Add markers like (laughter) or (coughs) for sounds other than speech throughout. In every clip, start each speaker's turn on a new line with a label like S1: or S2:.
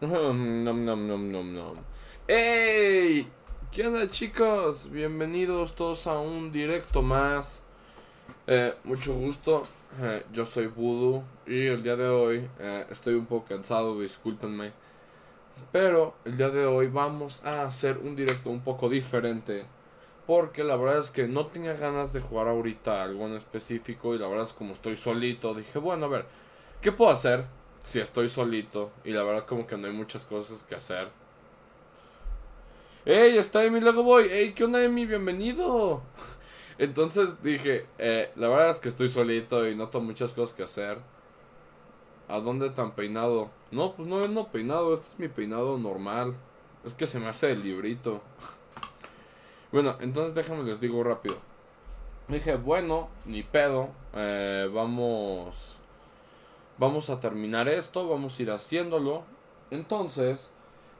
S1: Nom, nom, nom, nom, nom. ¡Ey! ¿Qué onda chicos? Bienvenidos todos a un directo más. Eh, mucho gusto. Eh, yo soy Voodoo y el día de hoy eh, estoy un poco cansado, discúlpenme. Pero el día de hoy vamos a hacer un directo un poco diferente. Porque la verdad es que no tenía ganas de jugar ahorita algo en específico. Y la verdad es como estoy solito. Dije, bueno, a ver, ¿qué puedo hacer si estoy solito? Y la verdad como que no hay muchas cosas que hacer. ¡Ey! Está Emi, luego voy. ¡Ey! ¿Qué onda, Emi? Bienvenido. (laughs) Entonces dije, eh, la verdad es que estoy solito y no tengo muchas cosas que hacer. ¿A dónde tan peinado? No, pues no es no peinado, este es mi peinado normal. Es que se me hace el librito. (laughs) Bueno, entonces déjame les digo rápido. Dije, bueno, ni pedo. eh, vamos. Vamos a terminar esto. Vamos a ir haciéndolo. Entonces,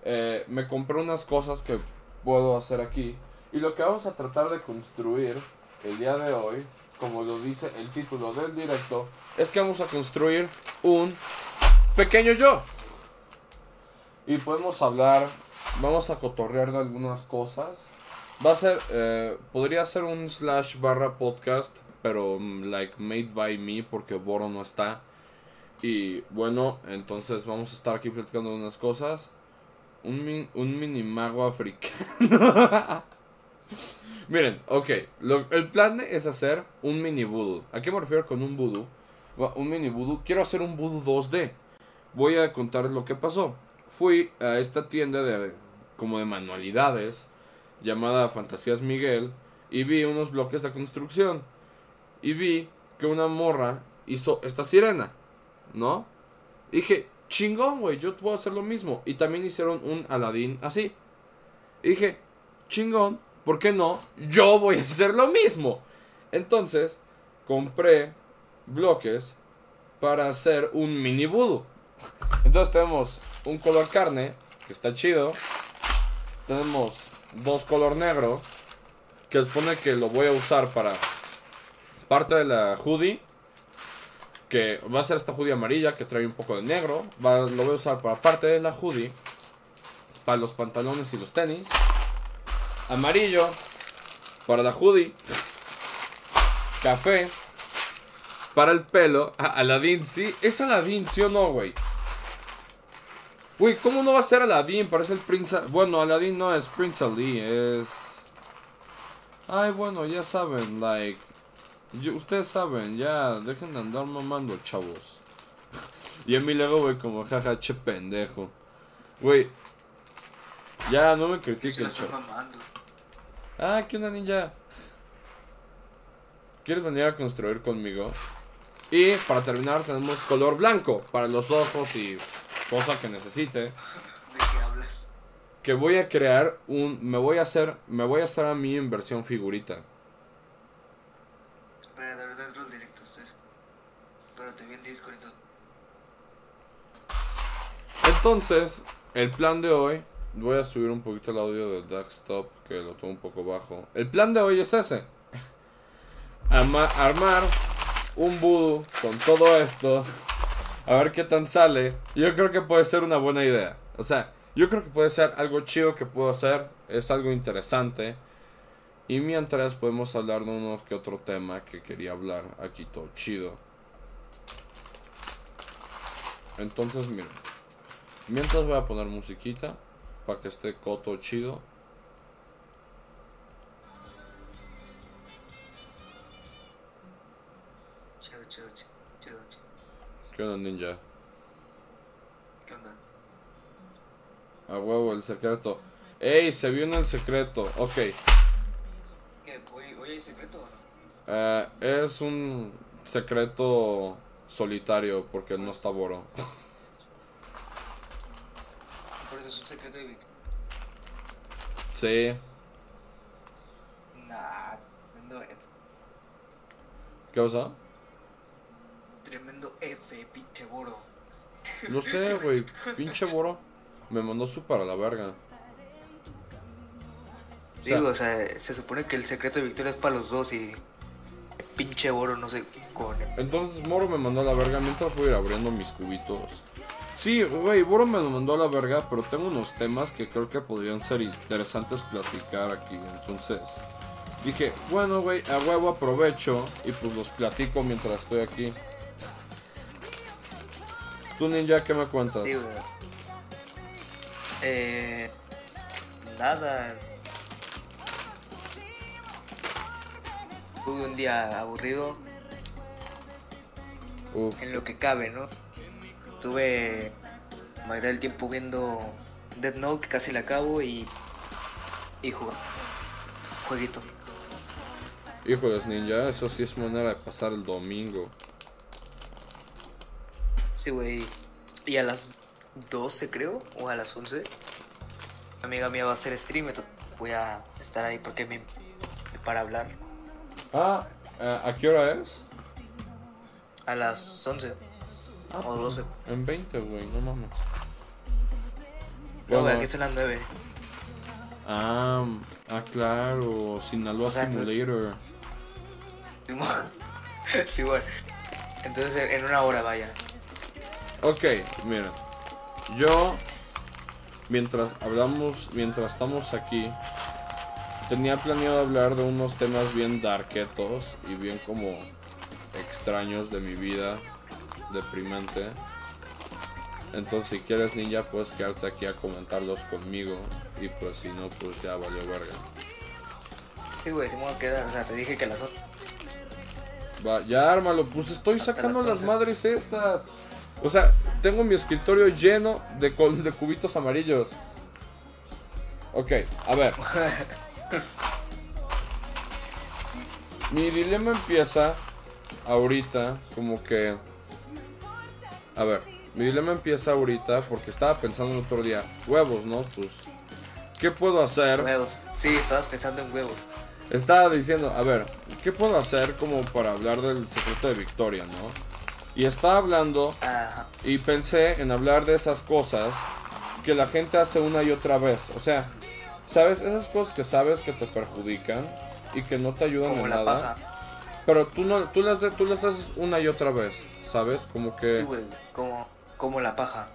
S1: eh, me compré unas cosas que puedo hacer aquí. Y lo que vamos a tratar de construir el día de hoy, como lo dice el título del directo, es que vamos a construir un pequeño yo. Y podemos hablar, vamos a cotorrear de algunas cosas. Va a ser, eh, podría ser un slash barra podcast, pero mm, like made by me porque Boro no está. Y bueno, entonces vamos a estar aquí platicando unas cosas. Un, min- un mini mago africano. (laughs) Miren, ok. el plan es hacer un mini voodoo. ¿A qué me refiero con un voodoo? Un mini voodoo. Quiero hacer un voodoo 2D. Voy a contarles lo que pasó. Fui a esta tienda de como de manualidades llamada Fantasías Miguel y vi unos bloques de construcción. Y vi que una morra hizo esta sirena, ¿no? Dije, chingón, güey, yo puedo hacer lo mismo. Y también hicieron un Aladín así. Dije, chingón, ¿por qué no? Yo voy a hacer lo mismo. Entonces, compré bloques para hacer un mini voodoo. Entonces tenemos un color carne, que está chido. Tenemos dos color negro, que supone que lo voy a usar para parte de la hoodie. Que va a ser esta hoodie amarilla que trae un poco de negro. Va- lo voy a usar para parte de la hoodie. Para los pantalones y los tenis. Amarillo. Para la hoodie. Café. Para el pelo. Ah, Aladdin, sí. ¿Es Aladdin, sí o no, güey? Güey, ¿cómo no va a ser Aladdin? Parece el Prince... Bueno, Aladdin no es Prince Ali, es... Ay, bueno, ya saben, like... yo- ustedes saben, ya, dejen de andar mamando, chavos. y en mi Lego, güey, como, jaja, che pendejo. Güey, ya, no me critiquen,
S2: está
S1: chavo.
S2: mamando.
S1: Ah, ¿qué onda, ninja? ¿Quieres venir a construir conmigo? Y para terminar tenemos color blanco para los ojos y cosa que necesite.
S2: ¿De qué hablas?
S1: Que voy a crear un... Me voy a hacer... Me voy a hacer a mí en versión figurita.
S2: Espera, de verdad los directos eso. Pero te vi en Discord entonces.
S1: Entonces, el plan de hoy... Voy a subir un poquito el audio del desktop que lo tengo un poco bajo. El plan de hoy es ese. (laughs) Armar un voodoo con todo esto. A ver qué tan sale. Yo creo que puede ser una buena idea. O sea, yo creo que puede ser algo chido que puedo hacer. Es algo interesante. Y mientras podemos hablar de uno que otro tema que quería hablar aquí todo chido. Entonces, miren. Mientras voy a poner musiquita. Para que esté coto chido. ¿Qué onda, ninja?
S2: ¿Qué onda?
S1: A huevo, el secreto. ¡Ey! Se viene el secreto. Ok.
S2: ¿Qué? ¿Hoy, hay secreto o no?
S1: Eh, es un secreto solitario porque no está Boro. (laughs)
S2: Por eso es un secreto de Víctor.
S1: Sí.
S2: Nah, tremendo F.
S1: ¿Qué pasa?
S2: Tremendo F, pinche boro.
S1: No sé, güey. Pinche Boro. Me mandó súper a la verga. O sea-
S2: Digo, o sea, se supone que el secreto de Victoria es para los dos y el pinche boro no sé qué cojones.
S1: Entonces Moro me mandó a la verga mientras voy a ir abriendo mis cubitos. Sí, güey, Boro me lo mandó a la verga, pero tengo unos temas que creo que podrían ser interesantes platicar aquí. Entonces, dije, bueno, güey, a huevo aprovecho y pues los platico mientras estoy aquí. ¿Tú, Ninja, qué me cuentas?
S2: Sí, güey. Eh. Nada. Tuve un día aburrido
S1: Uf,
S2: en lo que cabe, ¿no? Tuve mayoría del tiempo viendo Dead Note, que casi la acabo, y. y jugando. Jueguito.
S1: híjoles, Ninja, eso sí es manera de pasar el domingo.
S2: Sí, güey. Y a las 12, creo, o a las 11, una amiga mía va a hacer stream, entonces voy a estar ahí porque me. para hablar.
S1: Ah, ¿a a qué hora es?
S2: A las 11.
S1: Ah,
S2: O
S1: pues,
S2: 12.
S1: En 20, güey, no mames.
S2: No,
S1: Bueno.
S2: aquí son las 9.
S1: Ah, ah, claro, Sinaloa
S2: O sea, entonces-
S1: Simulator.
S2: Sí, bueno. (laughs) Entonces, en una hora, vaya.
S1: Ok, miren. Yo, mientras hablamos, mientras estamos aquí, tenía planeado hablar de unos temas bien darketos y bien como extraños de mi vida, deprimente. Entonces, si quieres, ninja, puedes quedarte aquí a comentarlos conmigo. Y pues, si no, pues ya valió verga.
S2: Sí, güey, sí me voy a quedar. O sea, te dije que las 11.
S1: Va, ya ármalo, pues estoy
S2: Hasta
S1: sacando
S2: las
S1: las
S2: 11.
S1: madres estas. O sea, tengo mi escritorio lleno de, de cubitos amarillos. Ok, a ver. (laughs) Mi dilema empieza ahorita como que... A ver, mi dilema empieza ahorita porque estaba pensando el otro día. Huevos, ¿no? Pues... ¿Qué puedo hacer?
S2: Huevos. Sí, estabas pensando en huevos.
S1: Estaba diciendo, a ver, ¿qué puedo hacer como para hablar del secreto de Victoria, no? Y estaba hablando
S2: Ajá.
S1: y pensé en hablar de esas cosas que la gente hace una y otra vez. O sea, ¿sabes? Esas cosas que sabes que te perjudican y que no te ayudan
S2: Como
S1: en nada.
S2: paja.
S1: Pero tú, no, tú, las, tú las haces una y otra vez, ¿sabes? Como que...
S2: Sí, güey. Como, como la paja.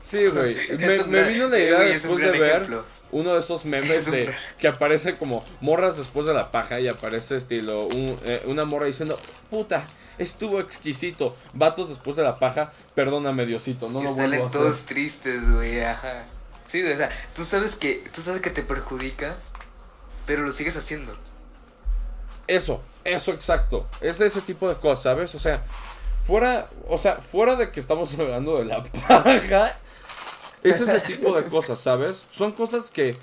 S1: Sí, güey. (laughs) Me, vino la idea después de ver
S2: ejemplo.
S1: uno de esos memes
S2: Es
S1: de que aparece como morras después de la paja y aparece estilo un- eh, una morra diciendo, puta, estuvo exquisito. Vatos después de la paja, perdóname Diosito, no
S2: que
S1: lo
S2: salen
S1: vuelvo a hacer.
S2: todos tristes, güey. Ajá. Sí, o sea, tú sabes que, tú sabes que te perjudica, pero lo sigues haciendo.
S1: Eso, eso exacto. Es ese tipo de cosas, ¿sabes? O sea, fuera, o sea, fuera de que estamos (laughs) hablando de la paja, es ese tipo de cosas, ¿sabes? Son cosas que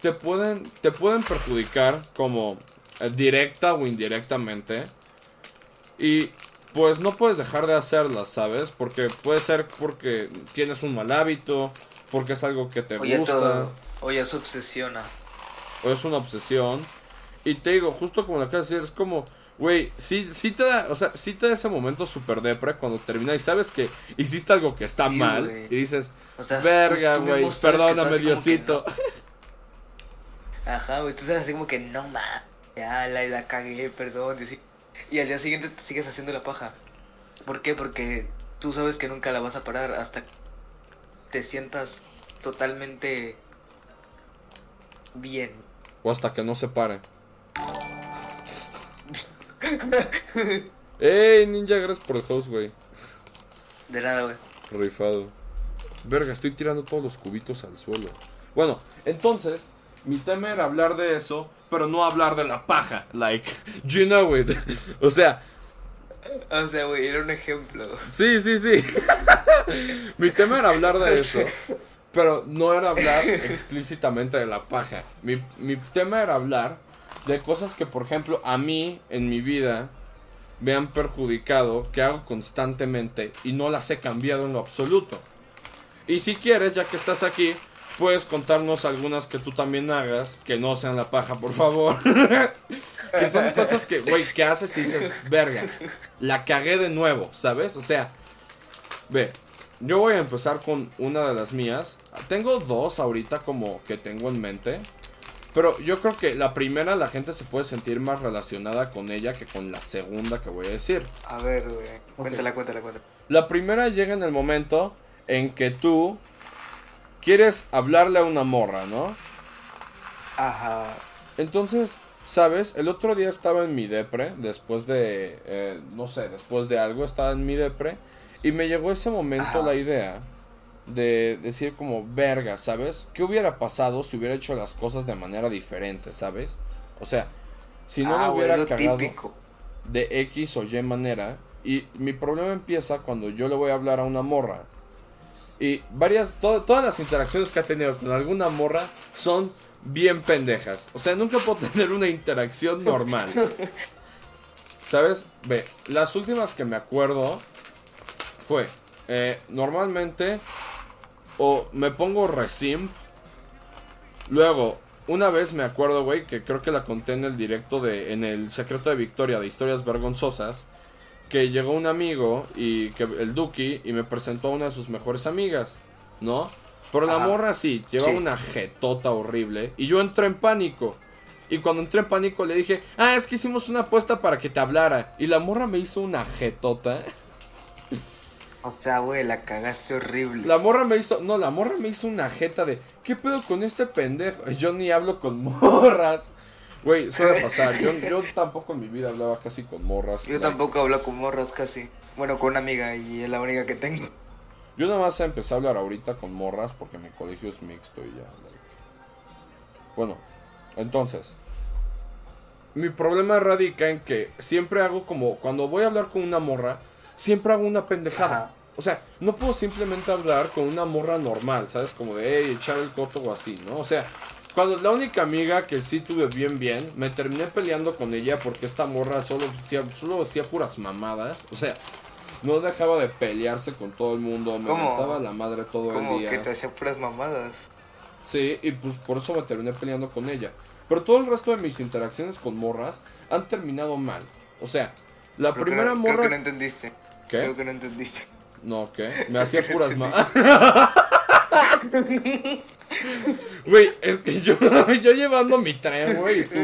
S1: te pueden, te pueden perjudicar como eh, directa o indirectamente. Y pues no puedes dejar de hacerlas, ¿sabes? Porque puede ser porque tienes un mal hábito, porque es algo que te
S2: Oye,
S1: gusta
S2: todo. Oye, se obsesiona.
S1: o es una obsesión. Y te digo, justo como lo acabas de decir, es como, güey, sí, sí te da, o sea, sí te da ese momento súper depre cuando termina y sabes que hiciste algo que está
S2: Sí,
S1: mal. Y dices,
S2: O sea,
S1: verga, güey, perdóname, Diosito.
S2: no. Ajá, güey, tú sabes así como que no ma, ya la, la cagué, perdón. Y, al día siguiente te sigues haciendo la paja. ¿Por qué? Porque tú sabes que nunca la vas a parar hasta que te sientas totalmente bien.
S1: O hasta que no se pare. (laughs) Ey, Ninja, gracias por el host, güey.
S2: De nada, güey.
S1: Rifado. Verga, estoy tirando todos los cubitos al suelo. Bueno, entonces, mi tema era hablar de eso, pero no hablar de la paja. Like, (laughs) you know it. o sea,
S2: O sea, güey, era un ejemplo.
S1: sí, sí, sí. (laughs) mi tema era hablar de eso, pero no era hablar explícitamente de la paja. Mi, mi tema era hablar de cosas que, por ejemplo, a mí, en mi vida, me han perjudicado, que hago constantemente y no las he cambiado en lo absoluto. Y si quieres, ya que estás aquí, puedes contarnos algunas que tú también hagas, que no sean la paja, por favor. (laughs) que son cosas que, güey, que haces y dices, verga, la cagué de nuevo, ¿sabes? O sea, ve, yo voy a empezar con una de las mías. Tengo dos ahorita como que tengo en mente. Pero yo creo que la primera la gente se puede sentir más relacionada con ella que con la segunda que voy a decir.
S2: A ver, güey. Cuéntala, cuéntala, cuéntala.
S1: La primera llega en el momento en que tú quieres hablarle a una morra, ¿no?
S2: Ajá.
S1: Entonces, ¿sabes? El otro día estaba en mi depre, después de, eh, no sé, después de algo, estaba en mi depre, y me llegó ese momento
S2: Ajá.
S1: la idea de decir como, verga, ¿sabes? ¿Qué hubiera pasado si hubiera hecho las cosas de manera diferente, ¿sabes? O sea, si no
S2: ah,
S1: hubiera cagado
S2: típico.
S1: de X o Y manera. Y mi problema empieza cuando yo le voy a hablar a una morra. Y varias, to- todas las interacciones que ha tenido con alguna morra son bien pendejas. O sea, nunca puedo (laughs) tener una interacción normal. ¿Sabes? Ve, las últimas que me acuerdo fue, eh, normalmente, o me pongo resim. Luego, una vez me acuerdo, güey, que creo que la conté en el directo de, en el secreto de Victoria de historias vergonzosas, que llegó un amigo y que el Duki y me presentó a una de sus mejores amigas, ¿no? Pero la
S2: Ajá.
S1: morra sí, llevaba
S2: Sí.
S1: una jetota horrible y yo entré en pánico. Y cuando entré en pánico le dije, ah, es que hicimos una apuesta para que te hablara. Y la morra me hizo una jetota.
S2: O sea, güey, la cagaste horrible.
S1: La morra me hizo, no, la morra me hizo una jeta de, ¿qué pedo con este pendejo? Yo ni hablo con (laughs) morras. Güey, suele pasar. Yo, yo tampoco en mi vida hablaba casi con morras.
S2: Yo
S1: like,
S2: tampoco hablo con morras casi. Bueno, con una amiga y es la única que tengo.
S1: Yo nada más empecé a hablar ahorita con morras porque mi colegio es mixto y ya. like. Bueno, entonces. Mi problema radica en que siempre hago como. Cuando voy a hablar con una morra, siempre hago una pendejada.
S2: Ajá.
S1: O sea, no puedo simplemente hablar con una morra normal, ¿sabes? Como de, hey, echar el coto o así, ¿no? O sea, cuando la única amiga que sí tuve bien, bien, me terminé peleando con ella porque esta morra solo hacía, solo hacía puras mamadas. O sea, no dejaba de pelearse con todo el mundo, me mentaba la madre todo el día.
S2: que te hacía puras mamadas.
S1: Sí, y pues por eso me terminé peleando con ella. Pero todo el resto de mis interacciones con morras han terminado mal. O sea, la
S2: Creo que
S1: primera
S2: Creo que no
S1: morra...
S2: entendiste.
S1: ¿Qué?
S2: Creo que no entendiste.
S1: No, ¿qué? Me hacía (laughs) puras mamadas. (laughs) Güey, es que yo, (laughs) yo llevando mi tren, güey, y tú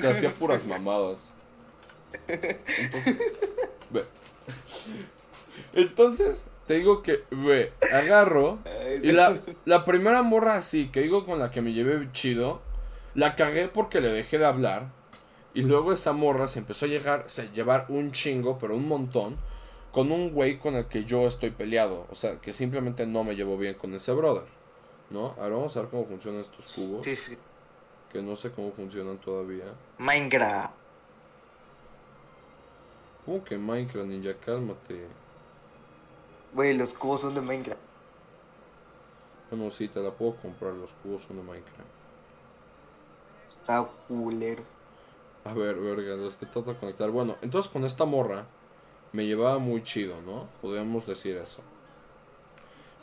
S1: te hacía puras mamadas. Entonces, te digo que, ve, agarro y la, la primera morra así, que digo con la que me llevé chido, la cagué porque le dejé de hablar. Y luego esa morra se empezó a llegar, se llevar un chingo, pero un montón, con un güey con el que yo estoy peleado. O sea, que simplemente no me llevo bien con ese brother. ¿No? Ahora vamos a ver cómo funcionan estos cubos.
S2: Sí, sí.
S1: Que no sé cómo funcionan todavía.
S2: Minecraft.
S1: ¿Cómo que Minecraft, ninja? Cálmate.
S2: Güey, los cubos son de Minecraft.
S1: Bueno, sí, te la puedo comprar. Los cubos son de Minecraft.
S2: Está culero.
S1: A ver, verga, los te trato de conectar. Bueno, entonces con esta morra me llevaba muy chido, ¿no? Podríamos decir eso.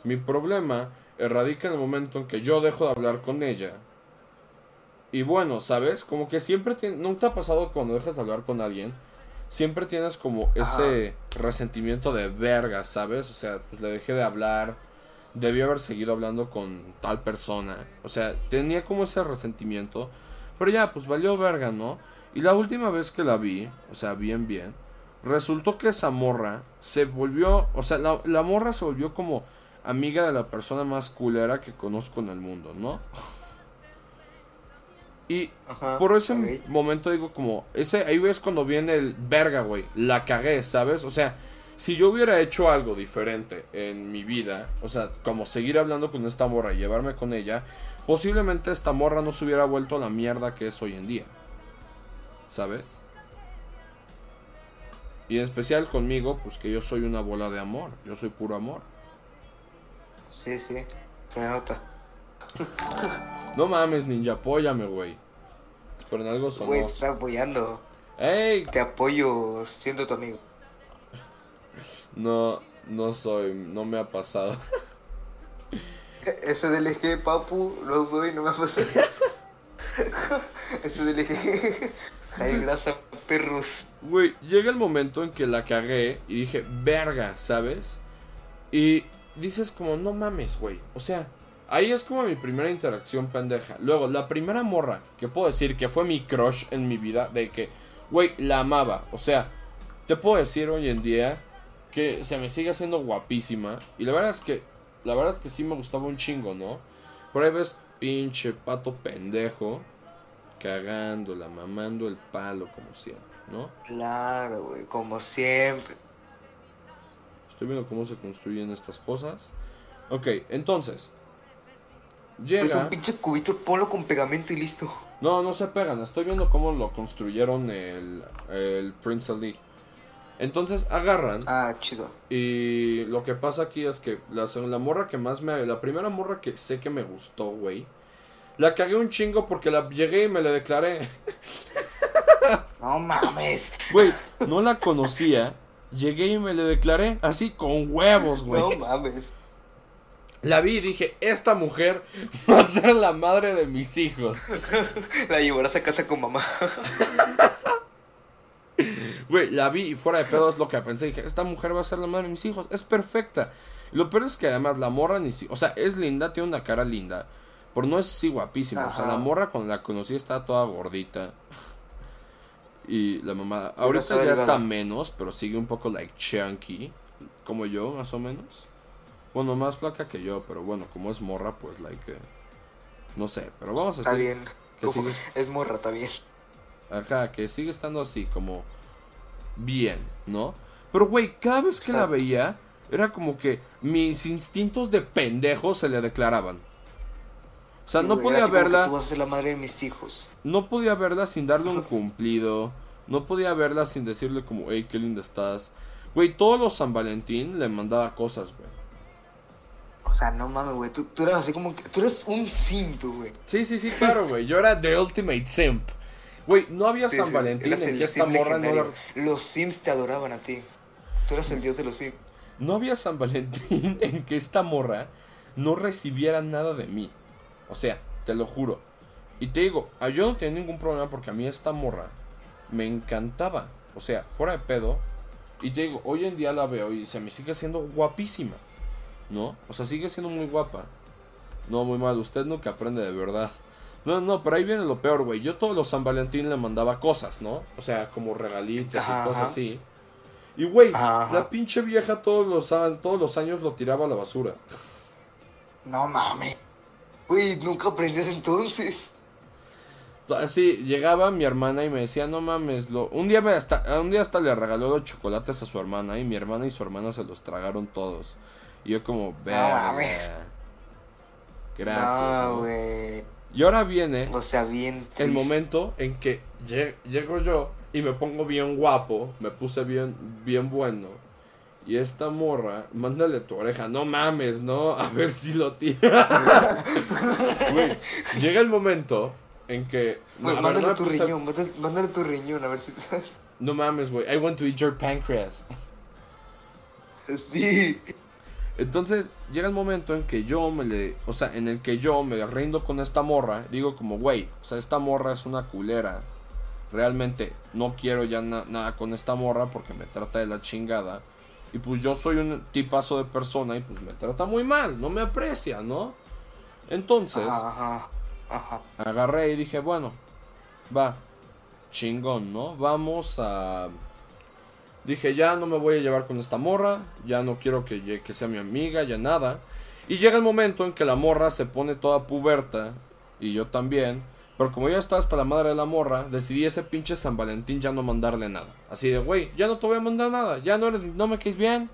S1: Mi problema radica en el momento en que yo dejo de hablar con ella. Y bueno, ¿sabes? Como que siempre tien- ¿No te ha pasado cuando dejas de hablar con alguien? Siempre tienes como ese resentimiento de verga, ¿sabes? O sea, pues le dejé de hablar. Debí haber seguido hablando con tal persona. O sea, tenía como ese resentimiento. Pero ya, pues valió verga, ¿no? Y la última vez que la vi, o sea, bien, bien, resultó que esa morra se volvió, o sea, la, la morra se volvió como amiga de la persona más culera que conozco en el mundo, ¿no? Y
S2: Ajá.
S1: por ese momento digo como, ese, ahí ves cuando viene el verga, güey, la cagué, ¿sabes? O sea, si yo hubiera hecho algo diferente en mi vida, o sea, como seguir hablando con esta morra y llevarme con ella, posiblemente esta morra no se hubiera vuelto la mierda que es hoy en día. ¿Sabes? Y en especial conmigo, pues que yo soy una bola de amor, yo soy puro amor.
S2: Sí, sí. Se nota.
S1: No mames, ninja, apóyame, güey. En algo sonó.
S2: Güey, te está apoyando.
S1: ¡Ey!
S2: Te apoyo siendo tu amigo.
S1: No, no soy, no me ha pasado.
S2: Ese del eje, papu, lo soy, no me ha pasado. (laughs) Ese del eje. Hay grasa, perros.
S1: Güey, llega el momento en que la cagué y dije, verga, ¿sabes? Y dices como, no mames, güey. O sea, Ahí es como mi primera interacción pendeja. Luego, la primera morra que puedo decir que fue mi crush en mi vida, de que, güey, la amaba. O sea, te puedo decir hoy en día que se me sigue haciendo guapísima. Y la verdad es que, la verdad es que sí me gustaba un chingo, ¿no? Por ahí ves, pinche pato pendejo, cagándola, mamando el palo como siempre, ¿no?
S2: Claro, güey, como siempre.
S1: Estoy viendo cómo se construyen estas cosas. Ok, entonces. Llega.
S2: Pues un pinche cubito, ponlo con pegamento y listo.
S1: No, no se pegan. Estoy viendo cómo lo construyeron el, el Prince Ali. Entonces agarran.
S2: Ah, chido.
S1: Y lo que pasa aquí es que la, la morra que más me. La primera morra que sé que me gustó, güey. La cagué un chingo porque la llegué y me la declaré. (laughs) (laughs)
S2: No mames.
S1: Güey, no la conocía. Llegué y me le declaré así con huevos, güey.
S2: No mames.
S1: La vi y dije, esta mujer va a ser la madre de mis hijos.
S2: La llevarás a casa con mamá.
S1: Güey, la vi y fuera de pedo es lo que pensé. Dije, esta mujer va a ser la madre de mis hijos. Es perfecta. Lo peor es que además la morra ni si... O sea, es linda, tiene una cara linda. Pero no es así guapísima. O sea, la morra cuando la conocí estaba toda gordita. Y la mamá... Ahorita
S2: está
S1: ya
S2: delgada.
S1: está menos, pero sigue un poco like chunky. Como yo, más o menos. Bueno, más flaca que yo, pero bueno, como es morra, pues like... eh, no sé, pero vamos a
S2: Está
S1: decir
S2: bien.
S1: que sigue...
S2: Es morra, está bien.
S1: Ajá, que sigue estando así, como bien, ¿no? Pero, güey, cada vez que la veía, era como que mis instintos de pendejo se le declaraban. O sea, no podía verla,
S2: Tú vas a ser la madre de mis hijos.
S1: no podía verla sin darle un cumplido, no podía verla sin decirle como, hey, qué linda estás. Güey, todos los San Valentín le mandaba cosas, güey.
S2: O sea, no mames, güey. Tú, tú eras así como que. Tú eres un cinto, güey.
S1: Sí, sí, sí, claro, güey. Yo era The Ultimate Simp. Güey, no había
S2: Sí,
S1: San
S2: sí,
S1: Valentín en que esta
S2: simp
S1: morra no la.
S2: Los Sims te adoraban a ti. Tú eras el dios de los Sims.
S1: No había San Valentín (laughs) en que esta morra no recibiera nada de mí. O sea, te lo juro. Y te digo, ah, yo no tenía ningún problema porque a mí esta morra me encantaba. O sea, fuera de pedo. Y te digo, hoy en día la veo y se me sigue siendo guapísima. ¿No? O sea, sigue siendo muy guapa. No, muy mal, usted nunca aprende de verdad. No, no, pero ahí viene lo peor, güey. Yo todos los San Valentín le mandaba cosas, ¿no? O sea, como regalitos
S2: Ajá,
S1: y cosas así. Y, güey, la pinche vieja todos los, todos los años lo tiraba a la basura.
S2: No mames. Güey, nunca aprendías entonces.
S1: Así, llegaba mi hermana y me decía, no mames, lo... un, día me hasta, un día hasta le regaló los chocolates a su hermana y mi hermana y su hermana se los tragaron todos. Y yo como,
S2: mames.
S1: Gracias.
S2: No.
S1: Y ahora viene
S2: O sea, bien.
S1: el momento en que lle- llego yo y me pongo bien guapo, me puse bien, bien bueno. Y esta morra, mándale tu oreja, no mames, no, a ver si lo tira. (laughs) Güey, llega el momento en que.
S2: Mándale
S1: no me
S2: tu
S1: puse-
S2: riñón, mándale, mándale tu riñón, a ver si.
S1: No mames, güey, I want to eat your pancreas.
S2: sí.
S1: Entonces llega el momento en que yo me le, o sea, en el que yo me rindo con esta morra, digo como, güey, o sea, esta morra es una culera. Realmente no quiero ya na- nada con esta morra porque me trata de la chingada. Y pues yo soy un tipazo de persona y pues me trata muy mal, no me aprecia, ¿no? Entonces,
S2: Ajá, ajá.
S1: agarré y dije, bueno, va, chingón, ¿no? Vamos a... Dije, ya no me voy a llevar con esta morra, ya no quiero que, que sea mi amiga, ya nada. Y llega el momento en que la morra se pone toda puberta, y yo también. Pero como ya está hasta la madre de la morra, decidí ese pinche San Valentín ya no mandarle nada. Así de, güey, ya no te voy a mandar nada, ya no eres, no me caes bien.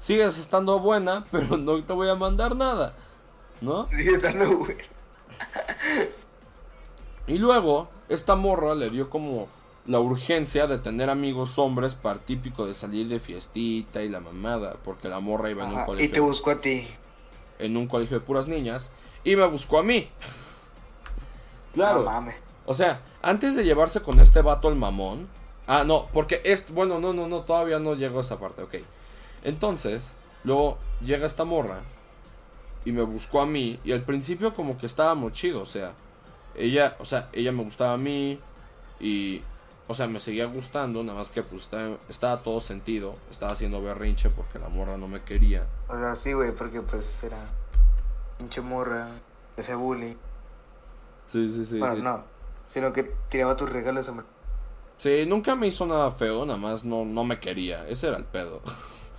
S1: Sigues estando buena, (laughs) pero no te voy a mandar nada. ¿No?
S2: Sigue dando, güey. (laughs)
S1: Y luego, esta morra le dio como la urgencia de tener amigos hombres para típico de salir de fiestita y la mamada, porque la morra iba en un
S2: Ajá, Y te
S1: colegio
S2: buscó a ti.
S1: en un colegio de puras niñas y me buscó a mí. (laughs) Claro.
S2: No mames.
S1: O sea, antes de llevarse con este vato el mamón. Ah, no, porque es. Bueno, no, no, no, todavía no llegó a esa parte, ok. Entonces, luego llega esta morra y me buscó a mí. Y al principio, como que estábamos chido, o sea. Ella, o sea, ella me gustaba a mí y. O sea, me seguía gustando, nada más que pues estaba, estaba todo sentido. Estaba haciendo berrinche porque la morra no me quería.
S2: O sea, sí, güey, porque pues era. pinche morra, ese bully.
S1: Sí, sí, sí.
S2: bueno,
S1: sí.
S2: no, sino que tiraba tus regalos. hombre.
S1: Sí, nunca me hizo nada feo, nada más no, no me quería. Ese era el pedo.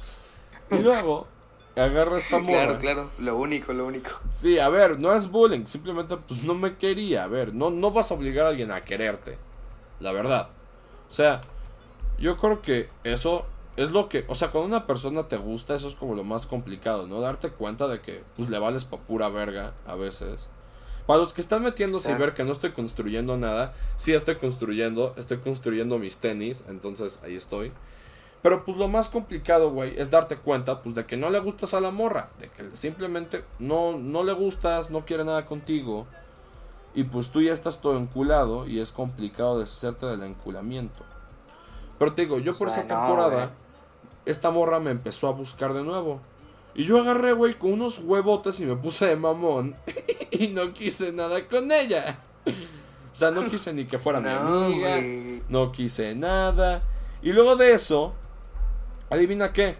S1: (laughs) y (laughs) luego, agarra esta morra.
S2: Claro, claro, lo único, lo único.
S1: Sí, a ver, no es bullying, simplemente pues no me quería. A ver, no, no vas a obligar a alguien a quererte. La verdad. O sea, yo creo que eso es lo que, o sea, cuando una persona te gusta, eso es como lo más complicado, ¿no? Darte cuenta de que pues le vales pa' pura verga a veces. Para los que están metiéndose y ver que no estoy construyendo nada, sí estoy construyendo, estoy construyendo mis tenis, entonces ahí estoy. Pero pues lo más complicado, güey, es darte cuenta, pues, de que no le gustas a la morra, de que simplemente no, no le gustas, no quiere nada contigo. Y pues tú ya estás todo enculado y es complicado deshacerte del enculamiento. Pero te digo, yo por
S2: sea,
S1: esa temporada, esta morra me empezó a buscar de nuevo. Y yo agarré, güey, con unos huevotes y me puse de mamón. (laughs) y no quise nada con ella. O sea, no quise ni que fuera mi
S2: No,
S1: amiga.
S2: güey.
S1: No quise nada. Y luego de eso, adivina qué.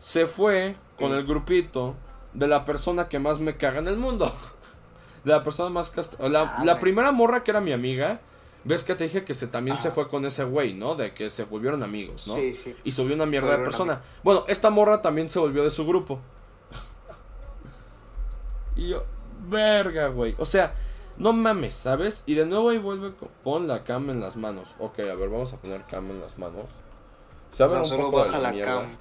S1: Se fue con el grupito de la persona que más me caga en el mundo. (laughs) De la persona más cast... La,
S2: Ah,
S1: la primera morra que era mi amiga. ¿Ves que te dije que se, también se
S2: Ajá.
S1: fue con ese güey, ¿no? De que se volvieron amigos, ¿no?
S2: Sí, sí.
S1: Y subió una mierda
S2: Se
S1: de persona. Bueno, esta morra también se volvió de su grupo. y yo, verga, güey. O sea, no mames, ¿sabes? Y de nuevo ahí vuelve, con- pon la cam en las manos. Ok, a ver, vamos a poner cam en las manos. Se abre
S2: No,
S1: un poco de la,
S2: la
S1: mierda.
S2: cam.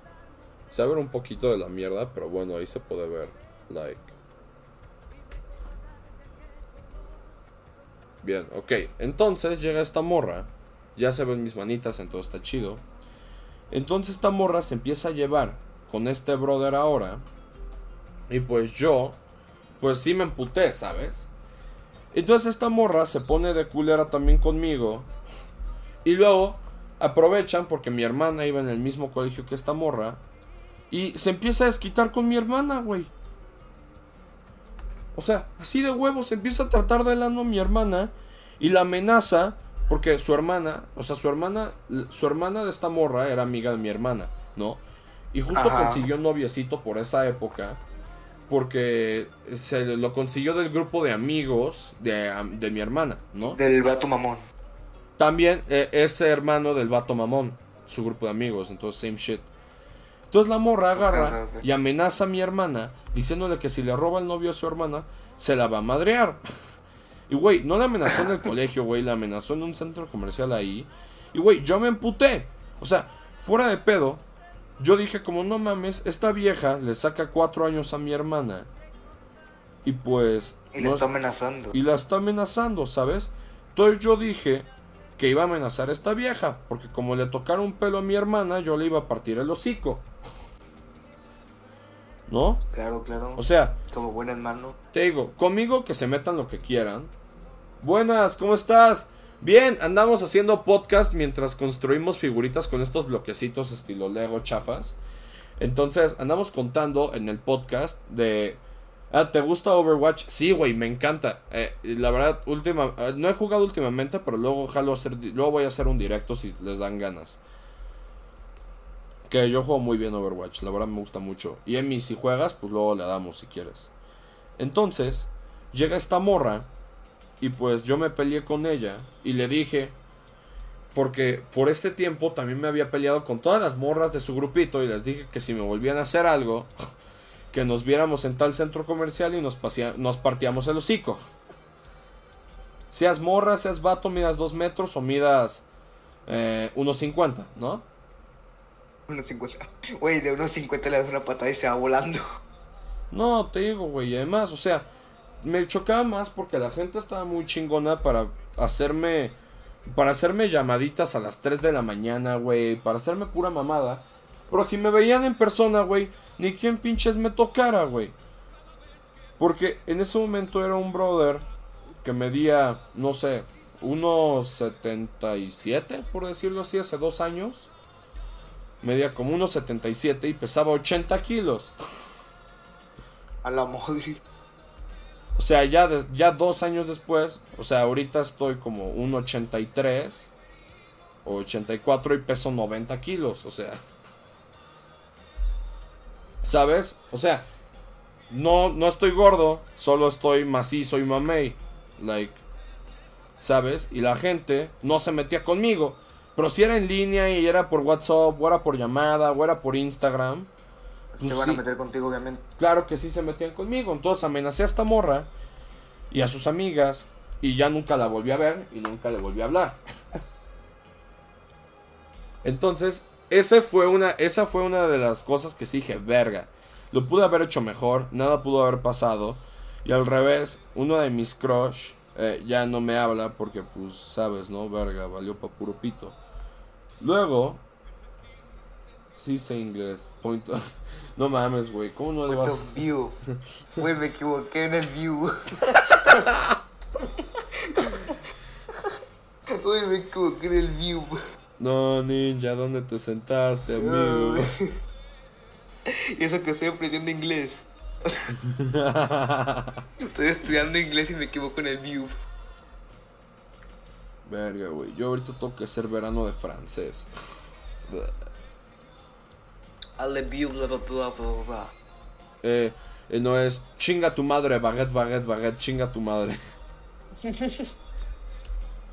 S1: Se abre un poquito de la mierda, pero bueno, ahí se puede ver. Like. Bien, ok. Entonces llega esta morra. Ya se ven mis manitas, entonces está chido. Entonces esta morra se empieza a llevar con este brother ahora. Y pues yo, pues sí me emputé, ¿sabes? Entonces esta morra se pone de culera también conmigo. Y luego aprovechan porque mi hermana iba en el mismo colegio que esta morra. Y se empieza a desquitar con mi hermana, güey. O sea, así de huevos se empieza a tratar de lano a mi hermana. Y la amenaza porque su hermana, o sea, su hermana, su hermana de esta morra era amiga de mi hermana, ¿no? Y justo
S2: Ajá.
S1: consiguió un noviecito por esa época. Porque se lo consiguió del grupo de amigos de, de mi hermana, ¿no?
S2: Del vato mamón.
S1: También eh, es hermano del vato mamón, su grupo de amigos, entonces same shit. Entonces la morra agarra y amenaza a mi hermana diciéndole que si le roba el novio a su hermana, se la va a madrear. (laughs) Y güey, no la amenazó en el (laughs) colegio, güey, la amenazó en un centro comercial ahí. Y güey, yo me emputé. O sea, fuera de pedo, yo dije como no mames, esta vieja le saca cuatro años a mi hermana. Y pues...
S2: Y le
S1: no es-
S2: está amenazando.
S1: y la está amenazando, ¿sabes? Entonces yo dije que iba a amenazar a esta vieja, porque como le tocara un pelo a mi hermana, yo le iba a partir el hocico. ¿No?
S2: Claro, claro.
S1: O sea,
S2: Como buen hermano.
S1: te digo, conmigo que se metan lo que quieran. Buenas, ¿cómo estás? Bien, andamos haciendo podcast mientras construimos figuritas con estos bloquecitos estilo Lego chafas. Entonces, andamos contando en el podcast de... Ah, ¿te gusta Overwatch? Sí, güey, me encanta. Eh, la verdad, última, eh, no he jugado últimamente, pero luego, hacer, luego voy a hacer un directo si les dan ganas. Que yo juego muy bien Overwatch, la verdad me gusta mucho. Y Emi, si juegas, pues luego le damos si quieres. Entonces, llega esta morra y pues yo me peleé con ella y le dije, porque por este tiempo también me había peleado con todas las morras de su grupito y les dije que si me volvían a hacer algo, que nos viéramos en tal centro comercial y nos, pasea- nos partíamos el hocico. Seas morra, seas vato, midas 2 metros o midas eh, 1.50, ¿no?
S2: Unos 50. Güey, de unos 50 le das una patada y se va volando.
S1: No, te digo, güey. Además, o sea, me chocaba más porque la gente estaba muy chingona para hacerme. Para hacerme llamaditas a las 3 de la mañana, güey. Para hacerme pura mamada. Pero si me veían en persona, güey, ni quien pinches me tocara, güey. Porque en ese momento era un brother que medía, no sé, unos 77, por decirlo así, hace dos años. Medía como unos 77 y pesaba 80 kilos.
S2: A la madre.
S1: O sea, ya, ya dos años después, o sea, ahorita estoy como un 83 o 84 y peso 90 kilos, o sea. ¿Sabes? O sea, no, no estoy gordo, solo estoy macizo y mamey. Like, ¿sabes? Y la gente no se metía conmigo. Pero si era en línea y era por WhatsApp, o era por llamada, o era por Instagram.
S2: se van a meter contigo, obviamente.
S1: Claro que sí se metían conmigo. Entonces amenacé a esta morra y a sus amigas. Y ya nunca la volví a ver y nunca le volví a hablar. (laughs) Entonces, ese fue una, esa fue una de las cosas que sí dije, verga. Lo pude haber hecho mejor, nada pudo haber pasado. Y al revés, uno de mis crush eh, ya no me habla porque, pues, sabes, ¿no? Verga, valió pa' puro pito. Luego, sí sé inglés. Point (laughs) No mames, güey, ¿cómo no le vas?
S2: view. (laughs) Güey, me equivoqué en el view. (laughs) Güey, me equivoqué en el view.
S1: No, ninja, ¿dónde te sentaste, amigo? (laughs)
S2: y eso que estoy aprendiendo inglés. (laughs) estoy estudiando inglés y me equivoco en el view.
S1: Verga, güey. Yo ahorita tengo que hacer verano de francés. (laughs)
S2: Ale view, bla bla bla bla bla.
S1: Eh, eh, no es chinga tu madre, baguette, baguette, baguette, chinga tu madre.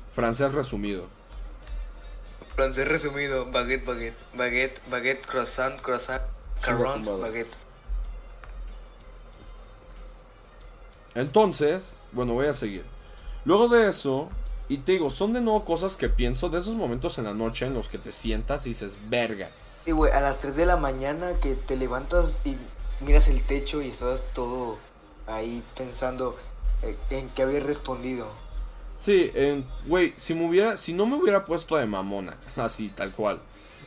S1: francés resumido.
S2: Francés resumido, baguette, baguette, baguette, baguette, croissant, croissant, carrons, baguette.
S1: Entonces, bueno, voy a seguir. Luego de eso, y te digo, son de nuevo cosas que pienso de esos momentos en la noche en los que te sientas y dices, verga.
S2: Sí, güey, a las 3 de la mañana que te levantas y miras el techo y estás todo ahí pensando eh, en qué había respondido.
S1: Sí, güey, si me hubiera, si no me hubiera puesto de mamona, (laughs) así, tal cual,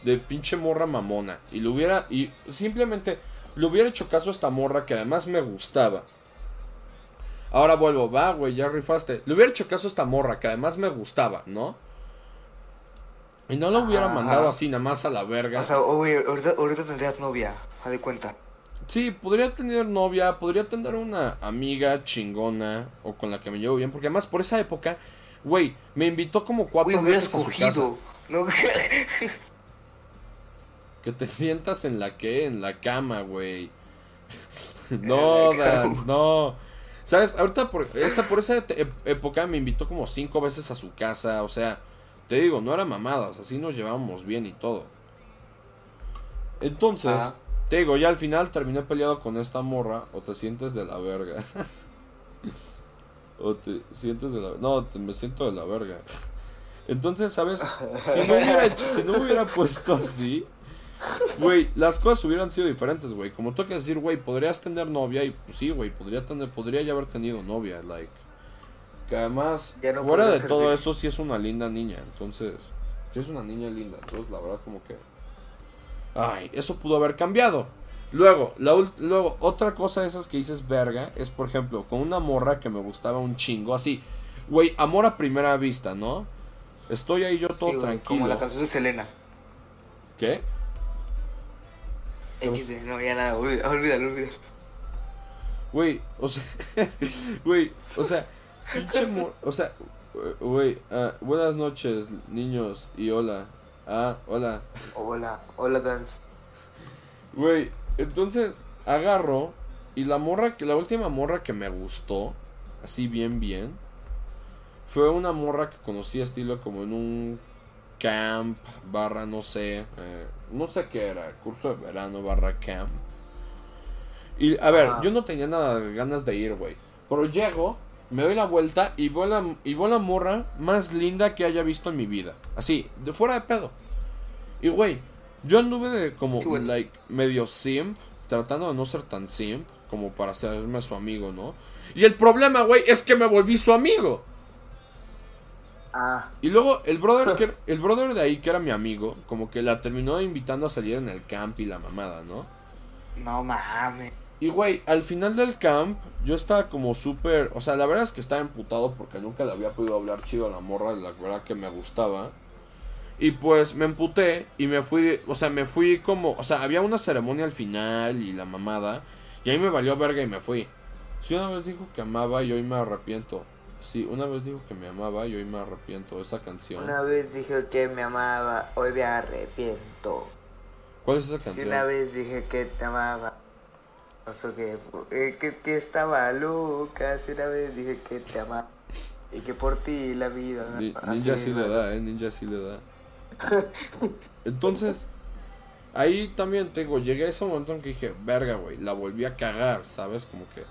S1: de pinche morra mamona, y lo hubiera, y simplemente le hubiera hecho caso a esta morra que además me gustaba. Ahora vuelvo, va, güey, ya rifaste. Le hubiera hecho caso a esta morra que además me gustaba, ¿no? Y no lo hubiera mandado así nada más a la verga.
S2: O sea, güey, ahorita, ahorita tendrías novia, a de cuenta.
S1: Sí, podría tener novia, podría tener una amiga chingona o con la que me llevo bien, porque además por esa época, güey, me invitó como cuatro veces a su casa. No. (laughs) que te sientas en la que, en la cama, güey. (laughs) no, Dance, no. ¿Sabes? Ahorita por esa, por esa época me invitó como cinco veces a su casa, o sea, te digo, no era mamadas, así nos llevábamos bien y todo. Entonces, te digo, ya al final terminé peleado con esta morra o te sientes de la verga. (laughs) o te sientes de la... No, me siento de la verga. Entonces, ¿sabes? Si no hubiera, si no hubiera puesto así, güey, las cosas hubieran sido diferentes, güey. Como tú que decir, güey, podrías tener novia y pues sí, güey, podría tener, podría ya haber tenido novia, like. Que además, fuera de todo eso, sí es una linda niña. Entonces, sí es una niña linda. Entonces, la verdad, como que Ay, eso pudo haber cambiado. Luego, luego, otra cosa de esas que dices verga es, por ejemplo, con una morra que me gustaba un chingo, así, güey, amor a primera vista, ¿no? Estoy ahí yo todo tranquilo. Como
S2: la canción de Selena.
S1: ¿Qué?
S2: XD, no, ya nada, olvídalo, olvídalo.
S1: Güey, o sea, (laughs) güey, o sea, pinche o sea, güey, uh, buenas noches, niños, y hola. Ah, hola.
S2: Hola, hola Dance.
S1: Güey, entonces agarro y la morra que la última morra que me gustó, así bien bien, fue una morra que conocí estilo como en un camp barra no sé, eh, no sé qué era, curso de verano barra camp. Y a ver, yo no tenía nada de ganas de ir, güey. Pero llego me doy la vuelta y voy la, y la morra más linda que haya visto en mi vida. Así, de fuera de pedo. Y güey, yo anduve de como, like, medio simp, tratando de no ser tan simp como para hacerme su amigo, ¿no? Y el problema, güey, es que me volví su amigo.
S2: Ah.
S1: Y luego el brother, que, (laughs) el brother de ahí, que era mi amigo, como que la terminó invitando a salir en el camp y la mamada, ¿no?
S2: No mames.
S1: Y güey, al final del camp, yo estaba como súper. O sea, la verdad es que estaba emputado porque nunca le había podido hablar chido a la morra, la verdad que me gustaba. Y pues me emputé y me fui, o sea, me fui como, o sea, había una ceremonia al final y la mamada. Y ahí me valió verga y me fui. Sí, una vez dijo que amaba y hoy me arrepiento. Sí, una vez dijo que me amaba y hoy me arrepiento. Esa canción.
S2: Una vez dijo que me amaba, hoy me arrepiento.
S1: ¿Cuál es esa canción?
S2: Sí, una vez dije que te amaba Pasó que, eh, que, que estaba loca, una vez dije que te amaba y que por ti la vida.
S1: Ni- ninja sí le da, eh. Ninja sí le da. (laughs) Entonces, ahí también te digo, llegué a ese momento en que dije, verga, güey, la volví a cagar, ¿sabes? Como que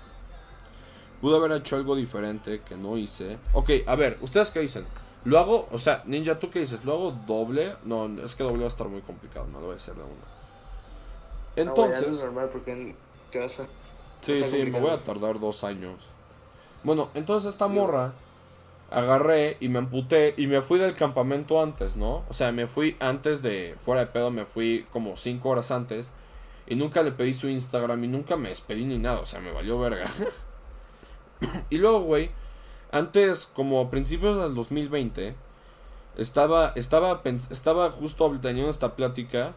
S1: pude haber hecho algo diferente que no hice. Ok, a ver, ¿ustedes qué dicen? Lo hago, o sea, Ninja, ¿tú qué dices? ¿Lo hago doble? No, es que doble va a estar muy complicado, no lo voy a hacer de.
S2: No, hazlo
S1: Entonces,
S2: normal porque te vas a...
S1: sí, sí, me voy a tardar dos años. Bueno, entonces esta morra agarré y me amputé y me fui del campamento antes, ¿no? O sea, me fui antes de, fuera de pedo, me fui como cinco horas antes y nunca le pedí su Instagram y nunca me despedí ni nada, o sea, me valió verga. (laughs) y luego, güey, antes, como a principios del 2020, estaba, estaba, estaba justo teniendo esta plática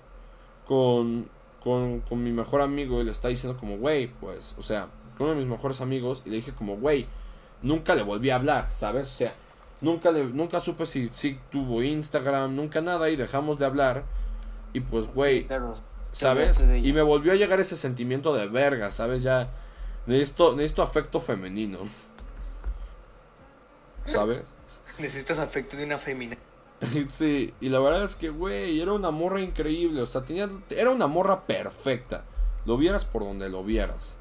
S1: con, con, con mi mejor amigo y le está diciendo como, güey, pues, o sea, con uno de mis mejores amigos y le dije como, güey, nunca le volví a hablar, ¿sabes? O sea, nunca, le, nunca supe si, si tuvo Instagram, nunca nada y dejamos de hablar. Y pues, güey, ¿sabes?
S2: ella.
S1: Y me volvió a llegar ese sentimiento de verga, ¿sabes? Ya necesito, necesito afecto femenino. (laughs) ¿Sabes?
S2: necesitas afecto de una femina. (laughs)
S1: Sí, y la verdad es que, güey, era una morra increíble. O sea, tenía, era una morra perfecta. Lo vieras por donde lo vieras.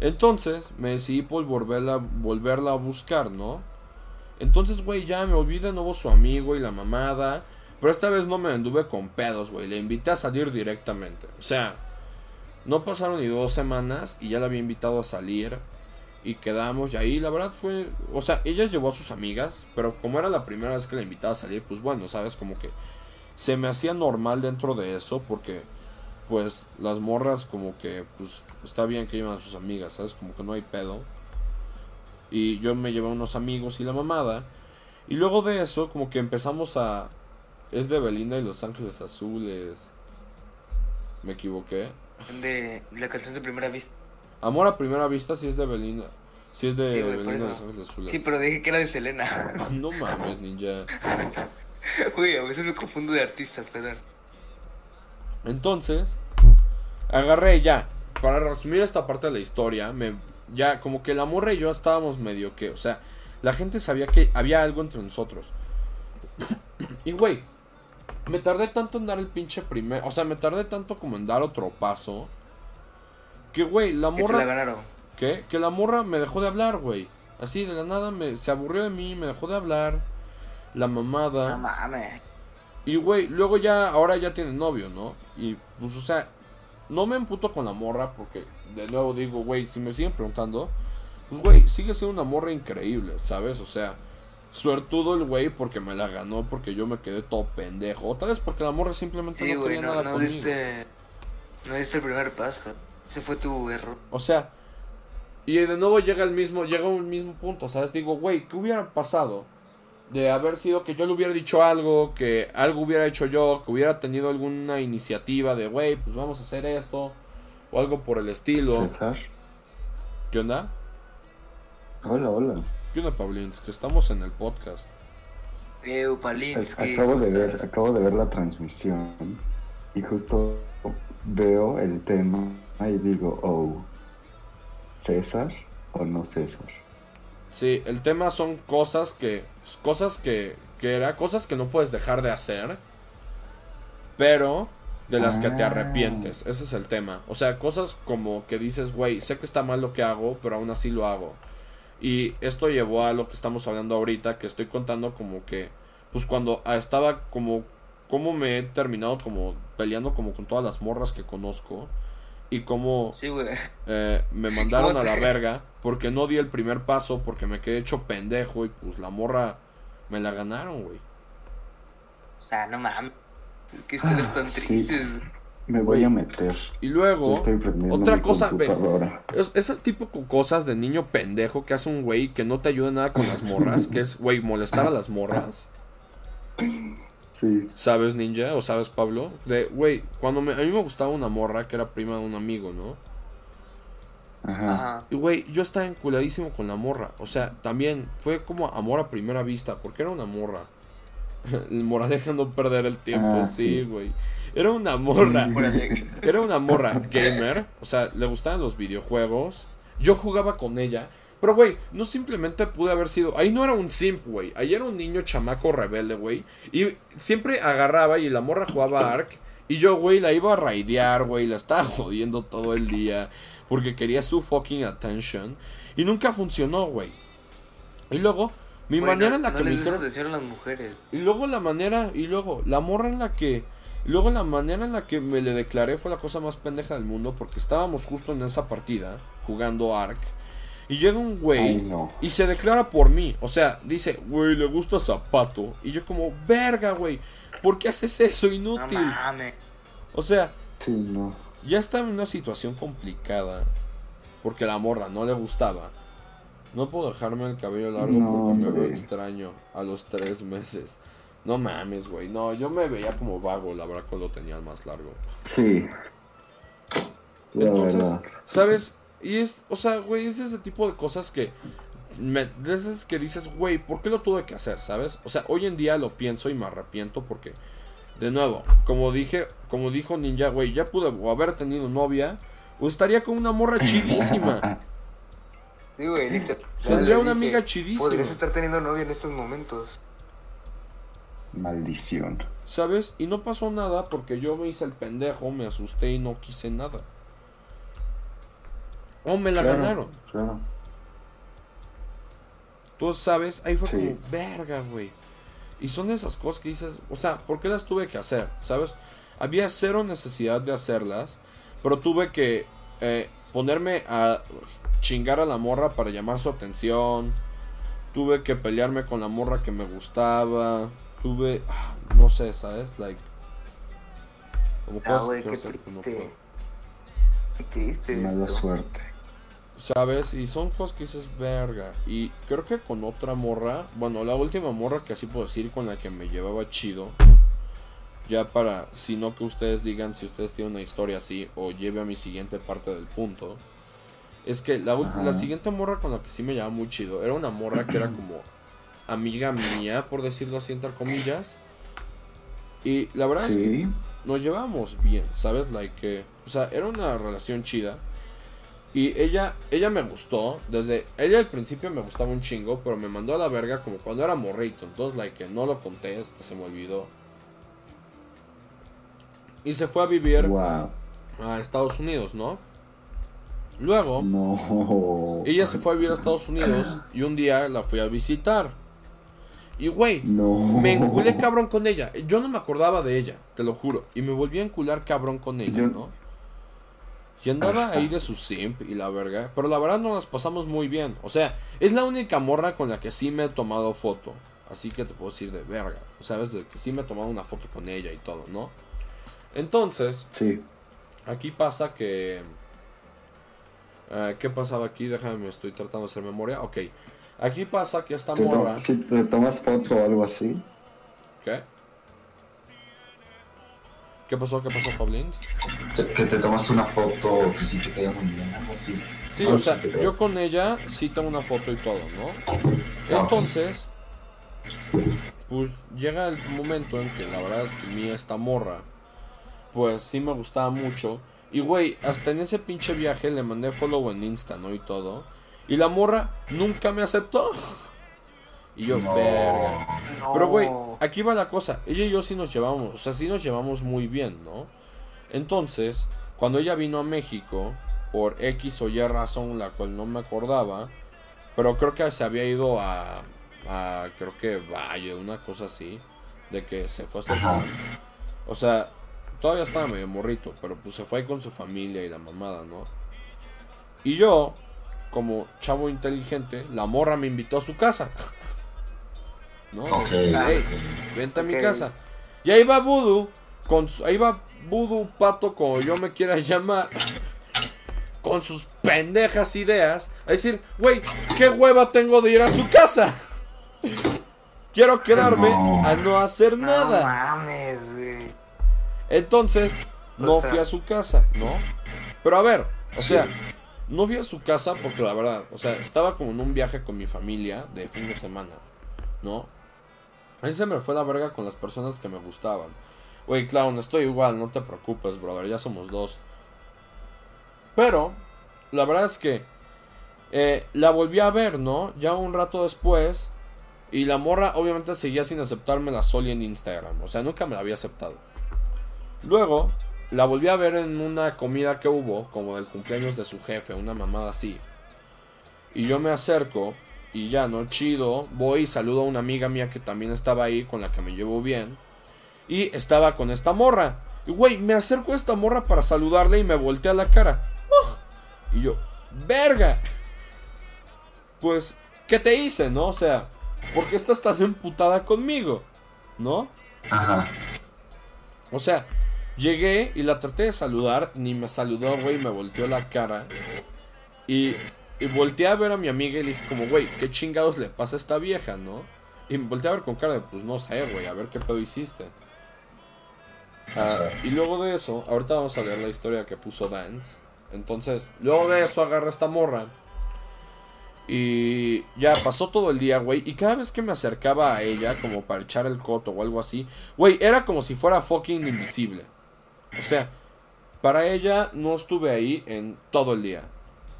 S1: Entonces, me decidí por volverla, volverla a buscar, ¿no? Entonces, güey, ya me olvidé de nuevo su amigo y la mamada. Pero esta vez no me anduve con pedos, güey. Le invité a salir directamente. O sea, no pasaron ni dos semanas y ya la había invitado a salir. Y quedamos y ahí la verdad fue... O sea, ella llevó a sus amigas, pero como era la primera vez que la invitaba a salir, pues bueno, ¿sabes? Como que se me hacía normal dentro de eso porque pues las morras como que pues está bien que lleven a sus amigas, ¿sabes? Como que no hay pedo. Y yo me llevé a unos amigos y la mamada. Y luego de eso como que empezamos a... Es de Belinda y Los Ángeles Azules. Me equivoqué.
S2: De la canción de primera vista.
S1: Amor a primera vista sí es de Belinda. Sí es de
S2: Sí,
S1: Belinda
S2: eso.
S1: Los Ángeles Azules.
S2: Sí, pero dije que era de Selena. (laughs)
S1: No mames, ninja. (laughs)
S2: Güey, a veces me confundo de artista, perdón.
S1: Entonces, agarré ya. Para resumir esta parte de la historia, me, ya como que la morra y yo estábamos medio que, o sea, la gente sabía que había algo entre nosotros. (coughs) y güey, me tardé tanto en dar el pinche primer, o sea, me tardé tanto como en dar otro paso. Que güey, la
S2: Que te la
S1: morra,
S2: ganaron.
S1: ¿qué? Que la morra me dejó de hablar, güey. Así de la nada me, se aburrió de mí, me dejó de hablar. La mamada.
S2: No mames.
S1: Y güey, luego ya, ahora ya tiene novio, ¿no? Y pues, o sea, no me emputo con la morra porque, de nuevo digo, güey, si me siguen preguntando, pues güey, sigue siendo una morra increíble, ¿sabes? O sea, suertudo el güey porque me la ganó, porque yo me quedé todo pendejo. Otra vez porque la morra simplemente
S2: Sí,
S1: no
S2: güey,
S1: quería
S2: no,
S1: nada
S2: no
S1: conmigo.
S2: diste. No diste el primer paso. Ese fue tu error.
S1: O sea, y de nuevo llega el mismo, llega un mismo punto, ¿sabes? Digo, güey, ¿qué hubiera pasado? De haber sido que yo le hubiera dicho algo, que algo hubiera hecho yo, que hubiera tenido alguna iniciativa de, güey, pues vamos a hacer esto, o algo por el estilo.
S3: César.
S1: ¿Qué onda?
S3: Hola, hola.
S1: ¿Qué onda, Pablins? Que estamos en el podcast.
S2: Eh.
S3: Acabo
S2: ¿cómo
S3: de ver, acabo de ver la transmisión y justo veo el tema y digo, oh, ¿César o no César?
S1: Sí, el tema son cosas que, cosas que, que era, cosas que no puedes dejar de hacer, pero de las que te
S3: Ah.
S1: arrepientes. Ese es el tema. O sea, cosas como que dices, güey, sé que está mal lo que hago, pero aún así lo hago. Y esto llevó a lo que estamos hablando ahorita, que estoy contando como que, pues cuando estaba como, como me he terminado como peleando como con todas las morras que conozco. Y como
S2: Sí, güey.
S1: eh, me (laughs) mandaron a
S2: ¿Cómo
S1: la verga porque no di el primer paso, porque me quedé hecho pendejo y pues la morra me la ganaron, güey.
S2: O sea, no mames. Qué historias
S3: Ah,
S2: tan
S3: sí.
S2: tristes.
S3: Me voy
S1: Güey.
S3: a meter.
S1: Y luego, otra
S3: mi
S1: cosa, ve. es, ese tipo de cosas de niño pendejo que hace un güey que no te ayuda nada con las morras, que es, güey, molestar a las morras. (laughs)
S3: Sí.
S1: ¿Sabes, ninja? ¿O sabes, Pablo? De, güey, cuando me, a mí me gustaba una morra que era prima de un amigo, ¿no?
S3: Ajá.
S1: Y, güey, yo estaba enculadísimo con la morra. O sea, también fue como amor a primera vista, porque era una morra. (laughs) El moraleja no perder el tiempo,
S3: Ah,
S1: sí,
S3: sí.
S1: güey. Era una morra. Era una morra gamer. O sea, le gustaban los videojuegos. Yo jugaba con ella. Pero, güey, no simplemente pude haber sido. Ahí no era un simp, güey. Ahí era un niño chamaco rebelde, güey. Y siempre agarraba y la morra jugaba Ark. Y yo, güey, la iba a raidear, güey. La estaba (laughs) jodiendo todo el día. Porque quería su fucking attention. Y nunca funcionó, güey. Y luego, mi manera
S2: no-
S1: en la
S2: no
S1: que me hicieron.
S2: a las mujeres.
S1: Y luego la manera, y luego la morra en la que, luego la manera en la que me le declaré fue la cosa más pendeja del mundo porque estábamos justo en esa partida jugando Ark y llega un
S3: Ay,
S1: güey
S3: no.
S1: y se declara por mí, o sea, dice, güey, le gusta zapato y yo como, verga, güey, ¿por qué haces eso
S2: No
S1: inútil?
S2: mames.
S1: O sea,
S3: Sí, no.
S1: ya estaba en una situación complicada porque la morra no le gustaba. No puedo dejarme el cabello largo
S3: No,
S1: porque me veo extraño a los tres meses. No mames, güey. No, yo me veía como vago, la verdad, cuando lo tenía más largo.
S3: Sí. La
S1: Entonces,
S3: verdad.
S1: ¿sabes? Y es, o sea, güey, es ese tipo de cosas que. Me, esas que dices, güey, ¿por qué lo tuve que hacer, sabes? O sea, hoy en día lo pienso y me arrepiento porque, de nuevo, como dije, como dijo Ninja, güey, ya pude o haber tenido novia o estaría con una morra chidísima. (laughs)
S2: Sí, güey, literal.
S1: Tendría una
S2: dije,
S1: amiga chidísima.
S2: Podrías estar teniendo novia en estos momentos.
S3: Maldición.
S1: ¿Sabes? Y no pasó nada porque yo me hice el pendejo, me asusté y no quise nada. O me la
S3: Claro,
S1: ganaron.
S3: Claro.
S1: Tú sabes, ahí fue
S3: Sí.
S1: como, verga, güey. Y son esas cosas que dices, o sea, ¿por qué las tuve que hacer? ¿Sabes? Había cero necesidad de hacerlas, pero tuve que eh, ponerme a chingar a la morra para llamar su atención. Tuve que pelearme con la morra que me gustaba. Tuve, ah, no sé, ¿sabes? Like, como
S2: Ah,
S1: cosas que no puedo.
S2: Qué triste.
S3: Mala suerte.
S1: ¿Sabes? Y son cosas que dices, verga. Y creo que con otra morra, bueno, la última morra que así puedo decir con la que me llevaba chido. Ya para, si no que ustedes digan si ustedes tienen una historia así o lleve a mi siguiente parte del punto. Es que la, la siguiente morra con la que sí me llevaba muy chido era una morra que era (clears throat) como amiga mía, por decirlo así, entre comillas. Y la verdad es que nos llevamos bien, ¿sabes? Like que, o sea, era una relación chida. Y ella, ella me gustó, desde, ella al principio me gustaba un chingo, pero me mandó a la verga como cuando era morrito, entonces, like, que no lo conté, hasta se me olvidó. Y se fue a vivir
S3: Wow.
S1: a Estados Unidos, ¿no? Luego,
S3: No.
S1: ella se fue a vivir a Estados Unidos y un día la fui a visitar. Y, güey,
S3: No.
S1: me enculé cabrón con ella. Yo no me acordaba de ella, te lo juro. Y me volví a encular cabrón con ella,
S3: Yo-
S1: ¿no? Y andaba ahí de su simp y la verga. Pero la verdad no las pasamos muy bien. O sea, es la única morra con la que sí me he tomado foto. Así que te puedo decir de verga. O sabes, de que sí me he tomado una foto con ella y todo, ¿no? Entonces,
S3: Sí.
S1: aquí pasa que... eh, ¿Qué pasaba aquí? Déjame, estoy tratando de hacer memoria. Ok. Aquí pasa que esta morra...
S3: si te tomas foto o algo así.
S1: ¿Qué? ¿Qué pasó? ¿Qué pasó, Pablín?
S4: Que te tomaste una foto que sí te caía muy bien, algo así.
S1: Sí,
S4: Ah,
S1: o sea, yo con ella sí tengo una foto y todo, ¿no? Entonces, pues llega el momento en que la verdad es que mi esta morra, pues sí me gustaba mucho. Y güey, hasta en ese pinche viaje le mandé follow en Insta, ¿no? Y todo. Y la morra nunca me aceptó. Y yo,
S4: No.
S1: verga.
S2: No.
S1: Pero, güey, aquí va la cosa. Ella y yo sí nos llevamos, o sea, sí nos llevamos muy bien, ¿no? Entonces, cuando ella vino a México, por X o Y razón, la cual no me acordaba, pero creo que se había ido a, a creo que Valle, una cosa así, de que se fue a hacer
S4: Ajá.
S1: O sea, todavía estaba medio morrito, pero pues se fue ahí con su familia y la mamada, ¿no? Y yo, como chavo inteligente, la morra me invitó a su casa. (laughs) ¿No?
S4: Ok.
S1: Ey, vente a mi casa. Y ahí va Voodoo, con su- ahí va Voodoo Pato, como yo me quiera (laughs) llamar, con sus pendejas ideas, a decir, güey, qué hueva tengo de ir a su casa. (laughs) Quiero quedarme
S4: No.
S1: a no hacer
S2: No
S1: nada.
S2: mames, güey.
S1: Entonces, no fui a su casa, ¿no? Pero a ver, o
S4: Sí.
S1: sea, no fui a su casa porque la verdad, o sea, estaba como en un viaje con mi familia de fin de semana, ¿no? Ahí se me fue la verga con las personas que me gustaban. Güey, clown, estoy igual, no te preocupes, brother, ya somos dos. Pero, la verdad es que eh, la volví a ver, ¿no? Ya un rato después. Y la morra obviamente seguía sin aceptarme la Soli en Instagram. O sea, nunca me la había aceptado. Luego, la volví a ver en una comida que hubo, como del cumpleaños de su jefe, una mamada así. Y yo me acerco y ya, ¿no? Chido. Voy y saludo a una amiga mía que también estaba ahí, con la que me llevo bien. Y estaba con esta morra. Y güey, me acerco a esta morra para saludarle y me voltea la cara. ¡Ugh! Y yo, verga. Pues, ¿qué te hice, no? O sea, ¿por qué estás tan emputada conmigo? ¿No?
S4: Ajá.
S1: O sea, llegué y la traté de saludar, ni me saludó, güey, me volteó la cara. Y, y volteé a ver a mi amiga y le dije como, güey, ¿qué chingados le pasa a esta vieja, no? Y me volteé a ver con cara de, pues no sé, güey, a ver qué pedo hiciste. Ah, y luego de eso, ahorita vamos a leer la historia que puso Dance. Entonces, luego de eso agarra esta morra. Y ya pasó todo el día, güey. Y cada vez que me acercaba a ella, como para echar el coto o algo así, güey, era como si fuera fucking invisible. O sea, para ella no estuve ahí en todo el día.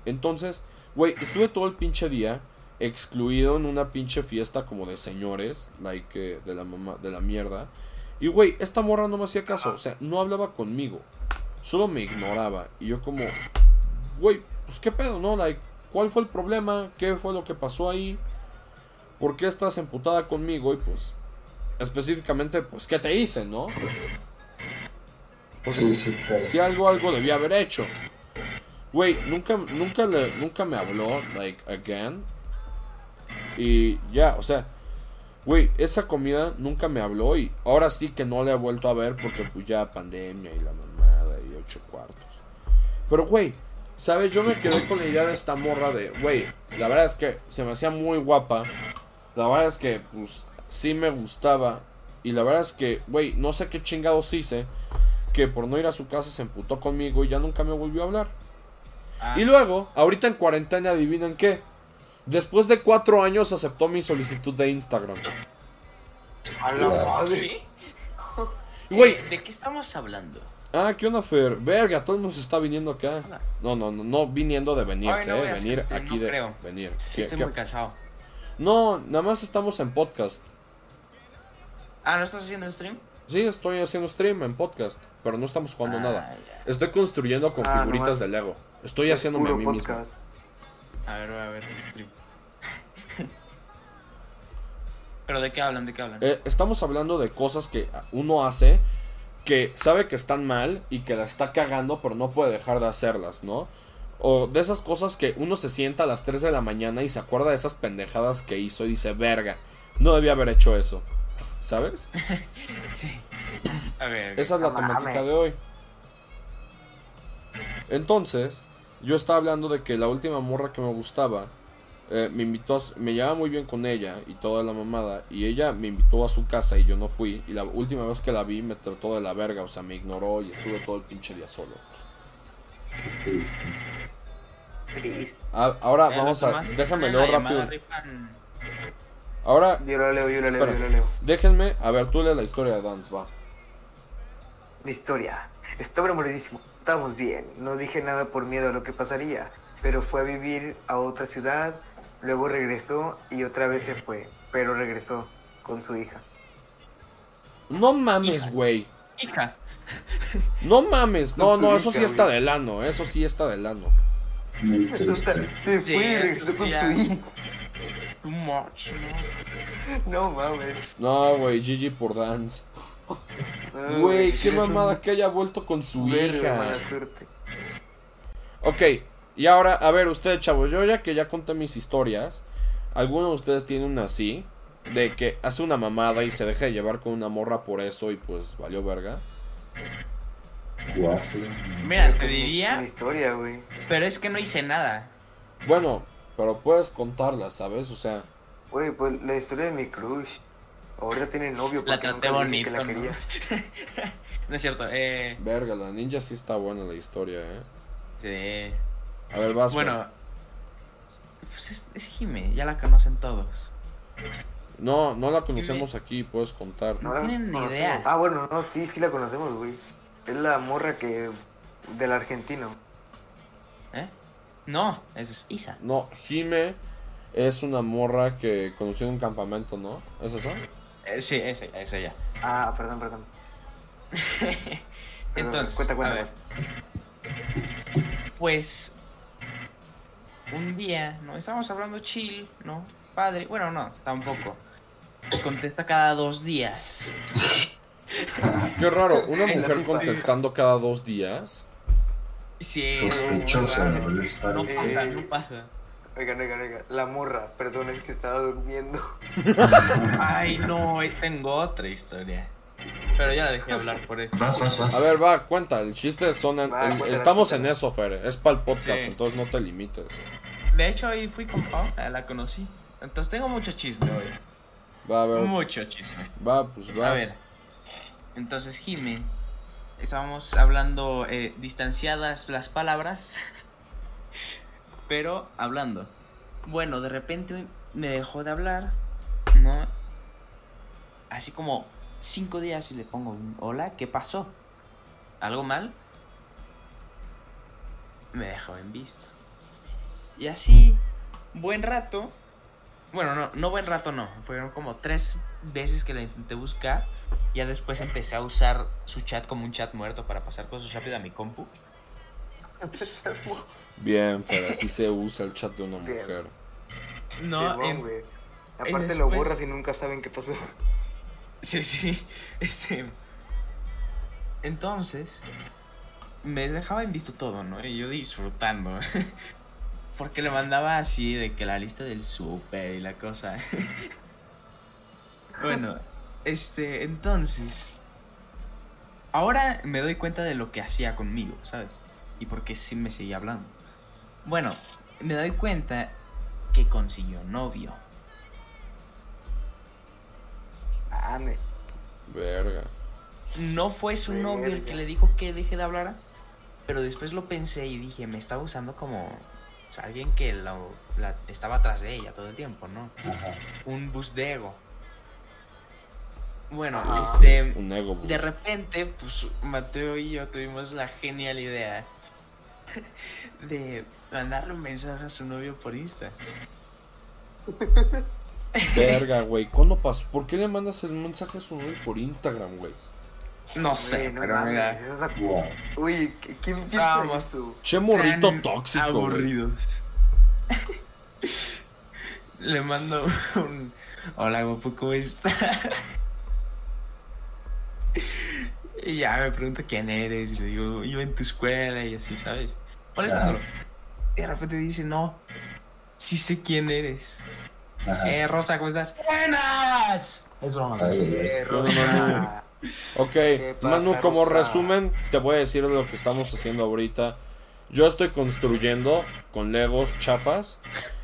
S1: Entonces, güey, estuve todo el pinche día excluido en una pinche fiesta como de señores, like eh, de la mamá, de la mierda. Y güey, esta morra no me hacía caso, o sea, no hablaba conmigo. Solo me ignoraba. Y yo como, güey, pues qué pedo, ¿no? Like, ¿cuál fue el problema? ¿Qué fue lo que pasó ahí? ¿Por qué estás emputada conmigo? Y pues, específicamente, pues, ¿qué te hice, no? Porque
S4: Sí, sí, claro.
S1: si algo, algo debía haber hecho. Güey, nunca, nunca, le, nunca me habló, like, again. Y ya, o sea, güey, esa comida nunca me habló y ahora sí que no le he vuelto a ver porque pues ya pandemia y la mamada y ocho cuartos. Pero, güey, ¿sabes? Yo me quedé con la idea de esta morra de, güey, la verdad es que se me hacía muy guapa. La verdad es que, pues, sí me gustaba. Y la verdad es que, güey, no sé qué chingados hice. Que por no ir a su casa se emputó conmigo y ya nunca me volvió a hablar.
S5: Ah,
S1: Y luego, ahorita en cuarentena, adivinen qué. Después de cuatro años aceptó mi solicitud de Instagram.
S2: A la madre.
S1: Güey,
S5: ¿De, de qué estamos hablando?
S1: ah, ¿qué onda, Fer? Verga, todo el mundo se está viniendo acá. No, no, no, no viniendo de venirse,
S5: Ay, no
S1: eh. Venir
S5: stream,
S1: aquí
S5: no
S1: de
S5: creo.
S1: venir.
S5: Sí,
S1: ¿Qué-
S5: Estoy
S1: qué-
S5: muy cansado.
S1: No, nada más estamos en podcast.
S5: Ah, ¿no estás haciendo stream?
S1: Sí, estoy haciendo stream en podcast, pero no estamos jugando
S5: Ah,
S1: nada.
S5: ya.
S1: Estoy construyendo con
S2: Ah,
S1: figuritas
S2: nomás.
S1: de Lego. Estoy
S2: Es
S1: haciéndome a mí mismo.
S2: podcast.
S5: A ver, voy a ver stream. (laughs) ¿Pero de qué hablan? ¿De qué hablan?
S1: Eh, estamos hablando de cosas que uno hace que sabe que están mal y que la está cagando, pero no puede dejar de hacerlas, ¿no? O de esas cosas que uno se sienta a las 3 de la mañana y se acuerda de esas pendejadas que hizo y dice, verga, no debía haber hecho eso. ¿Sabes? (laughs)
S5: Sí. A ver.
S1: Esa es la temática de hoy. Entonces, yo estaba hablando de que la última morra que me gustaba eh, me invitó, a- me llevaba muy bien con ella y toda la mamada. Y ella me invitó a su casa y yo no fui. Y la última vez que la vi me trató de la verga, o sea, me ignoró y estuve todo el pinche día solo.
S4: Qué triste.
S2: Triste.
S1: Ah, ahora
S5: Eh,
S1: vamos a. Déjame
S5: llamada
S1: rápido.
S5: rifan-
S1: Ahora,
S2: Yo la leo, yo la leo,
S1: Espera.
S2: yo la leo.
S1: déjenme. A ver, tú lee la historia de Dance, va.
S2: Mi historia. Estaba enamoradísimo. Estábamos bien. No dije nada por miedo a lo que pasaría. Pero fue a vivir a otra ciudad. Luego regresó y otra vez se fue. Pero regresó con su hija.
S1: No mames, güey.
S5: Hija.
S1: No mames. No, no, eso sí está de lano. Eso sí está de lano. (laughs)
S2: Se fue y regresó con su hija.
S5: Too much, ¿no?
S2: No mames.
S1: No, güey, GG por Dance.
S2: No,
S1: Güey, qué
S2: un
S1: mamada que haya vuelto con su
S2: verga de
S1: hija.
S2: mala suerte.
S1: Ok, y ahora, a ver, ustedes, chavos, yo ya que ya conté mis historias, ¿alguno de ustedes tiene una así? De que hace una mamada y se deja de llevar con una morra por eso y pues valió verga.
S4: Waffle.
S5: Mira, te diría,
S2: Mi historia, güey.
S5: pero es que no hice nada.
S1: Bueno, pero puedes contarla, ¿sabes? O sea,
S2: Güey, pues la historia de mi crush. Ahora tiene novio
S5: La
S2: porque
S5: traté
S2: nunca le dije
S5: bonito,
S2: que la
S5: ¿no?
S2: quería. (laughs)
S5: no es cierto, eh.
S1: verga, la ninja sí está buena la historia, ¿eh?
S5: Sí.
S1: A ver, vas.
S5: Bueno. Pues es, es Jime, ya la conocen todos.
S1: No, no la conocemos aquí, puedes contar.
S5: No
S2: la
S5: tienen ni
S2: conocemos.
S5: idea.
S2: Ah, bueno, no, sí, sí la conocemos, güey. Es la morra que. del argentino.
S5: ¿Eh? No, esa es Isa.
S1: No, Jime es una morra que conoció en un campamento, ¿no? ¿Es eso?
S5: Eh, sí, esa, esa ya.
S2: Ah, perdón, (laughs) perdón.
S5: Entonces,
S2: cuenta, cuenta,
S5: a ver, pues un día, ¿no? Estábamos hablando chill, ¿no? Padre, bueno, no, tampoco. Contesta cada dos días. (laughs)
S1: Qué raro, una (laughs) mujer contestando cada dos días.
S5: Sí,
S4: Sospechosa,
S5: no,
S4: ¿no?
S5: Pasa, no pasa.
S2: Oigan, oigan, oigan. La morra, perdón, es que estaba durmiendo. (laughs)
S5: Ay, no, ahí tengo otra historia. Pero ya la dejé hablar por eso.
S4: Vas, vas, vas.
S1: A ver, va, cuenta, el chiste son... en-
S2: Va,
S1: el-
S2: cuéntala,
S1: estamos en
S2: cuéntala.
S1: eso, Fer, es para el podcast,
S5: Sí.
S1: entonces no te limites.
S5: De hecho, ahí fui con Pau, eh, la conocí. Entonces tengo mucho chisme hoy.
S1: Va, a ver,
S5: Mucho chisme.
S1: va, pues vas.
S5: A ver. Entonces, Jime, estábamos hablando eh, distanciadas las palabras, (laughs) pero hablando. Bueno, de repente me dejó de hablar, ¿no? Así como cinco días y le pongo hola, ¿qué pasó? ¿Algo mal? Me dejó en vista. Y así, buen rato. Bueno, no, no buen rato no. Fueron como tres veces que la intenté buscar. Ya después empecé a usar su chat como un chat muerto para pasar cosas rápido a mi compu.
S1: Bien, Fer, así se usa el chat de una
S2: Bien.
S1: mujer.
S5: No, en-
S2: Aparte lo borras y nunca saben qué pasó.
S5: Sí, sí. Este. Entonces, me dejaba en visto todo, ¿no? Y yo disfrutando. (laughs) Porque le mandaba así de que la lista del súper y la cosa. (laughs) bueno, este, entonces. Ahora me doy cuenta de lo que hacía conmigo, ¿sabes? Y por qué sí me seguía hablando. Bueno, me doy cuenta que consiguió novio.
S2: Ah, me...
S1: Verga.
S5: No fue su novio el que le dijo que deje de hablar, pero después lo pensé y dije, me estaba usando como o sea, alguien que lo- la- estaba atrás de ella todo el tiempo, ¿no?
S4: Ajá.
S5: Un bus de ego. Bueno,
S2: Ah.
S5: este,
S1: Un ego
S5: de repente, pues Mateo y yo tuvimos la genial idea (laughs) de mandarle un mensaje a su novio por Insta. (laughs)
S1: Verga, güey. ¿Cuándo pasó? ¿Por qué le mandas el mensaje a su novio por Instagram, güey?
S5: No sé,
S2: no
S5: pero mira,
S4: Wow.
S2: Uy, ¿qui- ¿quién piensa
S5: Vamos.
S2: eso?
S1: Che morrito
S5: tan
S1: tóxico,
S5: aburridos. (laughs) Le mando un hola guapo, ¿cómo estás? Y ya me pregunta quién eres, y le digo, iba en tu escuela y así, ¿sabes? Molestándolo. Y de repente dice, no, sí sé quién eres.
S4: Ajá.
S5: Eh, Rosa, ¿cómo estás? ¡Buenas! Es broma.
S4: Ay.
S2: Eh,
S1: No, no,
S2: Rosa.
S1: Ok,
S2: ¿Qué pasa,
S1: Manu, como
S2: Rosa?
S1: resumen, te voy a decir lo que estamos haciendo ahorita. Yo estoy construyendo con Legos chafas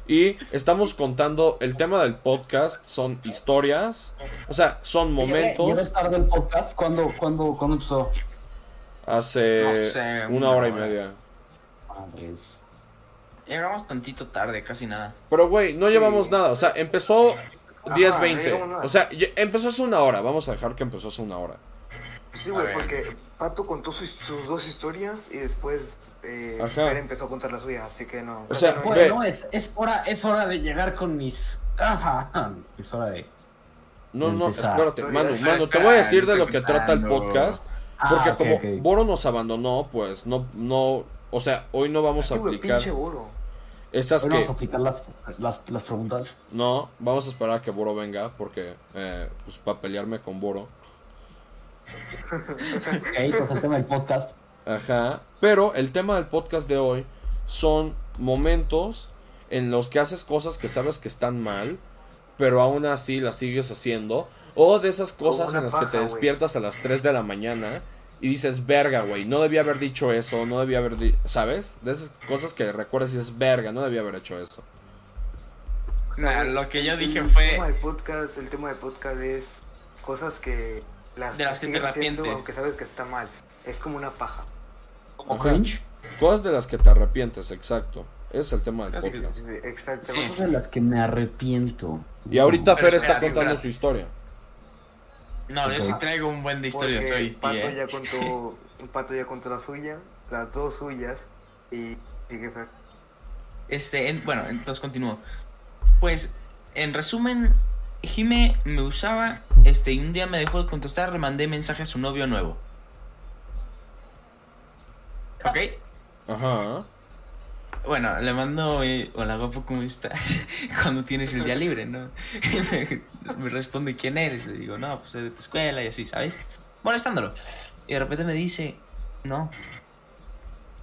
S1: y estamos contando el tema del podcast, son historias, o sea, son
S6: ¿Llegué
S1: momentos
S6: tarde el podcast? ¿Cuándo, cuándo, ¿cuándo empezó?
S1: hace
S5: No sé,
S1: una
S5: una
S1: hora y
S5: hora.
S1: media.
S6: Madres.
S5: Llegamos tantito tarde, casi nada.
S1: Pero, güey, no
S2: Sí.
S1: llevamos nada, o sea, empezó
S2: Ajá,
S1: 10,
S2: no
S1: 20.
S2: llevamos nada.
S1: O sea, empezó hace una hora, vamos a dejar que empezó hace una hora.
S2: Sí, güey, porque Pato contó sus, sus dos historias y después eh,
S1: Ajá.
S2: Fer empezó a contar la suya, así que no.
S1: O sea,
S2: no-
S6: es, es, hora, es hora de llegar con mis... Ajá, es hora de...
S1: No, no,
S6: Empezar.
S1: espérate, Manu, Manu, te voy a decir de lo que trata el podcast.
S6: Ah,
S1: Porque como
S6: ok.
S1: Boro nos abandonó, pues no, no, o sea, hoy no vamos a aplicar
S2: pinche boro.
S1: esas
S6: Hoy
S1: que,
S6: vamos a aplicar las, las, las preguntas.
S1: no, vamos a esperar a que Boro venga, porque, eh, pues para pelearme con Boro, (laughs)
S6: Ok, pues el tema del podcast.
S1: ajá, pero el tema del podcast de hoy son momentos en los que haces cosas que sabes que están mal, pero aún así las sigues haciendo, o de esas cosas en las que te
S2: paja, güey.
S1: despiertas a las 3 de la mañana y dices, verga, güey, no debía haber dicho eso, no debía haber, di-", ¿sabes? De esas cosas que recuerdas y dices, verga, no debía haber hecho eso.
S2: O sea,
S5: Nah,
S2: güey,
S5: lo que yo
S2: el
S5: dije fue-
S2: tema del podcast, el tema del podcast es cosas que las,
S5: De las que te arrepientes.
S2: aunque sabes que está mal. Es como una paja.
S6: Como
S1: Ajá.
S6: cringe.
S1: Cosas de las que te arrepientes, exacto. Es el tema del podcast.
S2: Sí, Exacto.
S5: Sí.
S6: Son de las que me arrepiento.
S1: Y ahorita
S5: Pero
S1: Fer está contando
S5: espera.
S1: su historia.
S5: No, yo sí traigo un buen de historias
S2: Porque
S5: hoy.
S2: Pato
S5: ¿eh?
S2: ya (laughs) contó, Pato ya contó la suya, las dos suyas, y sigue.
S5: Este, en- bueno, entonces continúo. Pues, en resumen, Jime me usaba, este, y un día me dejó de contestar, le mandé mensaje a su novio nuevo. ¿Ok?
S1: Ajá.
S5: Bueno, le mando, hola guapo, ¿cómo estás? (laughs) Cuando tienes el día libre, ¿no? (laughs) Me responde, ¿quién eres? Le digo, no, pues soy de tu escuela y así, ¿sabes? Molestándolo. Y de repente me dice, no,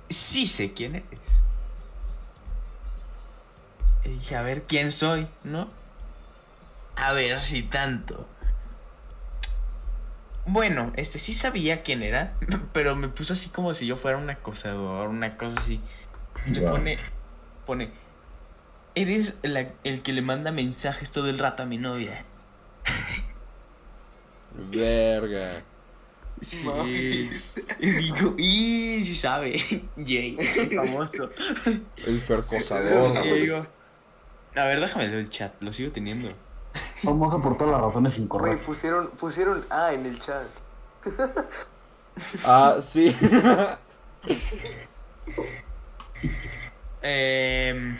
S5: sí sé quién eres. Y dije, a ver quién soy, ¿no? A ver si tanto. Bueno, este sí sabía quién era, (laughs) pero me puso así como si yo fuera un acosador, una cosa así. Y le pone, pone, eres la- el que le manda mensajes todo el rato a mi novia.
S1: Verga.
S5: Sí. Y digo, y si sabe, (laughs) Jay, famoso.
S1: El fercosador.
S5: Y digo, a ver, déjame leer el chat, lo sigo teniendo.
S6: Famoso por todas las razones incorrectas.
S2: pusieron, pusieron A en el chat.
S1: Ah, sí. (laughs)
S5: Em,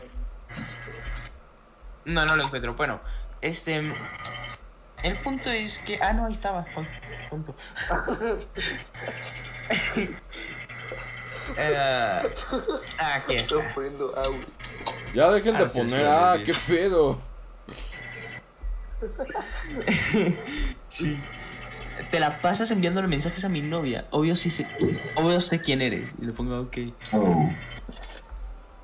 S5: no, no lo encuentro. Bueno, este. El punto es que. Ah, no, ahí estaba. Punto. (laughs) Eh, aquí está.
S1: Ya dejen de
S5: Ah,
S1: poner, ah, qué pedo. (laughs) (laughs)
S5: Sí. Te la pasas enviándole mensajes a mi novia. Obvio sí sé, obvio sé quién eres. Y le pongo, ok.
S3: Oh,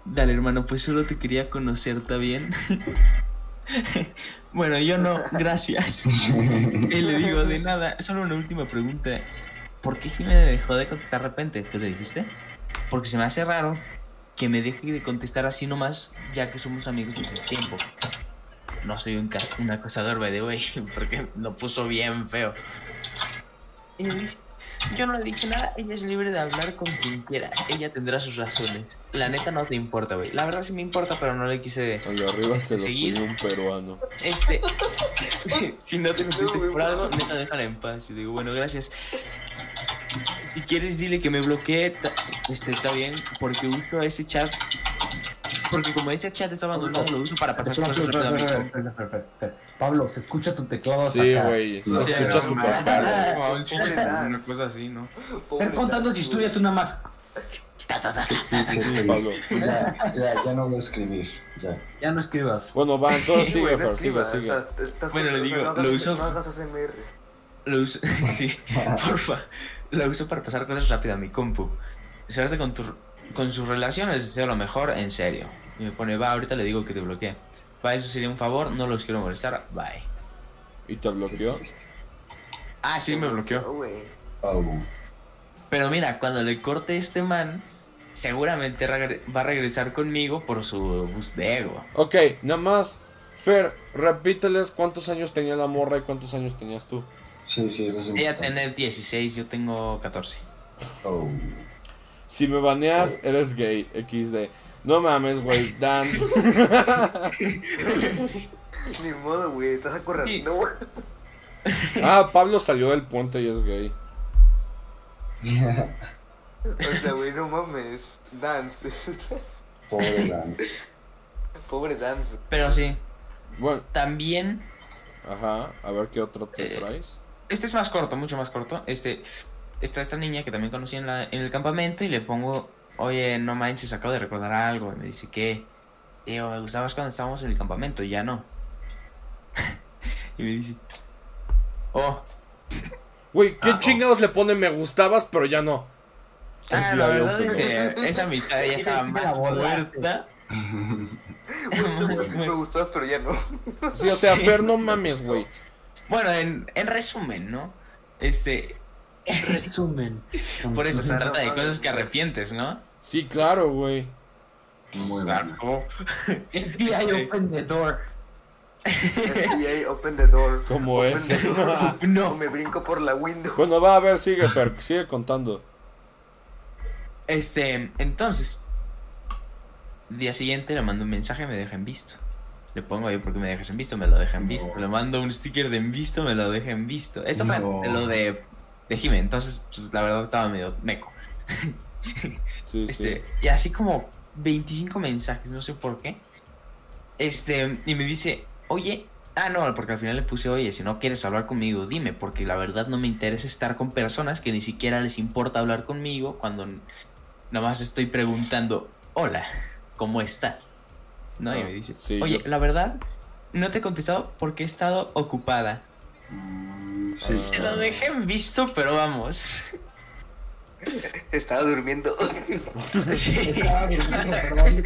S5: Dale, hermano, pues solo te quería conocer, ¿está bien? (laughs) bueno, yo no, gracias. (laughs) Y le digo, de nada, solo una última pregunta. ¿Por qué Jimé dejó de contestar de repente? ¿Tú le dijiste? Porque se me hace raro que me deje de contestar así nomás, ya que somos amigos desde hace tiempo. No soy un, ca- un acosador, by the way, (laughs) porque lo puso bien feo. Y le dice, yo no le dije nada, ella es libre de hablar con quien quiera, ella tendrá sus razones. La neta no te importa, güey. La verdad sí me importa, pero no le quise...
S1: De arriba se lo
S5: Seguir.
S1: un peruano.
S5: Este, (laughs) si no te metiste por algo, neta, déjala en paz. Y digo, bueno, gracias. Si quieres, dile que me bloquee, este, está bien, porque uso ese chat. Porque como ese chat está abandonado, lo uso para pasar cosas rápidamente.
S6: Pablo, se escucha tu teclado hasta
S1: Sí, güey. Se escucha.
S5: Como un chile,
S2: Pobre Dan.
S5: Una cosa así, ¿no?
S6: Están contando
S2: Dan,
S6: tu historia
S2: güey.
S6: tú nada más.
S1: Sí, sí, sí, Pablo.
S3: ya, ya, ya no voy a escribir. Ya.
S6: Ya no escribas.
S1: Bueno, va, entonces sigue, Fer, sigue, sigue.
S5: Bueno, le digo, lo uso-
S2: No hagas ASMR.
S5: Lo uso, sí, porfa. Lo uso para pasar cosas rápido a mi compu. Suerte con, tu, con sus relaciones, deseo lo mejor, en serio. Y me pone, va, ahorita le digo que te bloquee. Va, eso sería un favor, no los quiero molestar, bye.
S1: ¿Y te bloqueó?
S5: Ah, sí, me bloqueó.
S3: Oh,
S5: Pero mira, cuando le corte este man, seguramente va a regresar conmigo por su boost de ego.
S1: Ok, nada más. Fer, repíteles cuántos años tenía la morra y cuántos años tenías tú.
S3: sí, sí, eso es
S5: Ella tiene 16, yo tengo 14.
S3: Oh.
S1: Si me baneas, eres gay. XD. No mames, güey. Dance.
S2: Ni modo, güey. Estás acorralando, güey.
S1: Ah, Pablo salió del puente y es gay.
S2: O sea, güey, no mames. Dance.
S3: Pobre Dance.
S2: Pobre Dance.
S5: Pero sí,
S1: Bueno,
S5: también
S1: ajá. A ver qué otro te
S5: Eh,
S1: traes.
S5: Este es más corto, mucho más corto. Este, está esta niña que también conocí en, la, en el campamento y le pongo, oye, no manches, acabo de recordar algo. Y me dice, ¿qué? Y yo, me gustabas cuando estábamos en el campamento, ya no. (laughs) y me dice, oh, (laughs)
S1: Güey, ¿qué
S5: ah,
S1: chingados le pone me gustabas, pero ya no?
S5: ah,
S1: Sí,
S5: la verdad es que esa amistad ya (laughs) estaba más muerta.
S2: Me gustabas, pero ya no.
S1: Sí, o sea,
S5: Sí.
S1: Fer, no mames, güey.
S5: Bueno, en, en resumen, ¿no? Este,
S6: Resumen.
S5: por eso se trata de cosas que arrepientes, ¿no?
S1: Sí, claro, güey.
S3: Muy bueno.
S5: Claro.
S6: FBI (laughs) open the door.
S2: FBI, (laughs) open the door.
S1: Como ese. (laughs)
S2: door.
S5: No.
S2: me brinco por la window.
S1: Bueno, va a ver, sigue, Fer. Sigue contando.
S5: Este, entonces, Día siguiente le mando un mensaje, me deja en visto. Le pongo ahí porque me dejas en visto, me lo deja en visto.
S3: No.
S5: Le mando un sticker de en visto, me lo deja en visto. Esto fue de lo de, de Jime, entonces pues, la verdad estaba medio meco.
S1: Sí, (laughs) sí.
S5: Este, y así como 25 mensajes, no sé por qué. Este, y me dice, oye, ah, no, porque al final le puse, oye, si no quieres hablar conmigo, dime, porque la verdad no me interesa estar con personas que ni siquiera les importa hablar conmigo cuando nada más estoy preguntando, hola, ¿cómo estás? ¿No? y
S1: Ah,
S5: me dice,
S1: sí,
S5: oye,
S1: yo-
S5: la verdad, no te he contestado porque he estado ocupada.
S3: Mm.
S5: Se lo dejé en visto, pero vamos. (laughs)
S2: Estaba durmiendo. (laughs)
S5: Sí.
S6: Estaba durmiendo, perdón.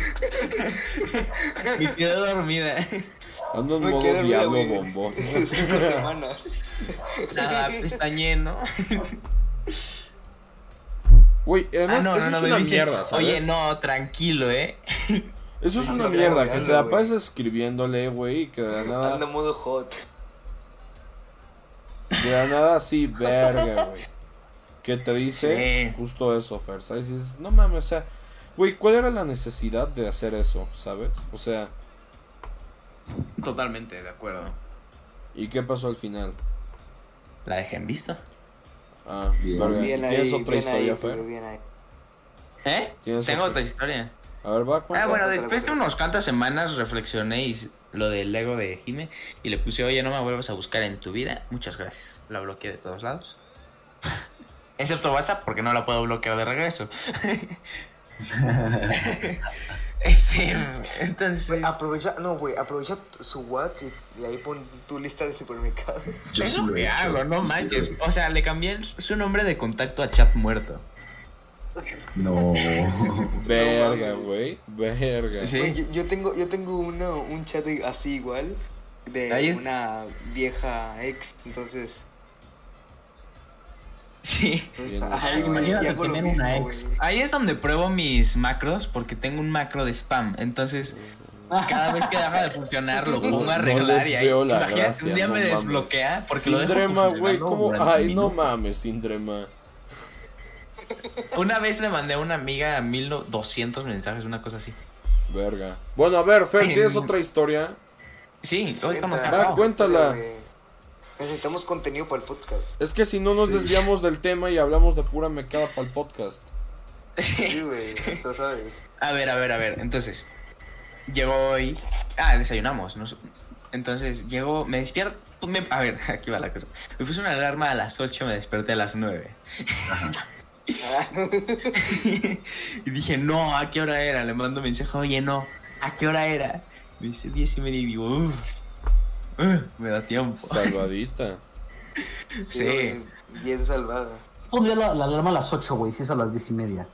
S5: Me quedé dormida.
S1: Ando en
S2: Me
S1: modo
S2: quedé dormida,
S1: diablo
S2: güey.
S1: bombón. (laughs)
S2: Cinco semanas.
S5: Nada, pestañé, ¿no?
S1: Güey, además,
S5: Ah, no,
S1: eso
S5: no, no,
S1: es
S5: me
S1: una
S5: dice,
S1: mierda, ¿sabes?
S5: Oye, no, tranquilo, ¿eh?
S1: Eso es una
S2: Ando
S1: mierda, que te la pases escribiéndole, güey, y que de la nada,
S2: Ando modo hot.
S1: de la nada así, verga, güey. Que te dice
S5: Sí.
S1: justo eso, Fer, ¿sabes? Y dices, no mames, o sea, güey, ¿cuál era la necesidad de hacer eso, ¿sabes? O sea,
S5: Totalmente de acuerdo.
S1: ¿y qué pasó al final?
S5: La dejé en visto.
S1: Ah,
S3: Bien.
S1: verga, ¿y
S2: Bien
S1: ¿tienes
S2: ahí,
S1: otra
S2: bien
S1: historia,
S2: ahí,
S1: Fer?
S2: bien ahí.
S5: ¿Eh?
S1: ¿Tienes
S5: Tengo
S1: otra?
S5: otra historia.
S1: A ver, va,
S5: Ah, bueno, después de unos cuantas semanas reflexioné y lo del Lego de Jime y le puse, oye, no me vuelvas a buscar en tu vida. Muchas gracias. La bloqueé de todos lados. Excepto WhatsApp porque no la puedo bloquear de regreso. (laughs) este, entonces...
S2: Aprovecha, no, güey, aprovecha su WhatsApp y, y ahí pon tu lista de supermercado.
S3: Yo
S5: Es
S3: sí
S5: lo hago, no manches. O sea, le cambié el- su nombre de contacto a chat muerto.
S3: No. (laughs)
S1: Verga, güey, verga.
S5: Sí.
S2: Yo, yo tengo, yo tengo uno, un chat así igual de
S5: Ahí es-
S2: una vieja ex, entonces,
S5: Sí.
S2: entonces
S6: imagínate una ex.
S5: Ahí es donde pruebo mis macros porque tengo un macro de spam. Entonces, cada vez que deja de funcionar (laughs) lo pongo a arreglar y ahí, imagínate,
S1: gracia,
S5: un día
S1: no
S5: me
S1: mames.
S5: desbloquea porque
S1: Sindrema, güey, ¿cómo? Ay, no mames, Sindrema.
S5: Una vez le mandé a una amiga 1200 mensajes, una cosa así.
S1: Verga. Bueno, a ver, Fer, ¿tienes
S5: En-
S1: otra historia?
S5: Sí, hoy nos
S1: Va,
S5: acabamos.
S1: cuéntala.
S2: Necesitamos contenido para el podcast.
S1: Es que si no nos
S3: Sí.
S1: desviamos del tema y hablamos de pura mecada para el podcast.
S2: Sí, güey, tú sabes. (laughs)
S5: A ver, a ver, a ver. Entonces, llegó hoy. Ah, desayunamos. ¿no? Entonces, llegó, me despierto. me- a ver, (laughs) aquí va la cosa. Me puse una alarma a las 8, me desperté a las 9. (laughs) y dije, no, ¿a qué hora era? Le mando mensaje, oye, no, ¿a qué hora era? Me dice 10 y media y digo, uff, (laughs) me da tiempo.
S1: Salvadita.
S5: Sí.
S2: güey, Bien salvada.
S6: Pondría la, la alarma a las 8, güey, si es a las 10 y media.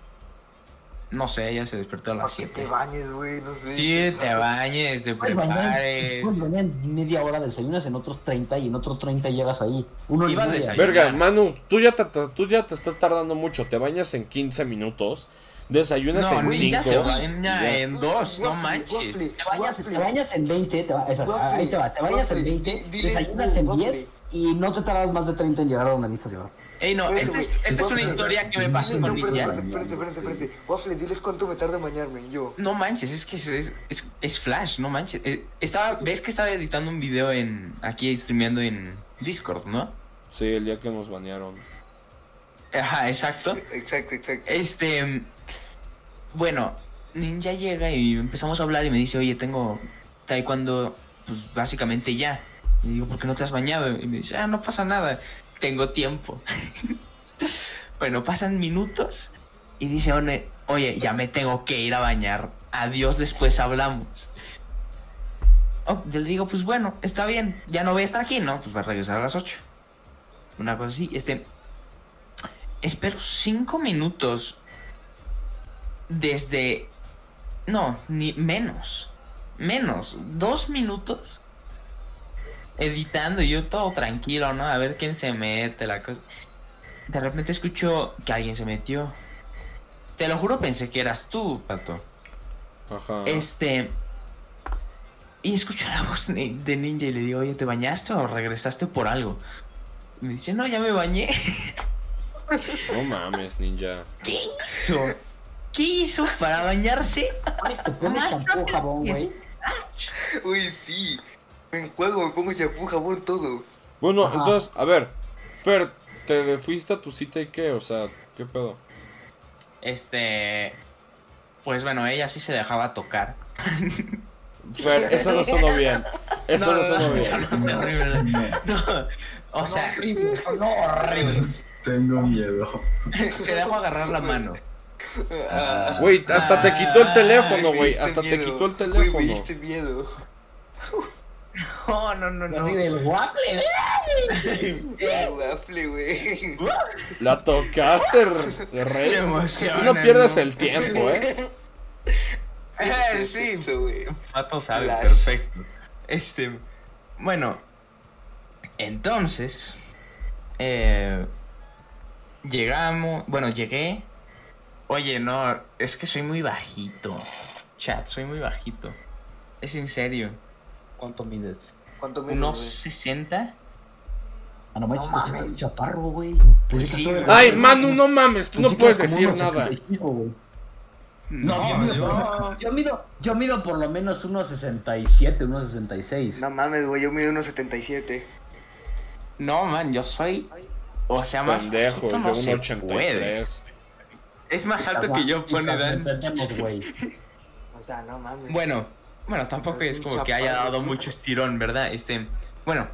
S5: No sé, ella se despertó a
S2: Para
S5: las
S2: que te
S5: 7.
S2: bañes, güey, no sé.
S5: Sí, te bañes, te prepares.
S6: bañar en media hora, desayunas en otros 30 y en otros 30 llegas ahí. Uno y
S5: Iba a desayunar.
S1: Verga, Manu, tú ya, te, tú ya te estás tardando mucho. Te bañas en 15 minutos. Desayunas
S5: No,
S1: en
S5: ni ya
S1: 5.
S5: se baña en dos, no
S2: Waffle,
S5: manches.
S6: Te bañas, te bañas en 20, te, va-
S2: Waffle,
S6: ahí te va, te bañas en
S2: waffle,
S6: 20,
S2: di- dile,
S6: desayunas en
S2: waffle.
S6: 10 y no te tardas más de 30 en llegar a donde necesitas llegar.
S5: Ey, no, esta es, esta es una historia que me pasó con
S2: no, espérate,
S5: Ninja.
S2: espérate, espérate, espérate. Waffle, diles cuánto me tarda en bañarme. Y yo,
S5: No manches, es que es, es, es- es Flash, no manches. Eh, Estaba, ¿Ves que estaba editando un video en aquí streameando en Discord, no?
S1: Sí, el día que nos banearon.
S5: Ajá, exacto.
S2: exacto, exacto.
S5: Este, bueno, Ninja llega y empezamos a hablar y me dice, oye, tengo taekwondo, pues básicamente ya. Y digo, ¿por qué no te has bañado? Y me dice, ah, no pasa nada, tengo tiempo. (laughs) bueno, pasan minutos y dice, "One- oye, ya me tengo que ir a bañar. Adiós, después hablamos. Oh, yo le digo, pues bueno, está bien, ya no voy a estar aquí, ¿no? Pues va a regresar a las 8. Una cosa así, este... Espero cinco minutos desde... No, ni menos. Menos. Dos minutos. Editando, yo todo tranquilo, ¿no? A ver quién se mete, la cosa. De repente escucho que alguien se metió. Te lo juro, pensé que eras tú, Pato.
S1: Ajá.
S5: Este. Y escucho la voz de Ninja y le digo, oye, ¿te bañaste o regresaste por algo? Y me dice, no, ya me bañé. (laughs)
S1: No mames, ninja.
S5: ¿Qué hizo? ¿Qué hizo para bañarse?
S6: ¿Te pones shampoo, jabón, güey?
S2: Uy, sí. Me enjuago, me pongo champú, jabón, todo.
S1: Bueno,
S6: Ajá.
S1: entonces, a ver, Fer, ¿te fuiste a tu cita y qué? O sea, ¿qué pedo?
S5: Este. Pues bueno, ella sí se dejaba tocar.
S1: Fer, eso no sonó bien. Eso no, sonó bien.
S5: sonó terrible. No, o sea,
S6: horrible, sonó horrible. (laughs)
S4: Tengo miedo.
S5: se dejó agarrar la mano.
S2: Ah,
S1: Güey, hasta te quitó el teléfono, güey. Hasta te quitó el
S2: me
S1: teléfono.
S2: diste miedo.
S5: No, no, no, no.
S6: Del waffle,
S2: El waffle, güey.
S1: La tocaste, rey.
S5: Emociona,
S1: Tú no pierdes
S5: ¿no?
S1: el tiempo, ¿eh? (laughs)
S5: Eh, sí. Pato sabe,
S2: Flash.
S5: perfecto. Este, bueno, entonces, eh, llegamos, bueno, llegué. Oye, no, es que soy muy bajito. Chat, soy muy bajito. Es en serio.
S6: ¿Cuánto mides?
S2: ¿Cuánto me
S5: Unos 60.
S6: Ah, no manches,
S2: No
S6: tú sí
S2: mames.
S6: estás chaparro, güey. Pues
S5: Sí,
S6: eres-
S5: güey.
S1: Ay, Manu, no mames, tú no
S6: que
S1: puedes decir nada.
S6: 75, güey.
S5: No,
S6: yo, mido
S5: yo-
S6: por, yo, mido, yo mido por lo menos unos 67, unos 66.
S2: No mames, güey, yo mido unos 77.
S5: no, man, yo soy, o sea, más
S1: Pendejo, es
S5: no
S1: de
S5: se
S1: un 83.
S5: Es más alto que yo, pone Dan.
S2: O sea, no mames.
S5: Bueno, bueno, tampoco es como que haya dado mucho estirón, ¿verdad? Este, bueno,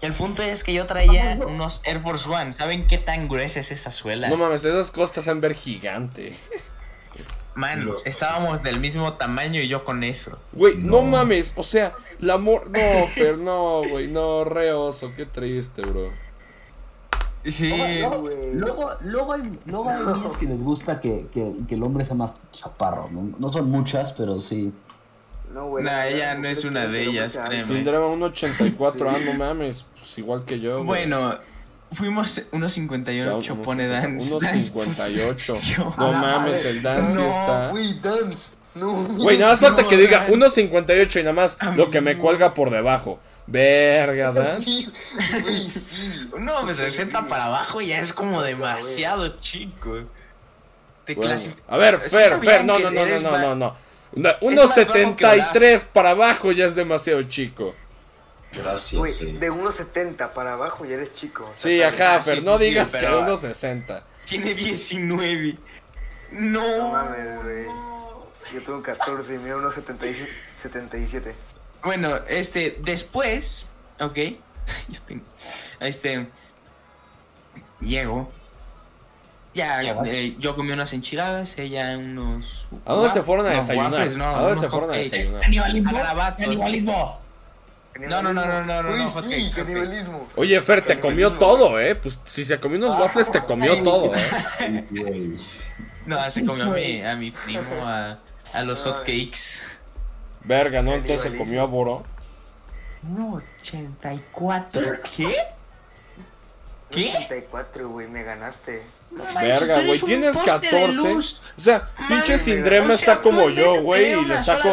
S5: el punto es que yo traía unos Air Force One. ¿Saben qué tan gruesa es esa suela?
S1: No mames, esas costas han ver gigante.
S5: Man,
S4: Los-
S5: estábamos del mismo tamaño y yo con eso.
S1: Güey, no.
S4: No.
S1: mames, o sea, la amor. No, Fer, no, güey, no, re oso, qué triste, bro.
S5: Sí,
S6: Luego, luego, luego hay, luego hay niñas que les gusta que, que, que el hombre sea más chaparro. No, no son muchas, pero sí.
S2: No, güey.
S5: Nah,
S2: la
S5: ella no es una de
S2: el
S5: ellas, créeme.
S2: sea-
S1: Síndrome 1.84, (laughs) ah, no mames, pues igual que yo. güey.
S5: bueno, fuimos unos 58,
S1: Unos
S5: pone Dan.
S1: 1.58.
S5: Yo-
S1: No
S2: A la
S1: mames, el Dan sí
S2: no,
S1: está.
S2: Güey, dance. No,
S1: Güey, nada más falta
S5: No,
S1: que diga
S5: Dan.
S1: 1.58 y nada más lo que me cuelga por debajo. Verga, Dan.
S2: Sí, güey, sí.
S5: No, me 60 para abajo ya es como demasiado chico. Te
S1: Bueno, a ver,
S5: ¿Sí
S1: Fer, Fer, no, no, no, no, no, no, no. Una-
S5: más bajo que
S1: 1.73 para abajo ya es demasiado chico.
S4: Gracias. Sí.
S2: de 1.70 para abajo ya eres chico. o sea,
S1: Sí, ajá,
S5: Ah,
S1: Fer,
S5: sí,
S1: no digas que
S5: pero-
S1: 1.60.
S5: Tiene 19. No.
S2: No mames, güey. Yo tengo 14 y mido 1.77. 77.
S5: Bueno, este, después, ok. (laughs) Este. Llego. Ya, eh, yo comí unas enchiladas, ella unos.
S1: ¿A dónde se fueron a desayunar?
S5: waffles, no,
S1: ¿A dónde se fueron a desayunar?
S6: ¡Canibalismo! ¡Canibalismo!
S5: No, no, no, no, no, no, no, hotcakes,
S2: canibalismo.
S1: Oye, Fer, te comió todo, ¿eh? Pues si se comió unos waffles, te comió todo, ¿eh?
S5: No, se comió a mi, a mi primo, a, a los hotcakes.
S1: Verga, ¿no? Entonces se comió a Boro.
S5: No, 84. ¿Qué? ¿Qué?
S2: 84, güey, me ganaste.
S5: No manches, tú
S1: Verga, güey, tienes
S5: poste de
S1: 14.
S5: luz.
S1: O sea, pinche Sindrema
S5: o sea,
S1: está como
S5: tú
S1: yo, güey, y le saco.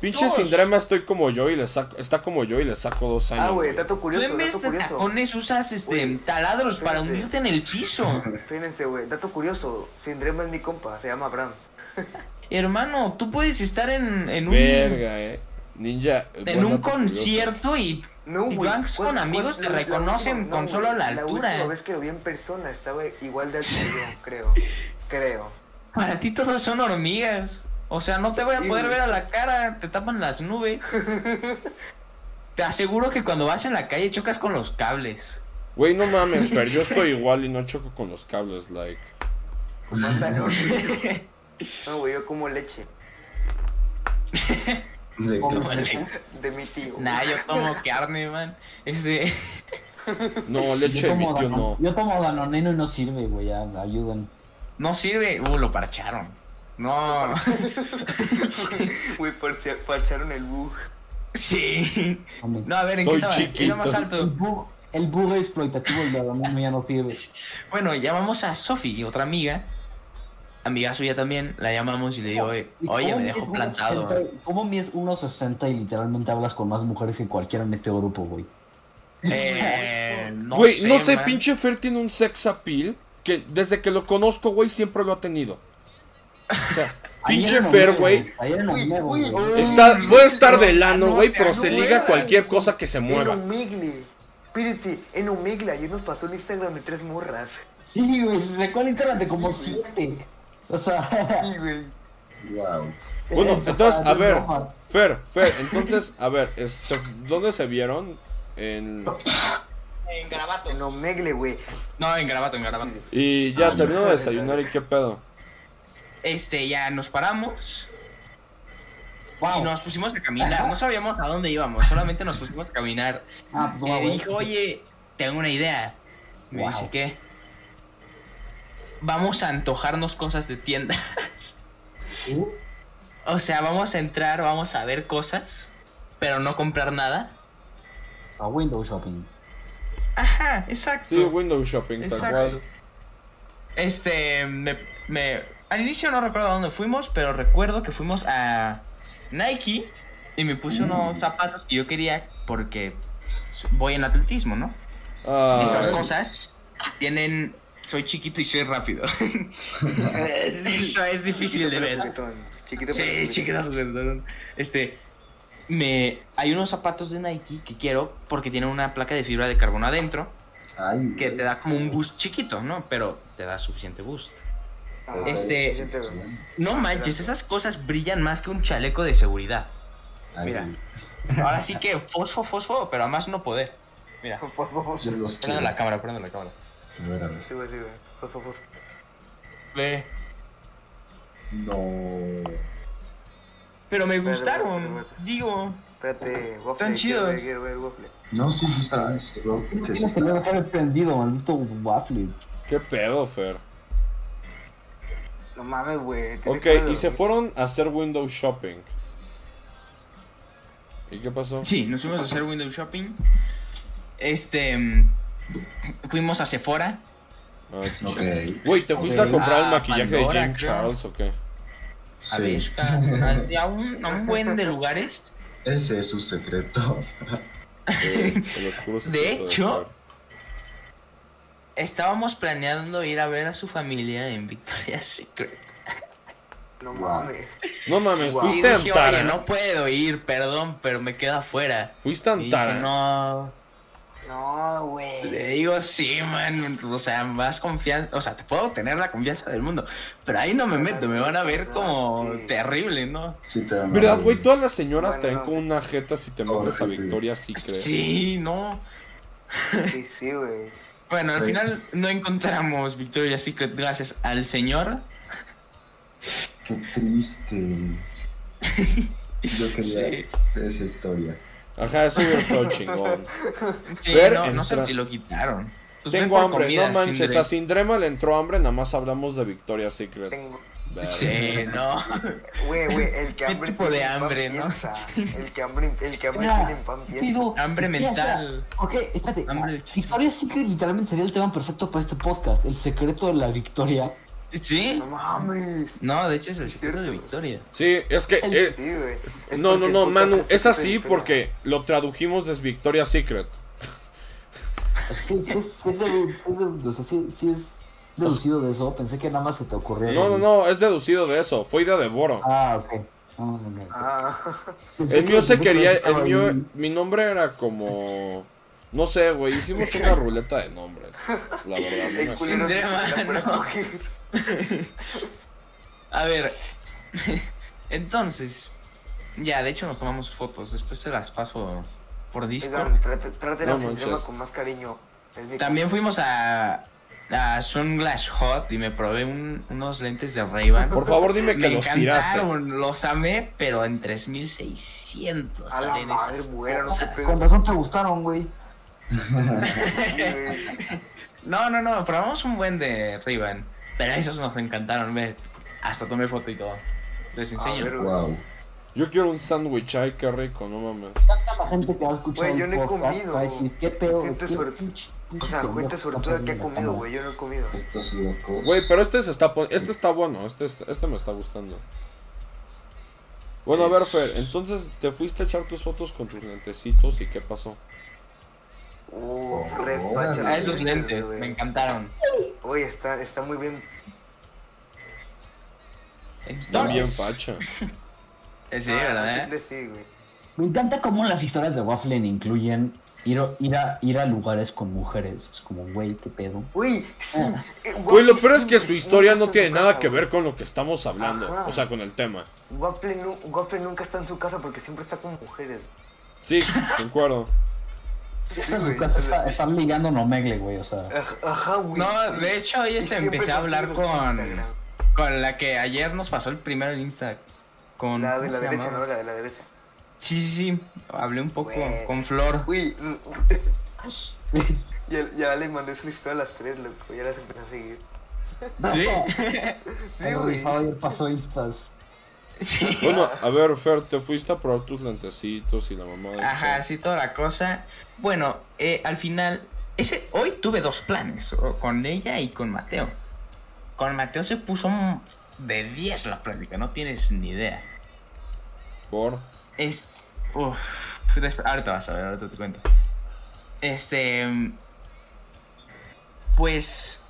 S1: Pinche. Sindrema estoy como yo y le saco. Está como yo y le saco dos años.
S2: Ah, güey, dato
S5: Tú
S2: curioso,
S5: en vez de tacones usas este taladros para hundirte en el piso.
S2: Fíjense, güey, dato curioso. Sindrema es mi compa, se llama Abraham.
S5: Hermano, tú puedes estar en, en un,
S1: Verga, eh. Ninja.
S5: en un
S1: curioso.
S5: concierto y
S2: No,
S5: Y
S2: güey.
S5: vas con
S2: ¿cuál-
S5: amigos, te
S2: la- la
S5: reconocen
S2: última-
S5: con
S2: no,
S5: solo la
S2: La
S5: altura.
S2: última vez que lo vi en persona estaba igual de alto que yo, (laughs) creo. Creo.
S5: para ti todos son hormigas. O sea, no te voy a
S2: Sí,
S5: poder ver a la cara, te tapan las nubes. (laughs) Te aseguro que cuando vas en la calle chocas con los cables.
S1: Güey, no mames, Fer. Yo (laughs) estoy igual y no choco con los cables, like.
S2: No, güey, yo como leche.
S4: De que-
S2: De mi tío.
S5: Nah, yo tomo carne, man. Este,
S1: No, leche
S6: Yo
S1: de mi
S6: tomo,
S1: tío
S6: Danon-
S1: no.
S6: yo tomo danoneno y no sirve, güey, ya, ayuden.
S5: no sirve. Uh, lo parcharon. No. (laughs)
S2: Güey, parcharon el bug.
S5: Sí. No, a ver, ¿en qué
S1: Estoy
S5: estaba? ¿Quién era más
S1: chiquito.
S6: El
S5: alto?
S6: bug, el bug exploitativo del danoneno ya no sirve.
S5: Bueno, llamamos a Sofi, otra amiga. Amiga suya también. La llamamos y le digo, oye,
S6: ¿Y
S5: oye,
S6: cómo
S5: me
S6: mides
S5: dejó
S6: 1.60?
S5: plantado.
S6: ¿Cómo mides 1.60 y literalmente hablas con más mujeres que cualquiera en este grupo, güey?
S5: Eh, (laughs) no
S1: Güey,
S5: sé,
S1: no sé,
S5: man.
S1: pinche Fer tiene un sex appeal que desde que lo conozco, güey, siempre lo ha tenido. O sea, (laughs) pinche Fer, güey. Está, puede estar de lano, güey, pero se liga cualquier cosa que se
S2: En
S1: mueva.
S2: Espérate, en Omegle ayer nos pasó el Instagram de tres morras.
S6: Sí, güey, se sacó el Instagram de como siete. O sea,
S2: Sí, güey.
S4: Wow.
S1: Bueno,
S6: esto
S1: entonces, a ver. Fer, Fer, entonces, a ver, este, ¿dónde se vieron? En...
S5: En Garabato.
S2: En Omegle, güey.
S5: No, en Garabato, en Garabato.
S1: Y ya
S4: Ah,
S1: terminó
S2: no.
S1: de desayunar y qué pedo.
S5: Este, ya nos paramos
S6: Wow.
S5: y nos pusimos a caminar. No sabíamos a dónde íbamos, solamente nos pusimos a caminar.
S6: Ah, pues,
S5: le
S6: güey.
S5: dije, oye, tengo una idea. Me
S6: Wow.
S5: dice, ¿qué? Vamos a antojarnos cosas de tiendas.
S6: ¿Sí? (laughs)
S5: O sea, vamos a entrar, vamos a ver cosas, pero no comprar nada.
S6: A window shopping.
S5: Ajá, exacto.
S1: Sí, window shopping, tal cual.
S5: Este, me, me- al inicio no recuerdo a dónde fuimos, pero recuerdo que fuimos a Nike y me puse unos zapatos que yo quería porque voy en atletismo, ¿no?
S1: Ah,
S5: Esas cosas tienen, soy chiquito y soy rápido. (laughs) (laughs) Eso es difícil de ver.
S2: Chiquito
S5: Sí, chiquito juguetón. Este, me, hay unos zapatos de Nike que quiero porque tienen una placa de fibra de carbono adentro
S4: Ay,
S5: que te da como un boost chiquito, ¿no? Pero te da suficiente boost.
S2: Ah,
S5: Este-
S2: güey.
S5: No manches, esas cosas brillan más que un chaleco de seguridad.
S4: Ay,
S5: Mira. Ahora sí que fosfo, fosfo, pero a más no poder. Mira,
S2: Fos, fos, fos.
S4: Yo los
S5: prende
S4: quiero.
S5: la cámara, prende la cámara.
S4: Ver.
S2: Sí, güey, sí, güey.
S5: Ve.
S4: No.
S5: Pero me
S2: Espérate,
S5: gustaron,
S2: espérate,
S5: digo.
S2: Espérate, waffle.
S5: Están chidos.
S2: ver, Quiero ver waffle.
S4: No, sí, sí está. sí, creo que sí
S6: Tienes que no
S4: está.
S6: dejar el prendido, maldito waffle.
S1: ¿Qué pedo, Fer?
S2: No mames, güey. ¿qué
S1: Ok, y se fueron a hacer window shopping. ¿Y qué pasó?
S5: Sí, nos fuimos a hacer window shopping. Este. Fuimos a Sephora.
S1: Ah. Güey, ¿te fuiste a comprar el
S5: Ah,
S1: maquillaje de
S5: Pandora, creo.
S1: Charles o qué?
S5: A
S4: Sí.
S5: ver, a un, a un buen de lugares.
S4: Ese es su secreto.
S1: Eh, el oscuro
S5: De hecho. Estábamos planeando ir a ver a su familia en Victoria's Secret.
S2: No mames.
S1: No mames.
S5: Y
S1: fuiste a Antara.
S5: oye, no puedo ir, perdón, pero me queda afuera.
S1: Fuiste a
S5: Y dice,
S1: Antara.
S5: no.
S2: No, güey.
S5: Le digo, sí, man. O sea, más confianza. O sea, te puedo tener la confianza del mundo. Pero ahí no me meto, me van a ver como
S2: Sí.
S5: terrible, ¿no?
S4: Sí, te dan
S1: ¿Verdad,
S4: una-
S1: güey? Todas las señoras
S2: Bueno,
S1: te ven con una jeta si te metes a. Victoria Secret.
S5: Sí, no.
S2: Sí, sí, güey.
S5: Bueno, al
S4: Sí.
S5: final no encontramos Victoria's Secret gracias al señor.
S4: Qué triste. (laughs) Yo quería
S5: Sí.
S4: esa historia.
S1: Ajá, eso hubiera estado chingón.
S5: Sí,
S1: Fer
S5: no, no sé
S1: entra-
S5: si lo quitaron. Pues
S1: Tengo hambre,
S5: comida,
S1: no manches.
S5: Sindre.
S1: A Sindrema le entró hambre, nada más hablamos de Victoria Secret.
S2: Tengo.
S5: Sí, no.
S2: Güey, güey, el que
S5: ¿Qué
S2: hambre
S5: tipo de hambre, no?
S2: El que hambre, el que hambre
S6: Espera,
S2: tiene pan piensa.
S6: pido-
S5: Hambre
S6: espera,
S5: mental.
S6: espera. Ok, espérate. Victoria's Secret literalmente sería el tema perfecto para este podcast. El secreto de la victoria.
S5: ¿Sí?
S2: No mames.
S5: No, de hecho es el secreto de. Victoria.
S1: Sí, es que. eh,
S2: Sí, güey. Es
S1: no, no, no, Manu, es así porque lo tradujimos desde Victoria Secret.
S6: Sí, sí, es, sí es de- sí es de- o sea, sí- sí es deducido de eso. Pensé que nada más se te ocurrió.
S1: No, no, no, es deducido de eso. Fue idea de Boro.
S6: Ah, ok. No, no, no.
S2: Ah,
S1: El mío se quería. El mío. Mi nombre era como. No sé, güey. Hicimos una ruleta de nombres. La verdad, no me (laughs)
S5: A ver. (laughs) Entonces. Ya, de hecho nos tomamos fotos. Después se las paso por Discord.
S2: Oigan,
S1: No manches.
S2: con más cariño.
S5: También fuimos a. A Sunglass Hot y me probé un- unos lentes de Ray-Ban.
S1: Por favor, dime que
S5: Me
S1: los tiraste.
S5: los amé, pero en 3600.
S2: A la madre, muera, no se
S6: Con razón te gustaron, (laughs) güey.
S5: No, no, no, probamos un buen de Ray-Ban. Pero esos nos encantaron, ve. Hasta tomé foto y todo. Les enseño.
S2: Ver,
S4: Wow.
S1: Yo quiero un sándwich, ay, qué rico, no mames.
S6: Tanta la gente que va a escuchar
S2: Güey, yo no he comido.
S6: va a decir, ¿qué pedo?
S2: Gente
S6: ¿Qué
S2: suerte-
S6: pinche- pinche
S2: O sea, gente
S6: está
S2: sortuda que ha comido, güey. Yo no he comido.
S4: Estos locos.
S1: Güey, pero este se está este está bueno, este, es- este me está gustando. Bueno, a ver, Fer, entonces te fuiste a echar tus fotos con tus lentecitos y qué pasó.
S2: Uh, red
S4: Oh,
S2: patch
S5: A esos lentes,
S2: güey.
S5: me encantaron.
S2: Oye, está, está muy bien.
S1: Está bien
S5: Entonces,
S1: facha.
S5: eh, sí,
S2: Ah,
S5: ¿verdad?
S2: Sí, güey.
S6: Me encanta cómo las historias de Wafflen incluyen ir, ir, a, ir a lugares con mujeres. Es como, güey, qué pedo.
S2: Uy, sí.
S6: Ah.
S2: eh,
S1: Güey, lo peor es que su historia no tiene nada
S2: casa,
S1: que ver con lo que estamos hablando.
S2: Ajá.
S1: O sea, con el tema.
S2: Waffle nunca está en su casa porque siempre está con mujeres.
S1: Sí, concuerdo.
S6: Sí, está en su
S2: güey.
S6: casa, está- están ligando en Omegle, güey, o sea.
S2: Ajá, güey.
S5: No, de hecho, hoy este empecé a hablar con, con la que ayer nos pasó el primero en Insta. Con,
S2: La de
S5: ¿cómo
S2: la derecha,
S5: llamaba?
S2: ¿no? La de la derecha.
S5: Sí, sí, sí. Hablé un poco
S2: Güey.
S5: con Flor.
S2: Uy, (laughs) ya, ya les mandé su historia a las tres, loco. Ya las empecé a seguir.
S5: Sí. (laughs)
S2: Sí, güey.
S6: ayer pasó instas.
S5: Sí.
S1: Bueno, a ver, Fer, te fuiste a probar tus lentecitos y la mamá de
S5: Ajá, sí, toda la cosa. Bueno, eh, al final, ese, hoy tuve dos planes, con ella y con Mateo. Con Mateo se puso de 10 la plática, no tienes ni idea.
S1: Por.
S5: Es. Uf, ahorita vas a ver, ahorita te cuento. Este. Pues.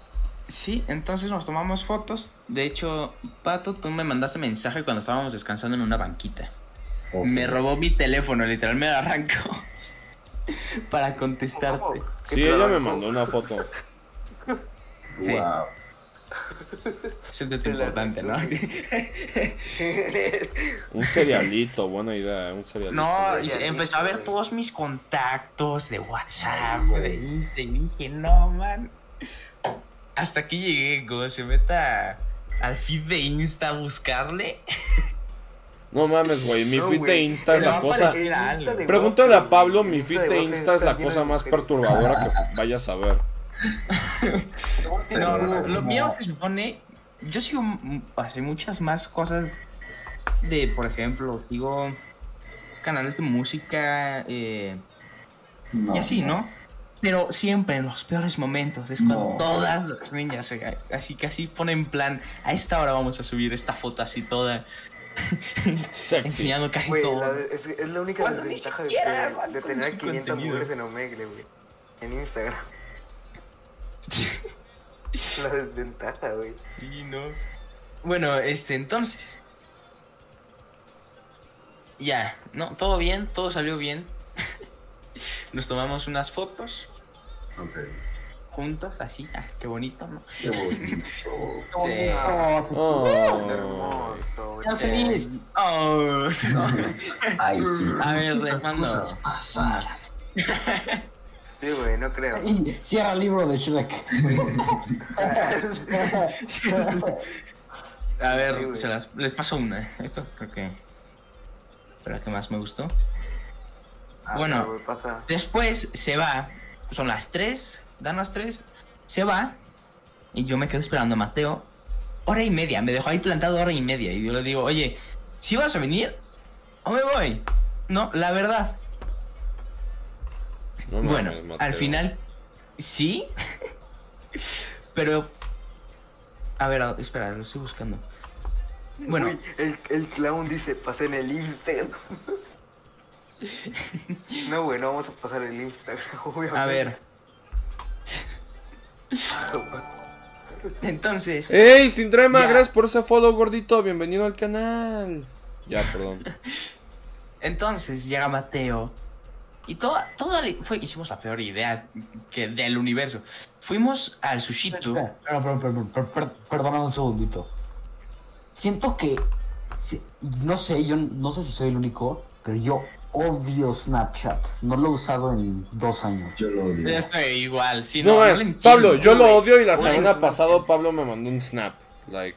S5: Sí, entonces nos tomamos fotos. De hecho, Pato, tú me mandaste mensaje cuando estábamos descansando en una banquita. Me robó mi teléfono, literal me arrancó. (laughs) para contestarte.
S1: Sí, ella me mandó una foto.
S5: Sí.
S3: Wow.
S5: Eso es lo
S2: Te la
S5: importante, ¿no? (laughs)
S1: Un cerealito, buena idea, un cerealito.
S5: No, empezó a ver todos mis contactos de WhatsApp, de Insta, y dije, no, man. Hasta aquí llegué, go, se meta al feed de Insta a buscarle.
S1: No mames, güey, mi
S2: No,
S1: feed de. Insta es la cosa. Pregúntale a Pablo, mi feed de Insta es la cosa más perturbadora que vayas a ver.
S5: No,
S3: Pero,
S5: lo
S3: como-
S5: mío se supone. Yo sigo así muchas más cosas de, por ejemplo, sigo canales de música eh,
S3: No,
S5: y así, ¿no? Pero siempre en los peores momentos es cuando
S3: No.
S5: todas las niñas se, así así ponen en plan, a esta hora vamos a subir esta foto así toda, (laughs) enseñando casi todo.
S2: la es, es la única
S5: Cuando
S2: desventaja de, de- de tener
S5: su
S2: 500
S5: contenido.
S2: mujeres en Omegle, güey. En Instagram. (laughs) la desventaja, güey.
S5: Sí, no. Bueno, este, entonces. Ya, no, todo bien, todo salió bien. (laughs) Nos tomamos unas fotos Juntos, así, ah, qué bonito, ¿no?
S3: Qué bonito. (laughs)
S5: Sí.
S1: Oh.
S2: Hermoso,
S6: Ya
S2: che.
S6: feliz.
S5: Oh, no.
S3: Ay, sí. (laughs)
S5: A ver, les mando.
S2: Sí, güey, no creo.
S6: Y cierra el libro de Shrek. (laughs)
S5: A ver,
S2: Sí,
S5: se las, les paso una. Esto creo que. Pero que más me gustó.
S2: Ah,
S5: Bueno.
S2: pasa.
S5: Después se va. Son las 3. Dan las 3. Se va. Y yo me quedo esperando a Mateo. Hora y media. Me dejó ahí plantado hora y media. Y yo le digo, oye, ¿si vas a venir? ¿O me voy? No, la verdad.
S1: No
S5: bueno,
S1: mames,
S5: al final, sí. (laughs) Pero. A ver, a- espera, lo estoy buscando. Bueno,
S2: Uy, el, el clown dice, pasé en el Instagram. (laughs) (laughs) no, güey, no vamos a pasar el Instagram, (laughs) obviamente.
S5: a ver. (laughs) Entonces.
S1: ¡Ey, sin drama!
S5: Ya.
S1: Gracias por ese follow, gordito. Bienvenido al canal. Ya, perdón.
S5: Entonces llega Mateo. Y toda, toda la- fue, hicimos la peor idea que del universo. Fuimos al sushito.
S6: Espera, espera, espera, Perdóname un segundito. Siento que. No sé, yo no sé si soy el único, pero yo odio Snapchat. No lo he usado en dos años.
S3: Yo lo odio.
S5: Estoy igual. Sí,
S1: No,
S5: no,
S1: es,
S5: entiendo.
S1: Pablo, yo lo odio y la semana pasada Pablo me mandó un snap. Like,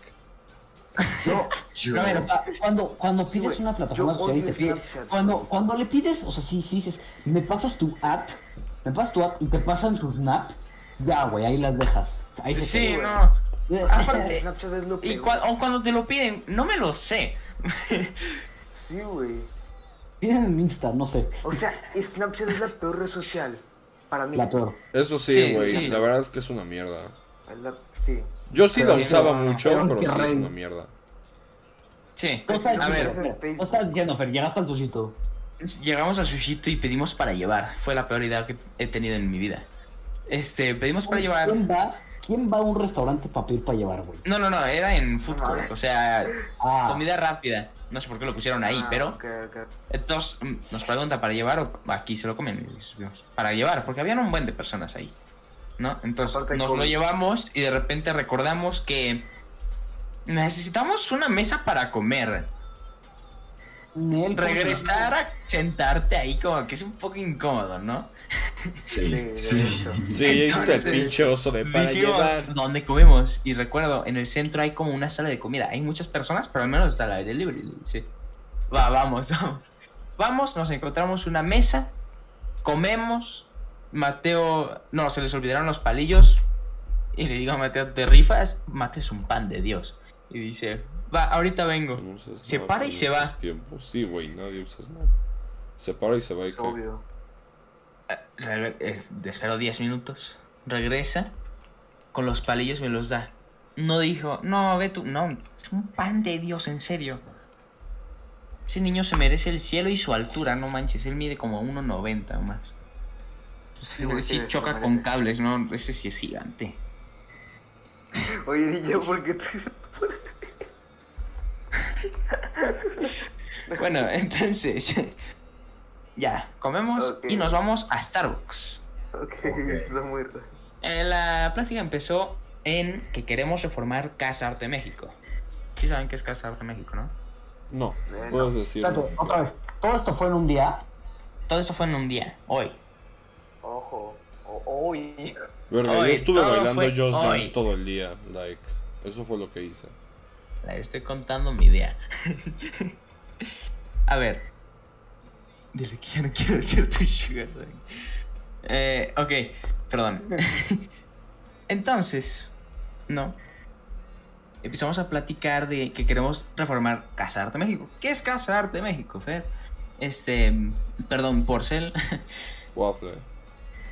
S6: Yo,
S3: Yo-
S6: a ver, o sea, cuando, cuando pides una plataforma
S2: yo
S6: social y te pide,
S2: Snapchat,
S6: cuando, cuando le pides, o sea, sí, sí dices, me pasas tu app, me pasas tu app y te pasan su snap, ya, güey, ahí las dejas. Ahí se
S5: Sí, no. Aparte, (laughs)
S2: Snapchat es lo
S5: y cua- o cuando te lo piden, no me lo sé.
S2: Sí, güey.
S6: Tienen mi Insta, no sé,
S2: O sea, Snapchat es la peor red social. Para mí.
S6: la peor.
S1: eso sí, güey.
S5: sí.
S1: La verdad es que es una mierda.
S2: Es la- Sí.
S1: Yo sí
S6: Pero
S1: la usaba mucho,
S6: pero
S1: sí es una mierda.
S5: Sí.
S6: ¿Qué estás
S5: A ver?
S6: ¿Qué estás diciendo, Fer? Llegaste al sushito.
S5: llegamos al sushito y pedimos para llevar. Fue la peor idea que he tenido en mi vida. Este, pedimos para llevar.
S6: ¿Quién va? ¿Quién va a un restaurante para pedir para llevar, güey?
S5: No, no, no, era en food court, o sea,
S6: Ah,
S5: comida rápida. No sé por qué lo pusieron ahí,
S2: Ah,
S5: pero
S2: ok, ok.
S5: entonces mm, nos pregunta para llevar o aquí se lo comen. Para llevar, porque habían un buen de personas ahí. ¿No? Entonces
S2: Aparte
S5: nos lo llevamos y de repente recordamos que necesitamos una mesa para comer.
S6: Nel, ¿cómo se
S5: Regresar a sentarte ahí como que es un poco incómodo, ¿no?
S2: Sí, de
S4: Sí.
S2: hecho.
S1: Sí, hiciste el pinche oso de para
S5: Dijimos,
S1: llevar.
S5: ¿Dónde comemos? Y recuerdo, en el centro hay como una sala de comida. Hay muchas personas, pero al menos está al aire libre. Dice, va, vamos, (laughs) vamos. Vamos, nos encontramos una mesa, comemos. Mateo, no, se les olvidaron los palillos. Y le digo a Mateo, ¿te rifas? Mateo es un pan de Dios. Y dice, va, ahorita vengo.
S1: No
S5: Se
S1: Snap
S5: para y se va.
S1: estos tiempos. Sí, güey, nadie usa Snap. Se para y se va y
S2: Es
S1: qué.
S2: obvio.
S5: Eh, reg- es- espero 10 minutos. Regresa. Con los palillos me los da. No dijo, no, ve tú. No, es un pan de Dios, en serio. Ese niño se merece el cielo y su altura, no manches. Él mide como 1,90 o más.
S2: Sí, sí,
S5: Sí, choca con cables, ¿no? Ese sí es gigante.
S2: Oye, DJ, ¿por qué te... (laughs) (laughs)
S5: Bueno, entonces. (laughs) ya, comemos
S2: Ok.
S5: y nos vamos a Starbucks.
S2: Ok, (laughs) está muy raro.
S5: Eh, la plática empezó en que queremos reformar Casa Arte México. Sí saben qué es Casa Arte México, ¿no?
S1: No,
S2: Eh,
S1: puedes
S2: no.
S1: decir.
S6: Otra vez. Todo esto fue en un día.
S5: Todo esto fue en un día, hoy.
S2: Ojo. O- Uy.
S1: Verga, yo
S5: Hoy,
S1: estuve bailando Just
S5: hoy.
S1: Dance todo el día. Like, eso fue lo que hice.
S5: Estoy contando mi idea. (laughs) A ver. Dile que ya no quiero ser tu sugar. Eh, ok, perdón. (laughs) Entonces, no. Empezamos a platicar de que queremos reformar Casa Arte México. ¿Qué es Casa Arte México, Fer? Este, perdón, Porcel, (laughs)
S1: Waffle.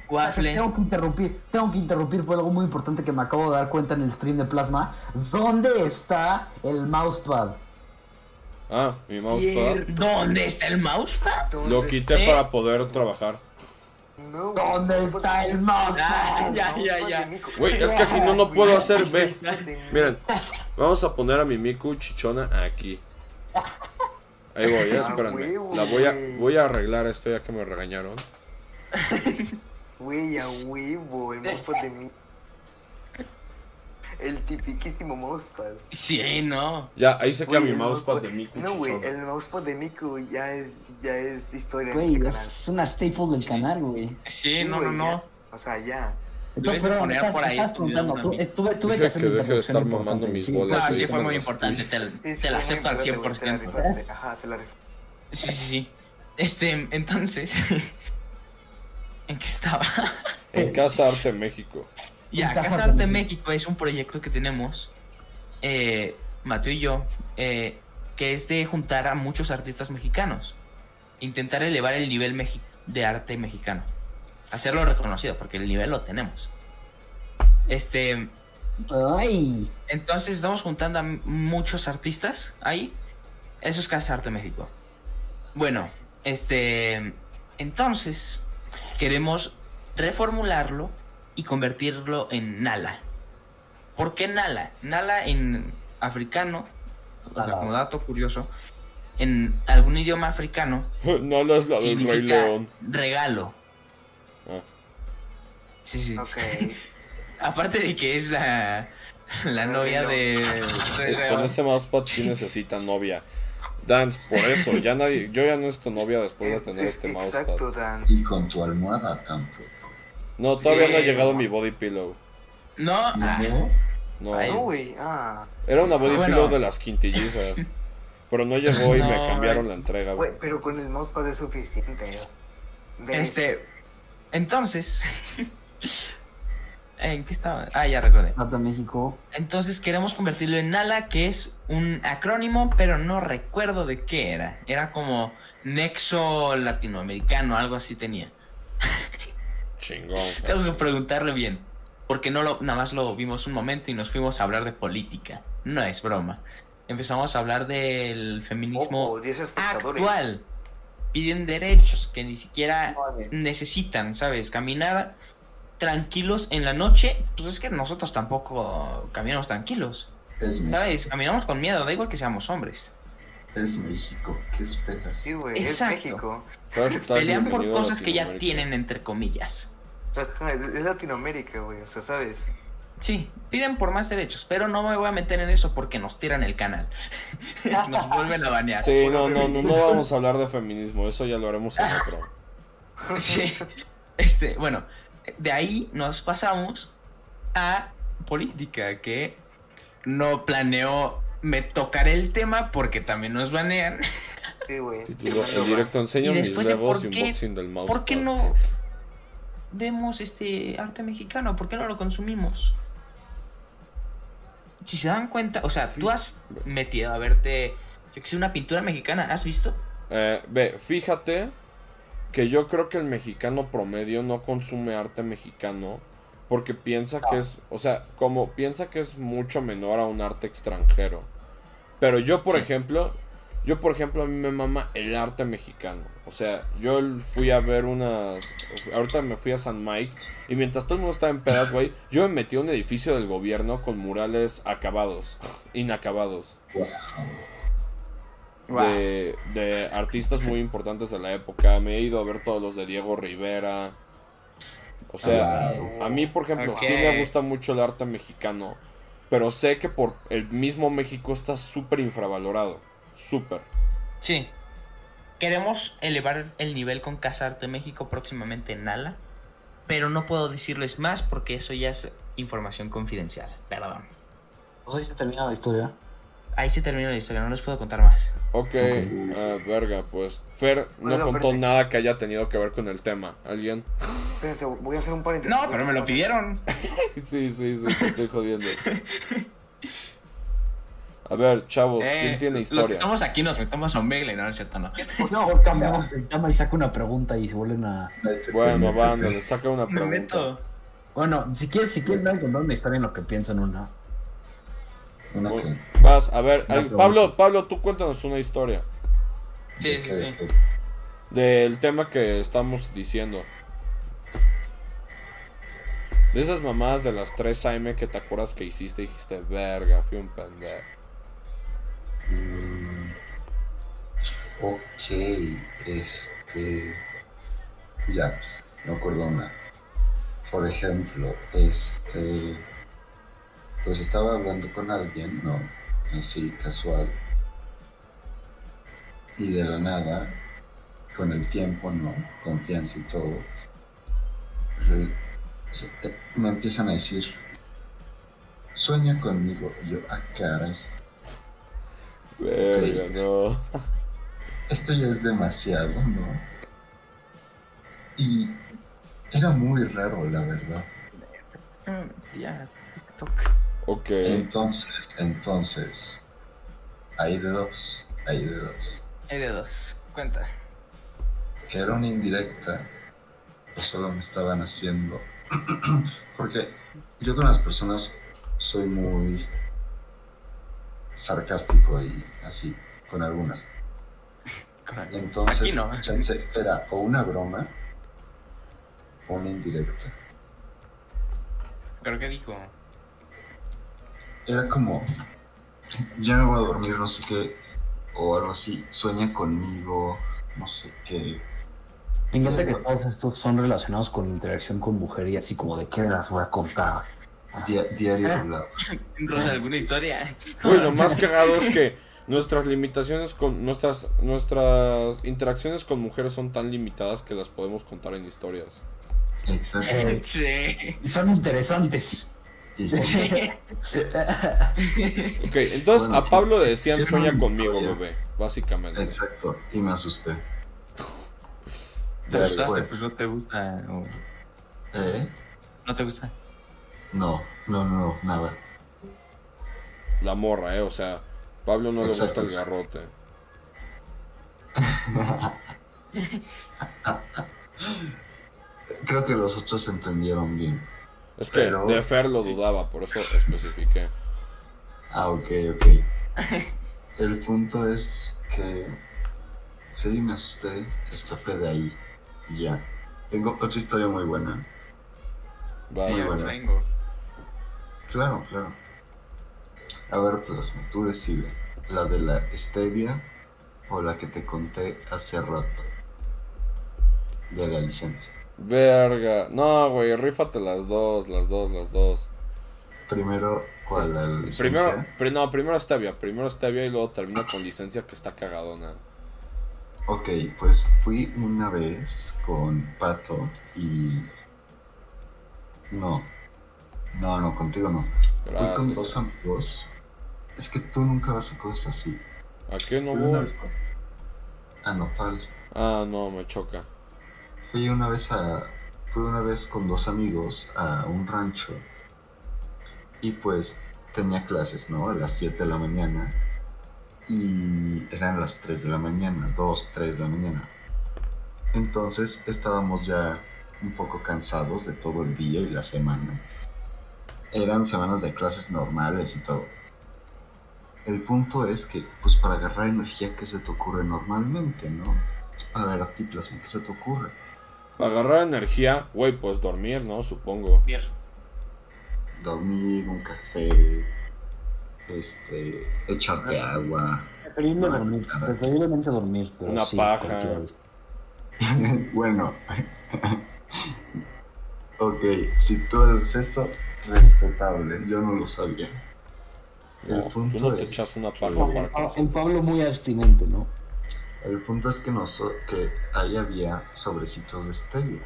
S5: Waffle.
S6: Tengo que interrumpir, tengo que interrumpir por algo muy importante que me acabo de dar cuenta en el stream de Plasma. ¿Dónde está el mousepad?
S1: Ah, mi mousepad.
S2: Cierto.
S5: ¿Dónde está el mousepad?
S2: ¿Dónde
S1: Lo quité
S5: ¿Eh?
S1: para poder trabajar.
S2: No, güey.
S6: ¿Dónde está el mousepad?
S5: Ah, ya, ya, ya.
S1: Güey, es que si no, no puedo hacer. Ve,
S2: Sí,
S1: miren, vamos a poner a mi Miku chichona aquí. Ahí voy, eh,
S2: Ah,
S1: espérenme.
S2: huevo,
S1: La voy a, voy a arreglar esto ya que me regañaron. (laughs)
S2: Güey, a huevo, el mousepad de mí. El tipiquísimo mousepad.
S5: Sí, no.
S1: Ya, ahí se queda
S2: Güey,
S1: mi mousepad de Miku
S2: No, güey, el mousepad de Miku ya es, ya es historia
S6: Güey,
S2: este
S6: es una staple del canal, güey.
S5: Sí, no, no,
S2: güey,
S5: no.
S2: ya. O sea, ya.
S6: Entonces, perdón,
S5: poner
S6: estás,
S5: por ahí
S6: estás
S5: una
S6: Tú, tuve, tuve que hacer
S1: que deje de estar mamando mis
S6: Sí,
S1: bolas.
S5: No,
S6: pues,
S1: sí,
S5: sí fue muy importante, te, la-
S2: Sí,
S5: te
S2: sí,
S5: la acepto al
S2: importante, güey, te la
S5: 100%.
S2: rifaste. Ajá, te la rifaste.
S5: Sí, sí, sí. Este, entonces, (laughs) ¿en qué estaba?
S1: En (laughs) Casa Arte México.
S5: ya,
S6: Casa
S5: Arte
S6: México.
S5: México es un proyecto que tenemos, eh, Mateo y yo, eh, que es de juntar a muchos artistas mexicanos. Intentar elevar el nivel mexi- de arte mexicano. Hacerlo reconocido, porque el nivel lo tenemos. Este,
S6: Ay,
S5: Entonces estamos juntando a muchos artistas ahí. Eso es Casa Arte México. Bueno, este. Entonces, queremos reformularlo y convertirlo en Nala. ¿Por qué Nala? Nala en africano,
S6: Nala.
S5: como dato curioso, en algún idioma africano (laughs)
S1: No, no es la del Rey
S5: significa
S1: León.
S5: regalo.
S1: Ah.
S5: Sí, sí. (laughs) Aparte de que es la, la novia de. Rey
S1: Con ese mousepad sí necesita novia. Dance, por eso, ya nadie, yo ya no necesito novia después de
S2: Es-
S1: tener
S2: es-
S1: este
S2: Exacto,
S1: mousepad.
S2: Dan.
S4: Y con tu almohada tampoco.
S1: No, todavía
S5: Sí.
S1: no ha llegado mi body pillow.
S5: No, ah,
S4: ¿No?
S1: No,
S5: Ay.
S2: No, güey. Ah.
S1: era una body
S5: Bueno.
S1: pillow de las quintillizas. Pero no llegó y me cambiaron la entrega. güey.
S2: Güey, pero con el mousepad es suficiente. Ve.
S5: este. Entonces. ¿En qué estaba? Ah, ya recordé.
S6: Arte México.
S5: Entonces queremos convertirlo en Nala, que es un acrónimo, pero no recuerdo de qué era. Era como Nexo Latinoamericano, algo así tenía. (laughs)
S1: Chingón.
S5: Tengo que preguntarle bien. Porque no lo, nada más lo vimos un momento y nos fuimos a hablar de política. No es broma. Empezamos a hablar del feminismo
S2: Ojo, 10 espectadores.
S5: actual. Piden derechos que ni siquiera
S2: Vale.
S5: necesitan, ¿sabes? Caminar tranquilos en la noche, pues es que nosotros tampoco caminamos tranquilos.
S4: Es México.
S5: ¿Sabes? Caminamos con miedo, da igual que seamos hombres.
S4: Es México. ¿Qué esperas?
S2: Sí, güey, es. México.
S5: Pelean por cosas que ya tienen, entre comillas.
S2: Es Latinoamérica, güey, o sea, ¿sabes?
S5: Sí, piden por más derechos, pero no me voy a meter en eso porque nos tiran el canal. (laughs) nos vuelven a banear.
S1: Sí, no, no, no, no vamos a hablar de feminismo, eso ya lo haremos en otro. (laughs)
S5: Sí. Este, bueno, de ahí nos pasamos a política, que no planeo me tocar el tema porque también nos banean.
S2: Sí, güey.
S1: El directo enseño
S5: Y
S1: mis
S5: después,
S1: legos
S5: ¿por
S1: y
S5: qué-
S1: unboxing del mouse.
S5: ¿Por qué no vemos este arte mexicano? ¿Por qué no lo consumimos? Si se dan cuenta, o sea, tú has metido a verte, yo que sé, una pintura mexicana, ¿has visto?
S1: Eh, ve, fíjate que yo creo que el mexicano promedio no consume arte mexicano porque piensa que es, o sea, como piensa que es mucho menor a un arte extranjero. Pero yo, por
S5: Sí.
S1: ejemplo, yo, por ejemplo, a mí me mama el arte mexicano. O sea, yo fui a ver unas, ahorita me fui a San Mike y mientras todo el mundo estaba en pedas, güey, yo me metí a un edificio del gobierno con murales acabados, (laughs) inacabados de, de artistas muy importantes de la época. Me he ido a ver todos los de Diego Rivera. O sea, a mí, por ejemplo, sí me gusta mucho el arte mexicano. Pero sé que por el mismo México está súper infravalorado. Súper.
S5: Sí. Queremos elevar el nivel con Casarte México próximamente en Nala, pero no puedo decirles más porque eso ya es información confidencial. Perdón.
S6: Pues ahí se termina la historia.
S5: Ahí se termina la historia, no les puedo contar más.
S1: Ok, ah, verga, pues. Fer no
S2: Bueno,
S1: contó nada que haya tenido que ver con el tema. ¿Alguien?
S2: Espérense, voy a hacer un paréntesis.
S5: No, pero me lo pidieron. (laughs)
S1: Sí, sí, sí, te estoy jodiendo. A ver, chavos,
S5: Eh,
S1: ¿quién tiene
S5: Los que
S1: historia?
S5: estamos aquí nos metemos a un begle, no, no es cierto, no. (laughs)
S6: ¿Por qué mejor cambiamos el tema y saca una pregunta y se vuelven a.
S1: Bueno, (laughs) va, le saca una
S5: Me
S1: pregunta.
S5: meto.
S6: Bueno, si quieres, si quieres, me contar una historia en lo que pienso en una.
S4: Una que.
S1: Bueno, Vas, a ver,
S4: Una.
S1: Pablo, Pablo, tú cuéntanos una historia
S5: Sí, sí, sí.
S1: del tema que estamos diciendo. De esas mamadas de las 3 AM que te acuerdas que hiciste, dijiste, verga, fui un pendejo.
S4: Mm, ok, este. Ya, me acuerdo una. Por ejemplo, este. Pues estaba hablando con alguien, ¿no? Así, casual. Y de la nada, con el tiempo, ¿no? Confianza y todo. eh, eh, me empiezan a decir, sueña conmigo. Y yo, ah, caray.
S1: Verga, no. (laughs)
S4: esto ya es demasiado, ¿no? Y era muy raro, la verdad.
S5: Mm, Ya, toca.
S1: Ok.
S4: Entonces, entonces, hay de dos, hay de dos.
S5: Hay de dos. Cuenta.
S4: Que era una indirecta, solo me estaban haciendo. (clears throat) Porque yo con las personas soy muy sarcástico y así, con algunas. Entonces,
S5: no.
S4: chance era o una broma o una indirecta.
S5: Creo que dijo.
S4: Era como, ya me voy a dormir, no sé qué, o algo así, sueña conmigo, no sé qué.
S6: Me encanta que todos estos son relacionados con interacción con mujer y así como de qué las voy a contar.
S4: Dia- diario hablaba. (laughs)
S5: Rosa, ¿alguna historia?
S1: Lo más cagado es que nuestras limitaciones con nuestras nuestras interacciones con mujeres son tan limitadas que las podemos contar en historias.
S4: Exacto.
S6: Eh, (laughs)
S5: Sí.
S6: son interesantes. (laughs)
S1: Ok, entonces
S4: Bueno,
S1: a Pablo le decían
S4: yo
S1: sueña conmigo,
S4: historia.
S1: bebé, básicamente.
S4: exacto. Y me asusté.
S5: ¿Te gustaste? Pues no te gusta. o-
S4: ¿Eh?
S5: ¿No te gusta?
S4: No, no, no, no, nada.
S1: La morra, eh, o sea, Pablo no
S4: Exacto,
S1: le gusta el
S4: exacto.
S1: garrote. (laughs)
S4: Creo que los otros entendieron bien.
S1: Es que
S4: Pero-
S1: de Fer lo dudaba, por eso especifiqué.
S4: Ah, ok, ok. (laughs) El punto es que sí me asusté, escapé de ahí y ya. Tengo otra historia muy buena.
S1: Vas,
S4: Y
S5: Yo
S4: bueno.
S5: vengo.
S4: Claro, claro. A ver, Plasma, tú decides. ¿La de la stevia o la que te conté hace rato? De la licencia.
S1: Verga. No, güey, rífate las dos, las dos, las dos.
S4: Primero, ¿cuál? La licencia.
S1: Primero, pri- no, primero Stevia, primero Stevia y luego termino con licencia que está cagadona.
S4: Ok, pues fui una vez con Pato y... No. No, no, contigo no. Fui con dos amigos. Es que tú nunca vas a cosas así.
S1: ¿A qué no voy?
S4: con- A Nopal.
S1: Ah, no, me choca.
S4: Fui una vez a. Fui una vez con dos amigos a un rancho. Y pues tenía clases, ¿no? A las 7 de la mañana. Y eran las 3 de la mañana, 2, 3 de la mañana. Entonces estábamos ya un poco cansados de todo el día y la semana. Eran semanas de clases normales y todo. El punto es que, pues para agarrar energía, ¿qué se te ocurre normalmente, no? A ver, a ti, Plasma, ¿qué se te ocurre?
S1: Agarrar energía, güey, pues dormir, ¿no? Supongo.
S5: Bien.
S4: Dormir, un café, este, echarte agua.
S6: Preferible
S4: Ah,
S6: dormir, preferiblemente dormir, pero
S1: Una
S6: sí,
S1: paja. (laughs)
S4: bueno. (laughs) ok, si tú haces eso, respetable. Yo no lo sabía. El
S1: No, tú
S4: punto
S1: no te
S4: es
S1: echas una paja para
S6: Ah,
S1: que
S6: En Pablo muy abstinente, ¿no?
S4: El punto es que, nos, que ahí había sobrecitos de stevia.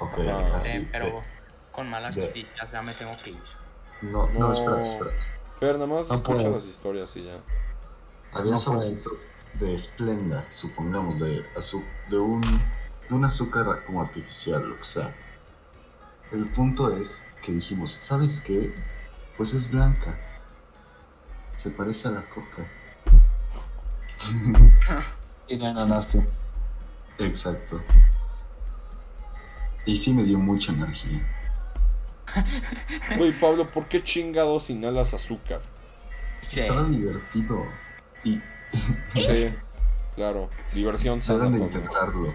S4: Ok, así.
S5: Eh, pero
S4: de-
S5: con malas
S4: de-
S5: noticias, ya me tengo que ir.
S4: no, no,
S1: No.
S4: espérate, espérate.
S1: Fer, nada más
S6: No
S1: escucha
S6: puedes.
S1: las historias y ya.
S4: Había
S6: No
S4: sobrecito de esplenda, supongamos, de, de, un, de un azúcar como artificial, lo que sea. El punto es que dijimos, ¿sabes qué? Pues es blanca. Se parece a la coca. (laughs)
S6: Y no ananaste.
S4: Exacto. Y sí me dio mucha energía.
S1: Güey, Pablo, ¿por qué chingados inhalas azúcar?
S5: Sí.
S4: Estaba divertido. Y
S1: Sí, claro. Diversión sana,
S4: deben de
S1: Pablo.
S4: intentarlo.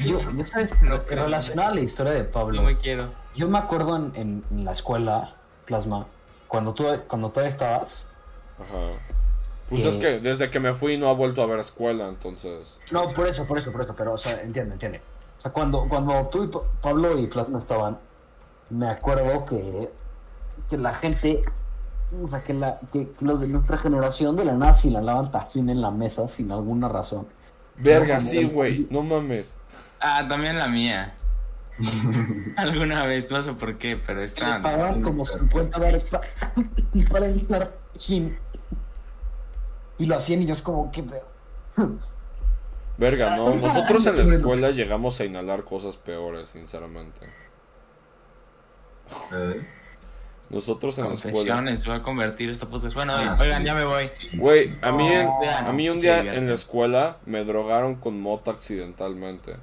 S6: Yo, yo sabes,
S5: No
S6: relacionado a la historia de Pablo,
S5: No me quiero.
S6: yo me acuerdo en la escuela, Plasma, cuando tú, cuando tú estabas,
S1: Ajá. Pues
S6: Que-
S1: es que desde que me fui no ha vuelto a ver escuela, entonces.
S6: No, por eso, por eso, por eso, pero, o sea, entiende, entiende. O sea, cuando, cuando tú y Pa- Pablo y Plasma estaban, me acuerdo que, que la gente, o sea, que, la, que los de nuestra generación de la nada se inhalaban tajín en la mesa sin alguna razón.
S1: Verga, sí, güey. No mames.
S5: Ah, también la mía. (laughs) Alguna vez, no sé por qué, pero
S6: Les
S5: está.
S6: pagaban como 50 dólares pa- (laughs) para inhalar tajín. Y lo hacían y yo es como, ¿qué pedo? (laughs)
S1: Verga, no. Nosotros en la escuela llegamos a inhalar cosas peores, sinceramente.
S4: ¿Eh?
S1: Nosotros en la escuela.
S5: Voy a convertir esto podcast. Bueno,
S4: Ah,
S5: oigan,
S4: sí.
S5: ya me voy.
S1: Güey, a mí, en- a mí un día en la escuela me drogaron con mota accidentalmente.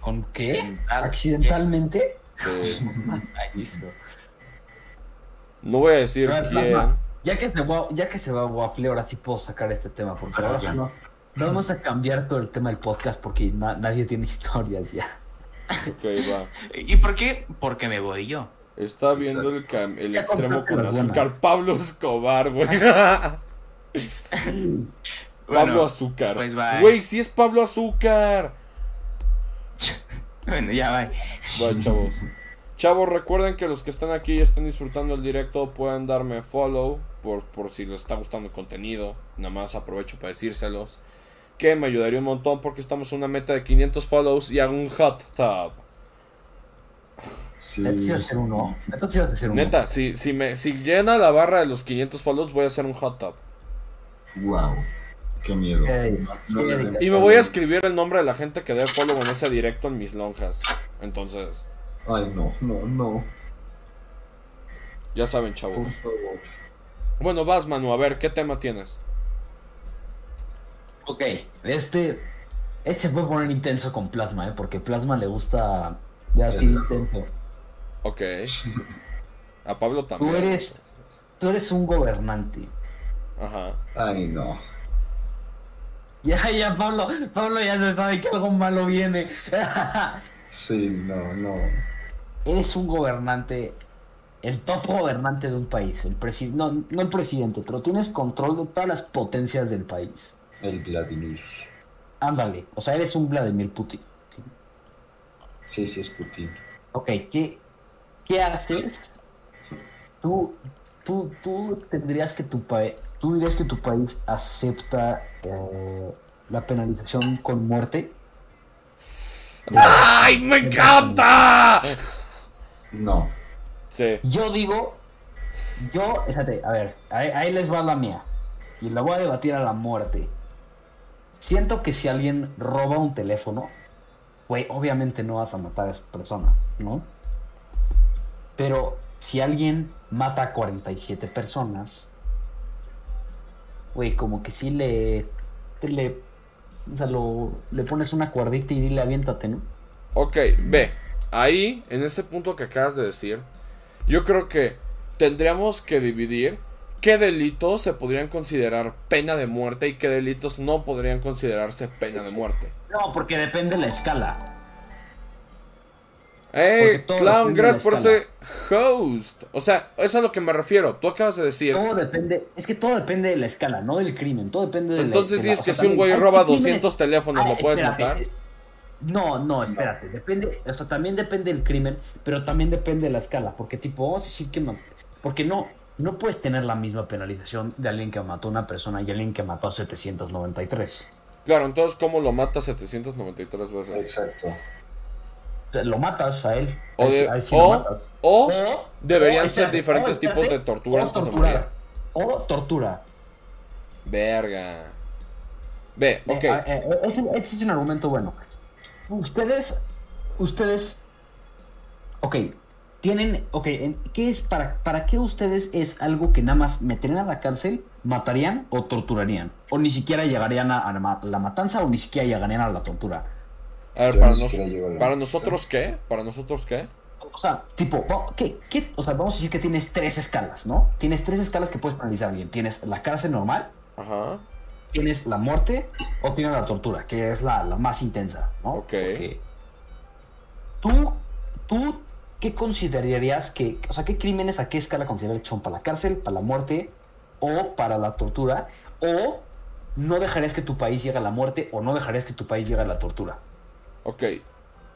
S6: ¿Con qué? ¿Accidentalmente?
S1: Sí. No voy a decir quién.
S6: Ya que se va, ya que se va Waffle, ahora sí puedo sacar este tema, porque ahora
S4: Ya.
S6: no, no vamos a cambiar todo el tema del podcast porque na- nadie tiene (laughs) historias ya.
S1: Ok, va.
S5: ¿Y por qué? Porque me voy yo.
S1: Está viendo el, cam- el extremo con azúcar. Pablo Escobar, güey. (laughs) Pablo
S5: Bueno,
S1: Azúcar.
S5: pues bye.
S1: Güey, sí es Pablo Azúcar. (laughs)
S5: Bueno, ya va.
S1: Va, chavos. Chavos, recuerden que los que están aquí y están disfrutando el directo pueden darme follow por, por si les está gustando el contenido. Nada más aprovecho para decírselos. Que me ayudaría un montón porque estamos en una meta de 500 follows y hago un hot tub.
S4: Sí.
S6: Neta, sí vas a hacer uno. Neta, sí vas a hacer uno.
S1: Neta, si, si, me, si llena la barra de los 500 follows voy a hacer un hot tub.
S4: Wow. Qué miedo. No- no.
S1: Y me voy a escribir el nombre de la gente que dé follow en ese directo en mis lonjas. Entonces,
S4: Ay, no, no, no.
S1: ya saben,
S4: Por
S1: chavos.
S4: favor.
S1: Bueno, vas, Manu, a ver, ¿qué tema tienes?
S6: Ok, este, este se puede poner intenso con Plasma, ¿eh? Porque Plasma le gusta debatir
S4: El-
S6: intenso.
S1: Ok. A Pablo también.
S6: Tú eres, tú eres un gobernante.
S1: Ajá.
S4: Ay, no.
S6: Ya, ya, Pablo, Pablo ya se sabe que algo malo viene. (laughs)
S4: Sí, no, no.
S6: Eres un gobernante, el top gobernante de un país. El presi- no, no el presidente, pero tienes control de todas las potencias del país.
S4: El Vladimir.
S6: Ándale, o sea, eres un Vladimir Putin.
S4: Sí, sí, es Putin.
S6: Ok, ¿qué, qué haces? Tú, tú, tú tendrías que tu país, tú dirías que tu país acepta eh, la penalización con muerte.
S1: ¡Ay, me encanta!
S4: No.
S1: Sí.
S6: Yo digo, yo, espérate, a ver, ahí, ahí les va la mía. Y la voy a debatir a la muerte. Siento que si alguien roba un teléfono, güey, obviamente no vas a matar a esa persona, ¿no? Pero si alguien mata a 47 personas, güey, como que sí le, le, o sea, lo, le pones una cuerdita y dile aviéntate, ¿no?
S1: Ok, ve. Ahí, en ese punto que acabas de decir, yo creo que tendríamos que dividir qué delitos se podrían considerar pena de muerte y qué delitos no podrían considerarse pena de muerte.
S6: No, porque depende de la escala.
S1: ¡Ey, Clown! Gracias por
S6: escala.
S1: ese host. O sea, eso es a lo que me refiero. Tú acabas de decir.
S6: Todo depende, es que todo depende de la escala, no del crimen, todo depende de la
S1: Entonces
S6: la-
S1: dices
S6: o
S1: que
S6: sea,
S1: si un güey roba
S6: hay crímenes-
S1: 200 teléfonos, ¿lo puedes
S6: espérate,
S1: matar?
S6: No, no, espérate, depende, o sea, también depende del crimen, pero también depende de la escala, porque tipo, vamos a decir que, porque no, no puedes tener la misma penalización de alguien que mató a una persona y alguien que mató a 793.
S1: Claro, entonces, ¿cómo lo mata 793 veces?
S4: Exacto.
S6: Lo matas a él.
S1: O,
S6: sí
S1: o,
S6: matas.
S1: o
S6: O-
S1: deberían
S6: o,
S1: ser
S6: espérate,
S1: diferentes
S6: o,
S1: tipos de tortura
S6: o tortura.
S1: Verga. Ve, ok.
S6: Eh, eh, este, este es un argumento bueno. Ustedes, ustedes, ok, tienen, ok, ¿qué es para, para qué ustedes es algo que nada más meterían a la cárcel, matarían o torturarían? O ni siquiera llegarían a, a la ma- la matanza o ni siquiera llegarían a la tortura.
S1: A ver, para, nos- para nosotros qué? ¿Para nosotros qué?
S6: O sea, tipo, va- ¿qué, qué? O sea, vamos a decir que tienes tres escalas, ¿no? Tienes tres escalas que puedes penalizar a alguien. Tienes la cárcel normal,
S1: Ajá.
S6: Tienes la muerte o tienes la tortura, que es la, la más intensa, ¿no?
S1: Ok.
S6: Porque ¿Tú, tú qué considerarías que, o sea, qué crímenes a qué escala considerarías que son para la cárcel, para la muerte o para la tortura? ¿O no dejarías que tu país llegue a la muerte o no dejarías que tu país llegue a la tortura?
S1: Ok.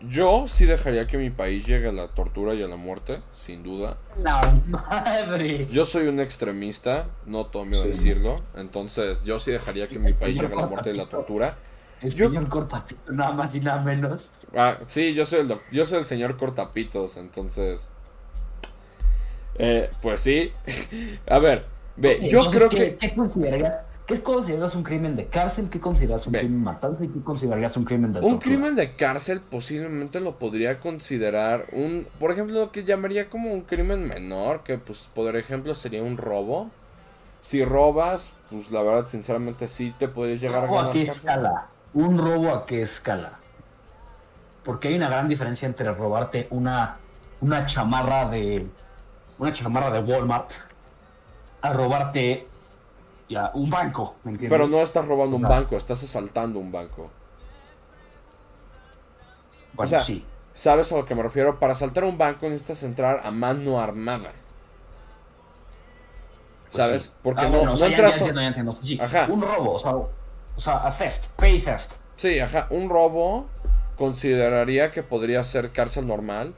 S1: Yo sí dejaría que mi país llegue a la tortura y a la muerte, sin duda.
S6: No, (laughs) madre.
S1: Yo soy un extremista, no tomo
S4: Sí.
S1: decirlo. Entonces, yo sí dejaría que mi país llegue a la muerte y la tortura.
S6: El
S1: Yo-
S6: señor Cortapito, nada más y nada menos.
S1: Ah, sí, yo soy el, doc- yo soy el señor Cortapitos, entonces. Eh, pues sí. (laughs) a ver, ve, yo creo
S6: ¿qué,
S1: que.
S6: ¿Qué considerarías? ¿Qué consideras un crimen de cárcel? ¿Qué consideras un crimen de matanza? ¿Y qué considerarías un crimen de
S1: Un crimen de cárcel posiblemente lo podría considerar un, por ejemplo, lo que llamaría como un crimen menor, que pues por ejemplo sería un robo. Si robas, pues la verdad sinceramente sí te podrías llegar a
S6: ¿Robo a
S1: ganar.
S6: qué
S1: cárcel.
S6: escala? ¿Un robo a qué escala? Porque hay una gran diferencia entre robarte una, una chamarra de una chamarra de Walmart a robarte ya, un banco, ¿me entiendes?
S1: Pero no estás robando un banco, estás asaltando un banco.
S6: Bueno,
S1: o sea,
S6: sí.
S1: ¿Sabes a lo que me refiero? Para asaltar un banco necesitas entrar a mano armada.
S6: Pues
S1: ¿Sabes?
S6: sí.
S1: Porque
S6: Ah,
S1: no,
S6: bueno,
S1: no
S6: o sea, ya-
S1: entras.
S6: ya entiendo, ya entiendo. Sí,
S1: Ajá.
S6: Un robo, o sea, o sea, a theft, pay theft.
S1: Sí, ajá. Un robo consideraría que podría ser cárcel normal.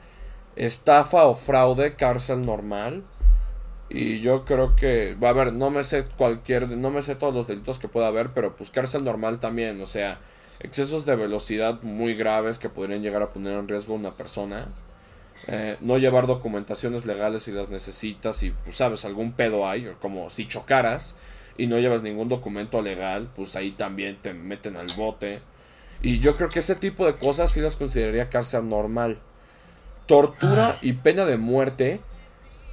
S1: Estafa o fraude, cárcel normal. Y yo creo que, va a ver, no me sé cualquier, no me sé todos los delitos que pueda haber, pero pues cárcel normal también, o sea, excesos de velocidad muy graves que podrían llegar a poner en riesgo a una persona. Eh, no llevar documentaciones legales si las necesitas y, pues, sabes, algún pedo hay, como si chocaras y no llevas ningún documento legal, pues ahí también te meten al bote. Y yo creo que ese tipo de cosas sí las consideraría cárcel normal. Tortura y pena de muerte.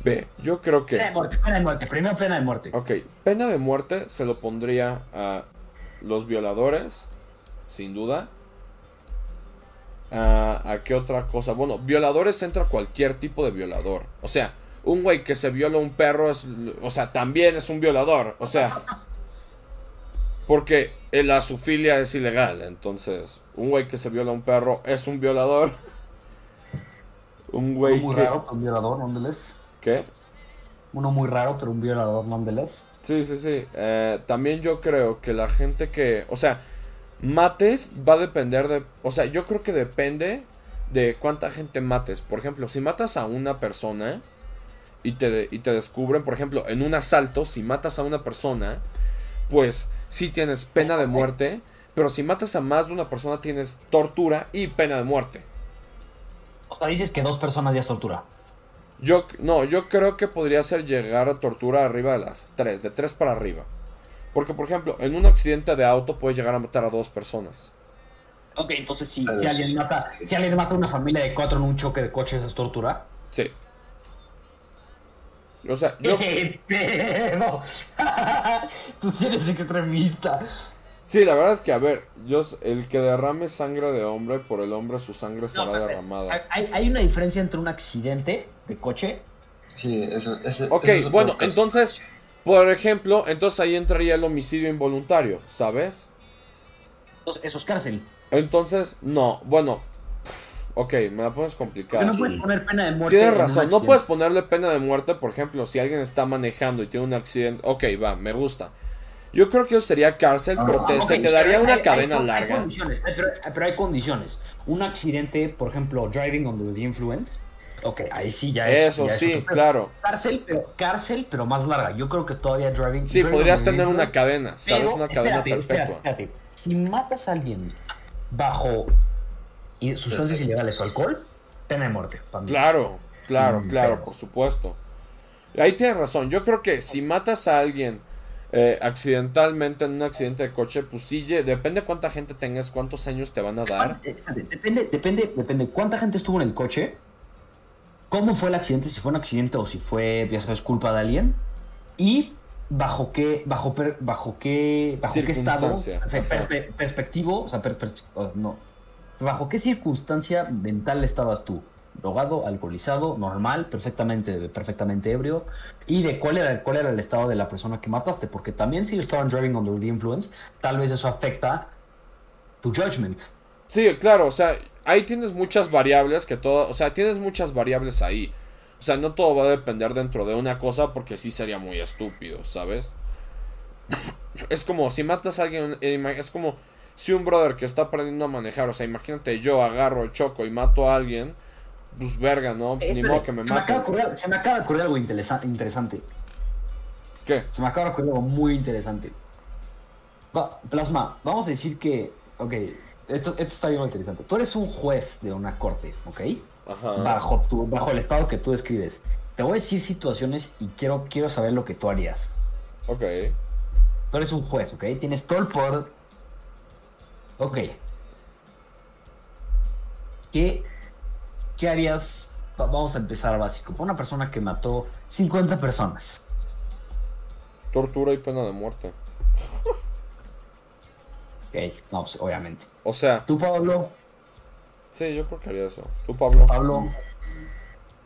S1: Ve, yo creo
S6: Pena de
S1: que.
S6: muerte, pena de muerte. Primero pena de muerte.
S1: Ok, pena de muerte se lo pondría a los violadores, sin duda. ¿A, a qué otra cosa? Bueno, violadores entra cualquier tipo de violador. O sea, un güey que se viola a un perro es. O sea, también es un violador. O sea. (laughs) Porque la sufilia es ilegal. Entonces, un güey que se viola a un perro es un violador. (laughs) Un güey
S6: muy
S1: que...
S6: raro, un violador, nonetheless.
S1: ¿Qué?
S6: Uno muy raro, pero un violador, nonetheless.
S1: Sí, sí, sí. Eh, también yo creo que la gente que... O sea, mates va a depender de... O sea, yo creo que depende de cuánta gente mates. Por ejemplo, si matas a una persona y te, y te descubren, por ejemplo, en un asalto, si matas a una persona, pues sí tienes pena de muerte. Pero si matas a más de una persona, tienes tortura y pena de muerte.
S6: O sea, dices que dos personas ya es tortura.
S1: Yo, no, yo creo que podría ser llegar a tortura arriba de las 3, de 3 para arriba. Porque, por ejemplo, en un accidente de auto puedes llegar a matar a dos personas.
S6: Ok, entonces si,
S4: Pero
S6: si
S4: sí,
S6: alguien
S4: sí,
S6: mata,
S4: sí.
S6: si alguien mata a una familia de cuatro en un choque de coches es tortura.
S1: Sí. O sea, yo, (laughs)
S6: ¡Qué pedo! (laughs) Tú sí eres extremista.
S1: Sí, la verdad es que, a ver, yo, el que derrame sangre de hombre, por el hombre su sangre será derramada.
S6: Hay, hay una diferencia entre un accidente de coche.
S4: Sí, eso, ese,
S1: Ok,
S4: es
S1: bueno, entonces, por ejemplo, entonces ahí entraría el homicidio involuntario, ¿sabes?
S6: Entonces, eso es cárcel.
S1: Entonces, no, bueno, ok, me la pones complicada.
S6: no puedes poner pena de muerte.
S1: Tienes razón, no puedes ponerle pena de muerte, por ejemplo, si alguien está manejando y tiene un accidente. Ok, va, me gusta. Yo creo que eso sería cárcel,
S4: Ah,
S1: pero te- se te daría una
S6: hay-
S1: cadena
S6: hay
S1: larga.
S6: condiciones, pero, pero hay condiciones. Un accidente, por ejemplo, driving under the influence. Ok, ahí sí ya es.
S1: Eso
S6: ya es
S1: sí,
S6: pedo.
S1: claro.
S6: Cárcel, pero cárcel, pero más larga. Yo creo que todavía driving.
S1: Sí,
S6: driving
S1: podrías tener una cadena, ¿sabes?
S6: pero,
S1: Una cadena
S6: espérate, espérate,
S1: perpetua.
S6: espérate. Si matas a alguien bajo sustancias ilegales o alcohol, pena de muerte.
S1: Claro, claro,
S6: Mm,
S1: claro,
S6: pero-
S1: por supuesto. Ahí tienes razón. Yo creo que si matas a alguien eh, accidentalmente en un accidente de coche, pues sí, depende cuánta gente tengas, cuántos años te van a dar.
S6: Depende, depende, depende cuánta gente estuvo en el coche, cómo fue el accidente, si fue un accidente o si fue, ya sabes, culpa de alguien, y bajo qué, bajo, per- bajo qué, bajo qué estado, o sea, perspe- perspectivo, o sea, per- per- o- no, bajo qué circunstancia mental estabas tú, drogado, alcoholizado, normal, perfectamente, perfectamente ebrio, y de cuál era, cuál era el estado de la persona que mataste, porque también si estaban driving under the influence, tal vez eso afecta tu judgment.
S1: Sí, claro, o sea, ahí tienes muchas variables que todo, o sea, tienes muchas variables ahí. O sea, no todo va a depender dentro de una cosa porque sí sería muy estúpido, ¿sabes? (coughs) Es como si matas a alguien, eh, es como si un brother que está aprendiendo a manejar, o sea, imagínate yo agarro, choco y mato a alguien, pues verga, ¿no? Ni modo que me
S6: se, me de ocurrir, se me acaba de ocurrir algo interesa- interesante.
S1: ¿Qué?
S6: Se me acaba de ocurrir algo muy interesante. Va, Plasma, vamos a decir que. Ok, esto, esto está bien interesante. Tú eres un juez de una corte, ¿ok?
S1: Ajá.
S6: Bajo, tu, bajo el estado que tú describes. Te voy a decir situaciones y quiero, quiero saber lo que tú harías.
S1: Ok.
S6: Tú eres un juez, ¿ok? Tienes todo el poder. Ok. ¿Qué, qué harías? Va- Vamos a empezar básico. Para una persona que mató 50 personas.
S1: Tortura y pena de muerte.
S6: Ok, no, pues obviamente.
S1: O sea,
S6: Tú, Pablo,
S1: sí, yo creo que haría eso. ¿Tú, Pablo?
S6: Pablo,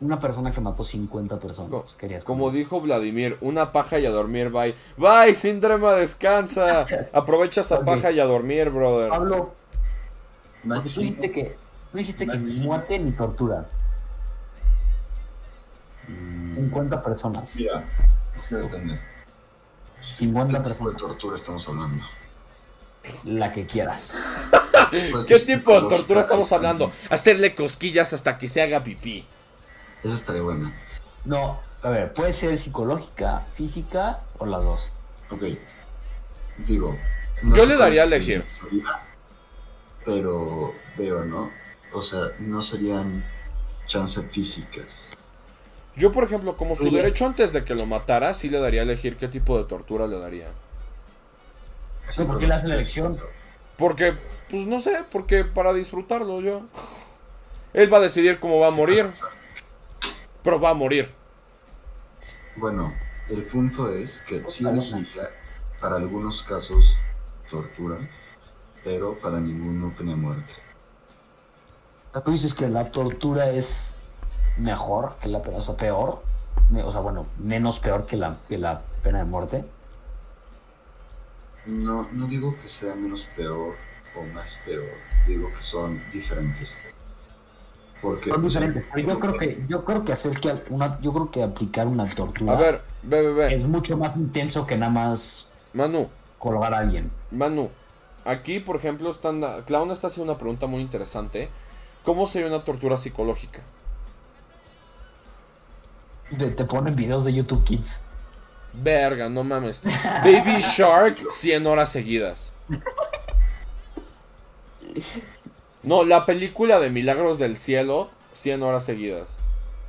S6: una persona que mató 50 personas.
S1: Co-
S6: ¿Qué harías?
S1: Como dijo Vladimir, una paja y a dormir, bye. Bye, síndrome, descansa. (laughs) Aprovecha esa paja y a dormir, brother.
S6: Pablo, tú que, tú dijiste que ni muerte ni tortura.
S4: Mm,
S6: 50 personas.
S4: Mira, que depende.
S6: 50
S4: ¿Qué tipo de
S6: personas.
S4: tortura estamos hablando?
S6: La que quieras.
S4: Pues,
S1: ¿Qué tipo de tortura estamos hablando? Hacerle cosquillas hasta que se haga pipí.
S4: Esa estaría buena.
S6: No, a ver, puede ser psicológica, física o las dos.
S4: Ok. Digo.
S1: Yo le daría a elegir.
S4: Pero veo, ¿no? O sea, no serían chance físicas.
S1: Yo, por ejemplo, como su derecho antes de que lo matara, sí le daría a elegir qué tipo de tortura le daría.
S6: ¿por qué le hacen la elección?
S1: Porque, pues no sé, porque para disfrutarlo yo. Él va a decidir cómo va a morir. Pero va a morir.
S4: Bueno, el punto es que sí elegiría para algunos casos tortura, pero para ninguno pena muerte.
S6: Tú dices que la tortura es mejor que la pena, o sea, peor. O sea, bueno, menos peor que la, que la pena de muerte.
S4: No, no digo que sea menos peor o más peor, digo que son diferentes. Porque
S6: Son
S4: sea,
S6: diferentes. Pero yo creo que, yo creo que hacer que una, yo creo que aplicar una tortura
S1: A ver, ve, ve, ve.
S6: es mucho más intenso que nada más
S1: Manu,
S6: colgar a alguien.
S1: Manu. Aquí, por ejemplo, están, Clown está haciendo una pregunta muy interesante. ¿Cómo sería una tortura psicológica?
S6: Te, te ponen videos de YouTube Kids.
S1: Verga, no mames. (laughs) Baby Shark, 100 horas seguidas. No, la película de Milagros del Cielo, 100 horas seguidas.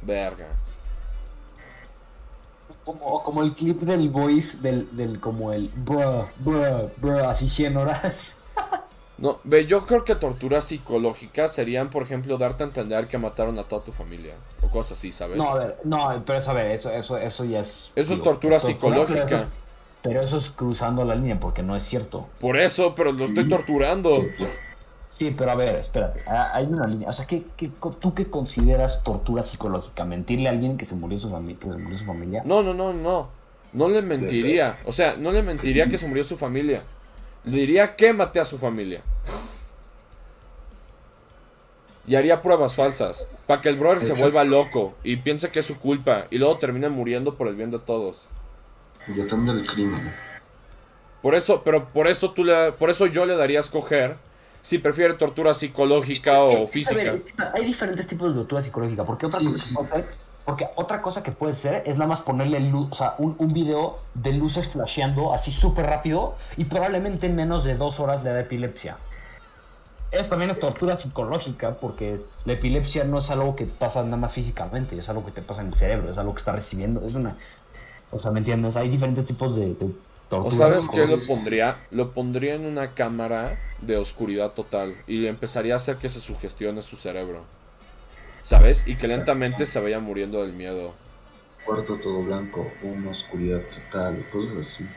S1: Verga.
S6: Como, como el clip del voice del, del como el bruh, bruh, bruh, así 100 horas.
S1: No, ve, yo creo que torturas psicológicas serían, por ejemplo, darte a entender que mataron a toda tu familia. O cosas así, ¿sabes?
S6: No, a ver, no, pero eso, a ver, eso, eso, eso ya es.
S1: Eso es tortura
S6: pero
S1: psicológica.
S6: eso- Pero eso es cruzando la línea porque no es cierto.
S1: Por eso, pero lo estoy torturando.
S6: Sí, pero a ver, espérate, ha- hay una línea. O sea, ¿qué, qué, ¿tú qué consideras tortura psicológica? ¿Mentirle a alguien que se murió su, fami- que se murió su familia?
S1: No, no, no, no. No le mentiría. O sea, no le mentiría que se murió su familia. Le diría que maté a su familia. Y haría pruebas falsas. Para que el brother se vuelva loco y piense que es su culpa. Y luego termine muriendo por el bien de todos.
S4: Depende del crimen.
S1: Por eso, pero por eso tú le, por eso yo le daría a escoger si prefiere tortura psicológica o física.
S6: ver, hay diferentes tipos de tortura psicológica. Porque otra
S4: Sí,
S6: cosa
S4: sí.
S6: Porque otra cosa que puede ser es nada más ponerle luz, o sea, un, un video de luces flasheando así súper rápido y probablemente en menos de dos horas le da epilepsia. Es también es tortura psicológica porque la epilepsia no es algo que pasa nada más físicamente, es algo que te pasa en el cerebro, es algo que está recibiendo, es una... O sea, ¿me entiendes? Hay diferentes tipos de, de tortura.
S1: ¿O sabes qué lo pondría? Lo pondría en una cámara de oscuridad total y empezaría a hacer que se sugestione su cerebro. ¿Sabes? Y que lentamente se vaya muriendo del miedo.
S4: Cuarto todo blanco, una oscuridad total, cosas así.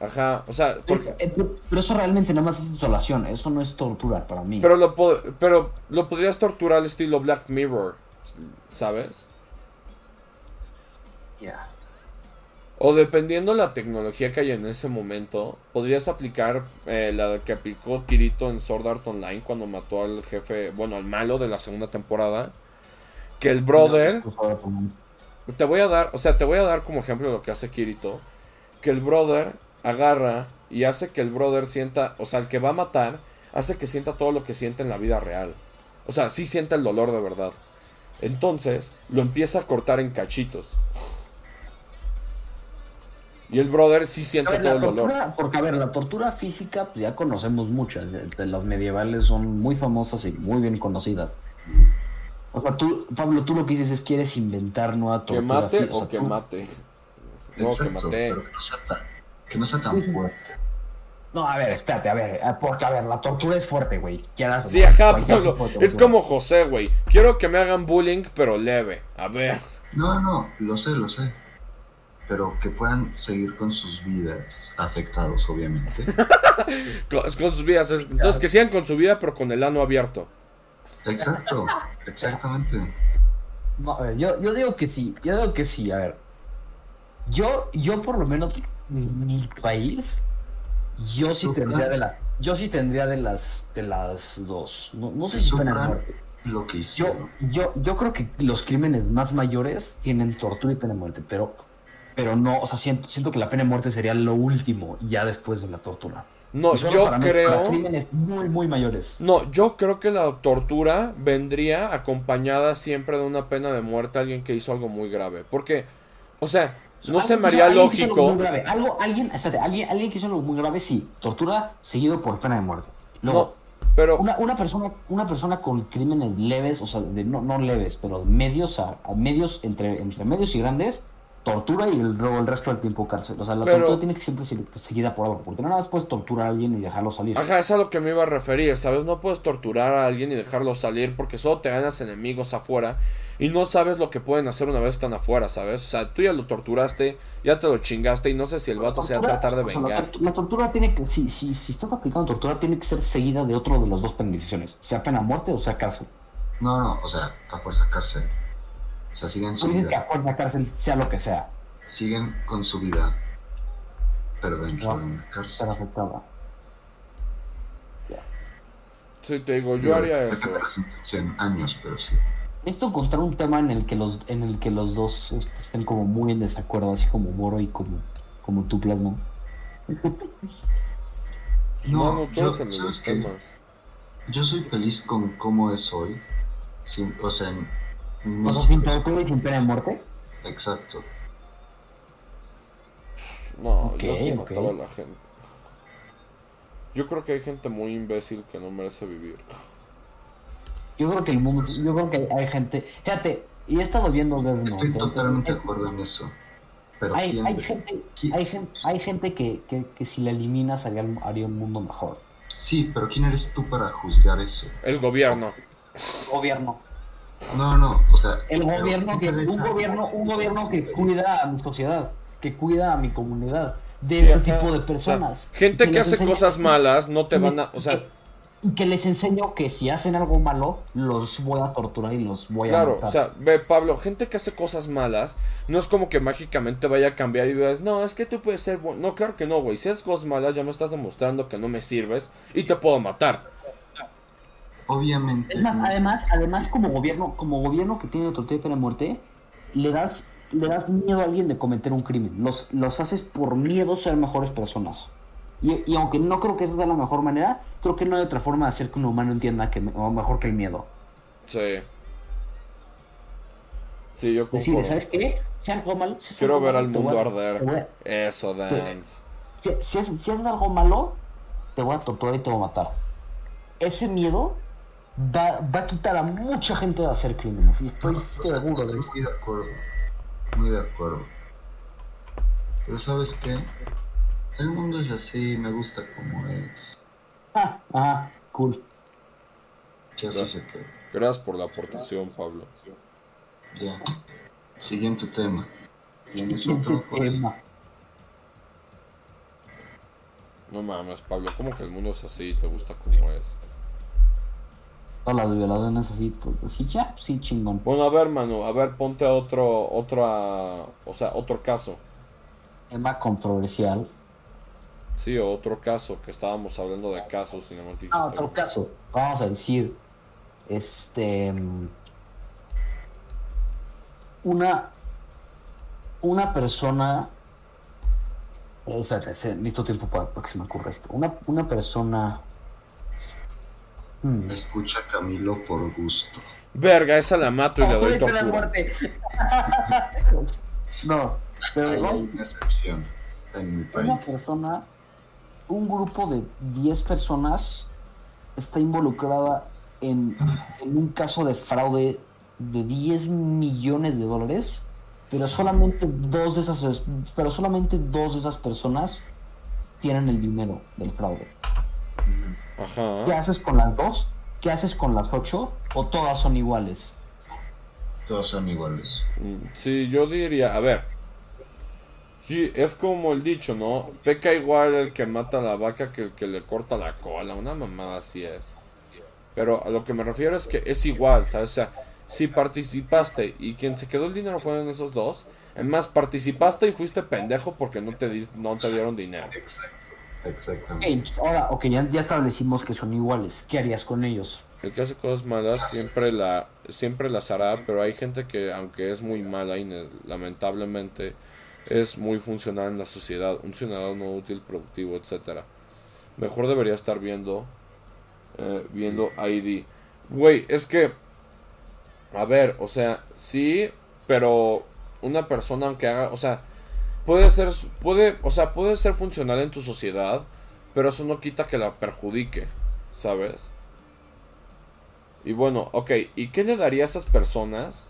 S1: Ajá, o sea,
S6: Pero,
S1: porque-
S6: eh, pero- pero eso realmente nada más es isolación, eso no es tortura para mí.
S1: pero lo po- pero lo podrías torturar al estilo Black Mirror, ¿sabes?
S6: Ya.
S1: O dependiendo la tecnología que hay en ese momento, podrías aplicar eh, la que aplicó Kirito en Sword Art Online cuando mató al jefe, bueno, al malo de la segunda temporada. Que el brother, te voy a dar, o sea, te voy a dar como ejemplo lo que hace Kirito. Que el brother agarra y hace que el brother sienta, o sea, el que va a matar, hace que sienta todo lo que siente en la vida real. O sea, sí siente el dolor de verdad. Entonces, lo empieza a cortar en cachitos. Y el brother sí siente
S6: ver,
S1: todo el dolor.
S6: porque a ver, la tortura física, pues ya conocemos muchas. de las medievales son muy famosas y muy bien conocidas. O sea, tú, Pablo, tú lo que dices es quieres inventar nueva
S1: Que
S6: tortura
S1: mate
S6: o sea,
S1: o que
S6: tú-
S1: mate. No, que
S4: Exacto,
S1: maté.
S4: pero que no sea tan, que no sea tan fuerte.
S6: No, a ver, espérate, a ver, eh, porque a ver, la tortura es fuerte, güey.
S1: Sí,
S6: no,
S1: ajá, Pablo. Es como José, güey. Quiero que me hagan bullying, pero leve. A ver.
S4: No, no, lo sé, lo sé. Pero que puedan seguir con sus vidas afectados, obviamente. (laughs)
S1: Con con sus vidas. es- Entonces, que sigan con su vida, pero con el ano abierto.
S4: Exacto, exactamente.
S6: No, a ver, yo, yo digo que sí, yo digo que sí, a ver. Yo, yo por lo menos, mi, país, yo sí tendría de las, yo sí tendría de las, de las dos. No, no sé si pena de
S4: Sufran
S6: muerte.
S4: lo que
S6: Yo,
S4: hicieron.
S6: yo, yo creo que los crímenes más mayores tienen tortura y pena de muerte, pero, pero no, o sea, siento, siento que la pena de muerte sería lo último, ya después de la tortura.
S1: No, yo
S6: para mí, para
S1: creo.
S6: crímenes muy, muy mayores.
S1: No, yo creo que la tortura vendría acompañada siempre de una pena de muerte a alguien que hizo algo muy grave. Porque, o sea, no
S6: Algo
S1: se me haría
S6: algo
S1: lógico.
S6: grave. Algo, alguien, espérate, alguien, alguien que hizo algo muy grave, sí. Tortura seguido por pena de muerte. Luego,
S1: No, pero.
S6: una, una persona, una persona con crímenes leves, o sea, de, no, no leves, pero medios a, a medios, entre, entre medios y grandes, tortura y el, luego el resto del tiempo cárcel. O sea, la
S1: Pero-
S6: tortura tiene que siempre ser seguida por algo, porque no nada más puedes torturar a alguien y dejarlo salir.
S1: Ajá, es a lo que me iba a referir, ¿sabes? No puedes torturar a alguien y dejarlo salir porque solo te ganas enemigos afuera y no sabes lo que pueden hacer una vez están afuera, ¿sabes? O sea, tú ya lo torturaste, ya te lo chingaste y no sé si el vato se va a tratar de
S6: o sea, la
S1: vengar.
S6: La, tortura tiene que, si, si, si estás aplicando tortura, tiene que ser seguida de otro de las dos penalizaciones, sea pena muerte o sea cárcel.
S4: No, no, o sea, a fuerza cárcel. O sea, siguen
S6: No
S4: su
S6: que
S4: vida.
S6: a fuerza cárcel sea lo que sea,
S4: Siguen con su vida. Pero dentro
S6: No,
S4: de una cárcel.
S6: afectada.
S1: Sí, te digo, yo
S4: Digo,
S1: haría eso.
S4: la en años, pero sí.
S6: Necesito encontrar un tema en el que los, en el que los dos estén como muy en desacuerdo, así como Moro y como, como tú, Plasma.
S4: No,
S1: todos
S4: yo-
S1: en los
S4: ¿sabes qué? Yo soy feliz con cómo es hoy. Sin, o sea, en-
S6: O sea, sin tortura y sin pena de muerte.
S4: Exacto.
S1: No, yo
S6: Ok,
S1: sí
S6: ok.
S1: mataba a la gente. Yo creo que hay gente muy imbécil que no merece vivir.
S6: Yo creo que el mundo, yo creo que hay gente, fíjate, y he estado viendo Note,
S4: Estoy
S6: ¿eh?
S4: totalmente de acuerdo en eso. Pero
S6: hay, hay gente, hay gente, hay gente que, que, que si la eliminas haría, haría un mundo mejor.
S4: Sí, pero ¿quién eres tú para juzgar eso?
S1: El gobierno.
S6: Gobierno.
S4: No, no, o sea...
S6: El gobierno
S4: ¿qué
S6: que, un gobierno, un gobierno que cuida a mi sociedad, que cuida a mi comunidad, de
S1: Sí,
S6: este
S1: ajá.
S6: tipo de
S1: O sea,
S6: personas.
S1: gente que, hace
S6: enseña-
S1: cosas malas no te van a. O sea,
S6: que- y que les enseño que si hacen algo malo, los voy a torturar y los voy a
S1: claro,
S6: matar.
S1: o sea, ve, Pablo, gente que hace cosas malas no es como que mágicamente vaya a cambiar y digas, no, es que tú puedes ser bueno. No, claro que no, güey. Si haces cosas malas, ya me estás demostrando que no me sirves y te puedo matar.
S4: Obviamente.
S6: Es más,
S4: no-
S6: además, además como gobierno, como gobierno que tiene tortura y pena de muerte, le das, le das miedo a alguien de cometer un crimen. Los, los haces por miedo a ser mejores personas. Y, y aunque no creo que esa sea la mejor manera, creo que no hay otra forma de hacer que un humano entienda que o mejor que el miedo.
S1: Sí. Sí, yo
S6: Decir,
S1: concuerdo.
S6: ¿sabes qué? Si algo malo, si
S1: Quiero
S6: algo
S1: ver
S6: malo,
S1: al mundo
S6: a-
S1: arder.
S6: a-
S1: Eso, Dance.
S6: Si, si, haces, si haces algo malo, te voy a torturar y te voy a matar. Ese miedo va, va a quitar a mucha gente de hacer crímenes. Y estoy
S4: No,
S6: seguro de
S4: Estoy
S6: eso.
S4: muy de acuerdo. Muy de acuerdo. Pero ¿sabes qué? El mundo es así, me gusta como es.
S6: Ah, ajá, cool.
S4: Que así se queda.
S1: Gracias por la aportación, Pablo.
S4: Ya. Siguiente tema. ¿Tienes otro por ahí?
S6: Tema.
S1: No mames, Pablo, ¿cómo que el mundo es así y te gusta como es?
S6: Todas las violaciones así, todo así, ya, sí, chingón.
S1: Bueno, a ver, Manu, a ver, ponte otro, otra, o sea, otro caso.
S6: Tema controversial.
S1: Sí, o otro caso, que estábamos hablando de casos y nada más dijiste.
S6: Ah, otro caso. Vamos a decir, este, una, una persona, o sea, se- necesito tiempo para, para que se me ocurra esto. Una, una persona, hmm,
S4: Escucha Camilo por gusto.
S1: Verga, esa la mato y le doy tortura.
S6: muerte. (laughs) no, pero
S4: Hay una excepción en mi
S6: una
S4: país.
S6: persona, un grupo de 10 personas está involucrada en, en un caso de fraude de 10 millones de dólares, pero solamente dos de esas, pero solamente dos de esas personas tienen el dinero del fraude. ¿Qué
S1: Ajá.
S6: haces con las dos? ¿Qué haces con las ocho? ¿O todas son iguales?
S4: Todos son iguales.
S1: Mm, Sí, yo diría, a ver. Sí, es como el dicho, ¿no? Peca igual el que mata a la vaca que el que le corta la cola. Una mamada así es. Pero a lo que me refiero es que es igual, ¿sabes? O sea, si participaste y quien se quedó el dinero fueron esos dos, es más, participaste y fuiste pendejo porque no te, di- no te dieron dinero.
S4: Exacto. Exactamente.
S6: Ahora, ok, ya, ya establecimos que son iguales. ¿Qué harías con ellos?
S1: El que hace cosas malas siempre la siempre las hará, pero hay gente que aunque es muy mala y lamentablemente es muy funcional en la sociedad, un ciudadano útil, productivo, etcétera. Mejor debería estar viendo eh, viendo ID. Güey, es que a ver, o sea, sí, pero una persona aunque haga, o sea, puede ser puede, o sea, puede ser funcional en tu sociedad, pero eso no quita que la perjudique, ¿sabes? Y bueno, ok, ¿y qué le daría a esas personas?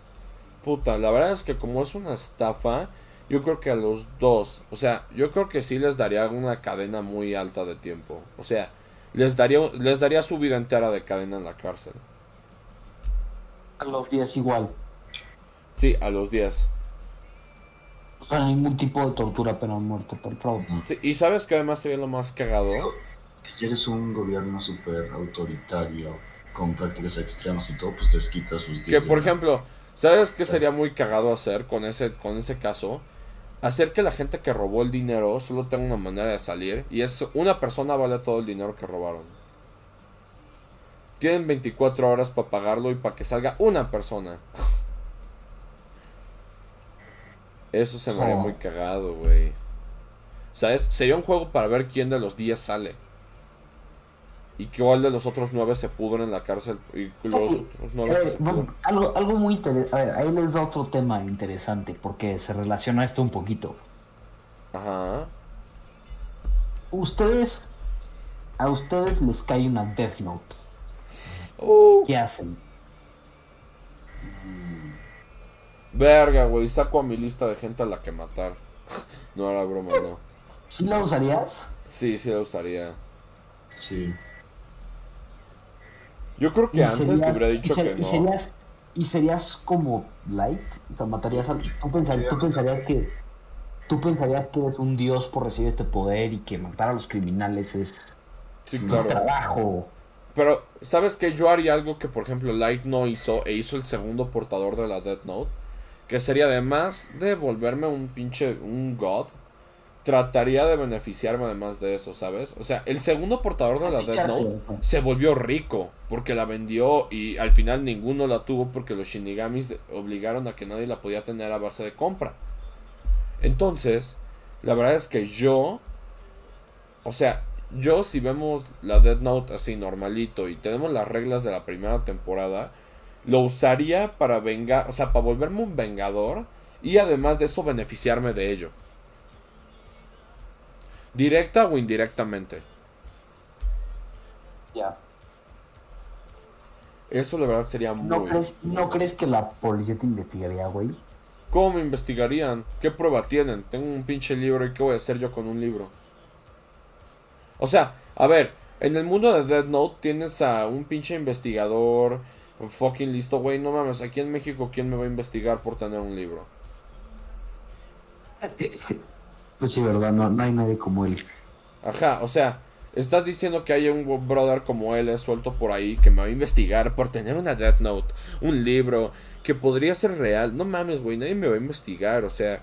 S1: Puta, la verdad es que como es una estafa, yo creo que a los dos, o sea, yo creo que sí les daría una cadena muy alta de tiempo. O sea, les daría, les daría su vida entera de cadena en la cárcel.
S6: A los 10 igual.
S1: Sí, a los 10.
S6: O sea, ningún tipo de tortura, pena de muerte por fraude.
S1: Sí, y sabes que además sería lo más cagado.
S4: Si eres un gobierno súper autoritario, con prácticas extremas y todo, pues te quitas sus
S1: Que por ejemplo, ¿sabes qué sería muy cagado hacer con ese, con ese caso? Hacer que la gente que robó el dinero solo tenga una manera de salir. Y es una persona vale todo el dinero que robaron. Tienen 24 horas para pagarlo y para que salga una persona. Eso se me haría
S6: Oh.
S1: muy cagado, güey. ¿Sabes? Sería un juego para ver quién de los 10 sale. Y cuál de los otros 9 se pudren en la cárcel. Y los
S6: Ok.
S1: otros 9 que
S6: Eh,
S1: se
S6: bueno, algo, algo muy interesante. A ver, ahí les da otro tema interesante porque se relaciona esto un poquito.
S1: Ajá.
S6: Ustedes, a ustedes les cae una Death Note.
S1: Uh,
S6: ¿Qué hacen?
S1: Verga, güey. Saco a mi lista de gente a la que matar. (laughs) no era broma, no.
S6: ¿Sí la usarías?
S1: Sí, sí la usaría.
S4: Sí.
S1: Yo creo que antes te
S6: serías-
S1: hubiera dicho
S6: ser-
S1: que
S6: y
S1: no.
S6: serías, y serías como light, o sea, matarías al. Tú, pensar- tú pensarías que. Tú pensarías que eres un dios por recibir este poder y que matar a los criminales es
S1: Sí,
S6: un
S1: claro.
S6: trabajo.
S1: Pero, ¿sabes qué? Yo haría algo que, por ejemplo, Light no hizo e hizo el segundo portador de la Death Note. Que sería además de volverme un pinche, un god. Trataría de beneficiarme además de eso, ¿sabes? O sea, el segundo portador de la Death Note se volvió rico porque la vendió y al final ninguno la tuvo porque los Shinigamis obligaron a que nadie la podía tener a base de compra. Entonces, la verdad es que yo, o sea, yo si vemos la Death Note así normalito y tenemos las reglas de la primera temporada, lo usaría para vengar, o sea, para volverme un vengador y además de eso beneficiarme de ello. Directa o indirectamente.
S6: Ya.
S1: Eso la verdad sería muy...
S6: ¿No crees, ¿No crees que la policía te investigaría, güey?
S1: ¿Cómo me investigarían? ¿Qué prueba tienen? Tengo un pinche libro y ¿qué voy a hacer yo con un libro? O sea, a ver, en el mundo de Death Note tienes a un pinche investigador fucking listo, güey. No mames, aquí en México, ¿quién me va a investigar por tener un libro?
S6: Pues sí, verdad, no, no hay nadie como él.
S1: Ajá, o sea, estás diciendo que hay un brother como él suelto por ahí que me va a investigar por tener una Death Note, un libro que podría ser real. No mames, güey, nadie me va a investigar, o sea.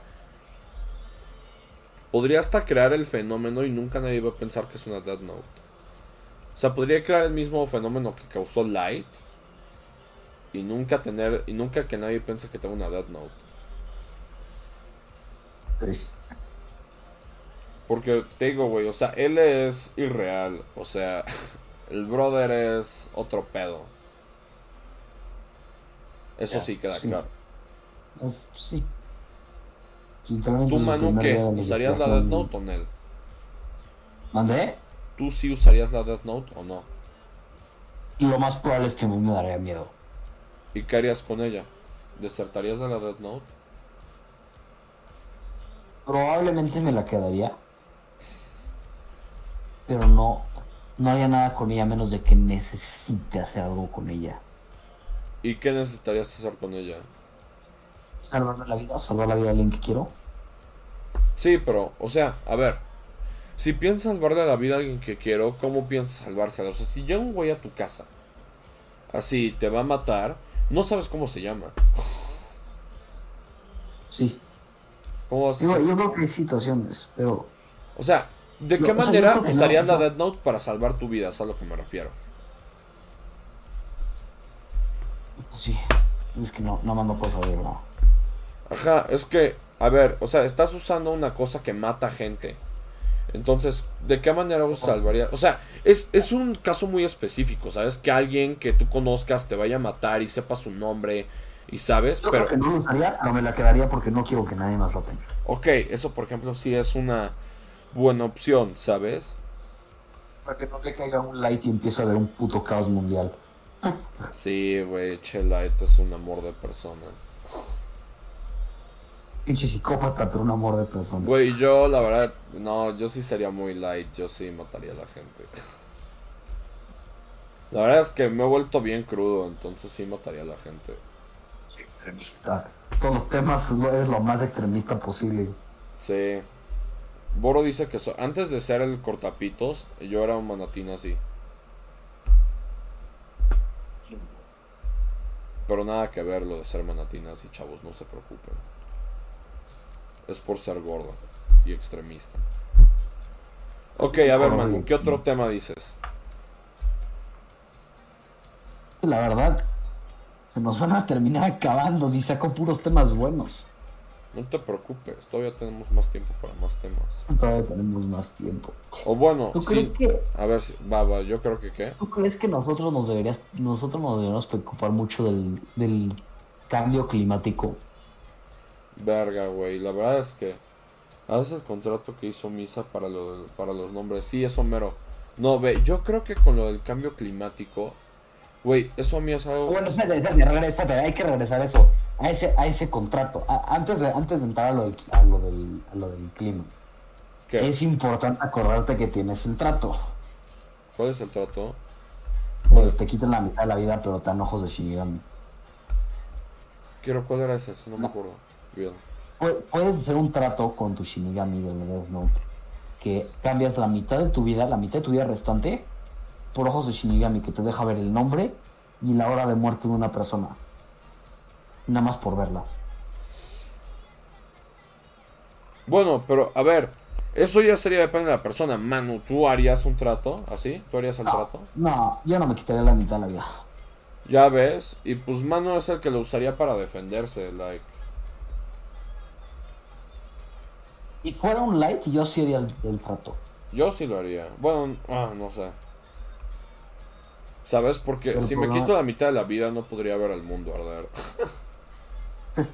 S1: Podría hasta crear el fenómeno y nunca nadie va a pensar que es una Death Note. O sea, podría crear el mismo fenómeno que causó Light y nunca tener y nunca que nadie piense que tengo una Death Note.
S6: Pues,
S1: Porque te digo, güey, o sea, él es irreal. O sea, (laughs) el brother es otro pedo. Eso sí queda
S6: sí.
S1: claro.
S6: es- sí. Literalmente
S1: ¿Tú, Manu, qué? ¿Usarías la. Death Note o no?
S6: ¿Mandé?
S1: ¿Tú sí usarías la Death Note o no?
S6: Lo más probable es que a mí me daría miedo.
S1: ¿Y qué harías con ella? ¿Desertarías de la Death Note?
S6: Probablemente me la quedaría. Pero no, no haría nada con ella a menos de que necesite hacer algo con ella.
S1: ¿Y qué necesitarías hacer con ella?
S6: Salvarme la vida, salvar la vida de alguien que quiero.
S1: Sí, pero, o sea, a ver. Si piensas salvarle la vida a alguien que quiero, ¿cómo piensas salvársela? O sea, si llega un güey a tu casa, así te va a matar, no sabes cómo se llama.
S6: Sí.
S1: ¿Cómo vas a
S6: Digo, yo creo que hay situaciones, pero
S1: O sea, ¿de qué
S6: yo
S1: manera usarías
S6: o
S1: la Death Note para salvar tu vida? Es a lo que me refiero.
S6: sí. Es que no, no más no puedo saber, no.
S1: Ajá, es que, a ver, o sea, estás usando una cosa que mata gente. Entonces, ¿de qué manera os salvaría? O sea, es, es un caso muy específico, ¿sabes? Que alguien que tú conozcas te vaya a matar y sepa su nombre y sabes,
S6: Yo
S1: pero...
S6: creo que no lo usaría, pero me la quedaría porque no quiero que nadie más la tenga.
S1: Ok, eso por ejemplo sí es una buena opción, ¿sabes?
S6: Para que no le caiga un light y empiece a haber un puto caos mundial.
S1: Sí, güey, Chelite es un amor de persona.
S6: Pinche psicópata, pero un amor de persona.
S1: Güey, yo la verdad, no, yo sí sería muy light, yo sí mataría a la gente. (laughs) La verdad es que me he vuelto bien crudo, entonces sí mataría a la gente.
S6: Extremista. Todos los temas es lo más extremista posible.
S1: Sí. Boro dice que so- antes de ser el cortapitos, yo era un manatín así. Pero nada que ver lo de ser manatín así, chavos, no se preocupen. Es por ser gordo y extremista. Ok, a ver, Manu, ¿qué otro tema dices?
S6: la verdad se nos van a terminar acabando si saco puros temas buenos.
S1: No te preocupes, todavía tenemos más tiempo para más temas.
S6: Todavía tenemos más tiempo.
S1: O bueno,
S6: ¿Tú crees
S1: sí.
S6: que
S1: A ver, si, va, va, yo creo que qué.
S6: ¿Tú crees que nosotros nos deberías, nosotros nos deberíamos preocupar mucho del, del cambio climático?
S1: Verga, güey. La verdad es que. Haces el contrato que hizo Misa para, lo, para los nombres. Sí, eso mero. No, ve, yo creo que con lo del cambio climático. Güey, eso a mí es algo.
S6: Bueno, espérate, espérate, regresa, espérate, hay que regresar a eso, a ese, a ese contrato. A- antes, de, antes de entrar a lo del, a lo del, a lo del clima,
S1: ¿Qué?
S6: es importante acordarte que tienes el trato.
S1: ¿Cuál es el trato?
S6: Te quitan la mitad de la vida, pero te dan ojos de Shinigami.
S1: Quiero, ¿cuál era ese? Si no me acuerdo.
S6: Puedes hacer un trato con tu Shinigami del Death Note, que cambias la mitad de tu vida, la mitad de tu vida restante, por ojos de Shinigami, que te deja ver el nombre y la hora de muerte de una persona. Nada más por verlas.
S1: Bueno, pero a ver. Eso ya sería depende de la persona. Manu, ¿tú harías un trato así? ¿Tú harías el
S6: No,
S1: trato?
S6: no, yo no me quitaría la mitad de la vida.
S1: Ya ves. Y pues Manu es el que lo usaría para defenderse. Like.
S6: Si fuera un light, yo sí haría el, el trato.
S1: Yo sí lo haría. Bueno, ah, no sé. ¿Sabes? Porque
S6: Pero
S1: si me quito la mitad de la vida no podría ver el mundo arder. (laughs)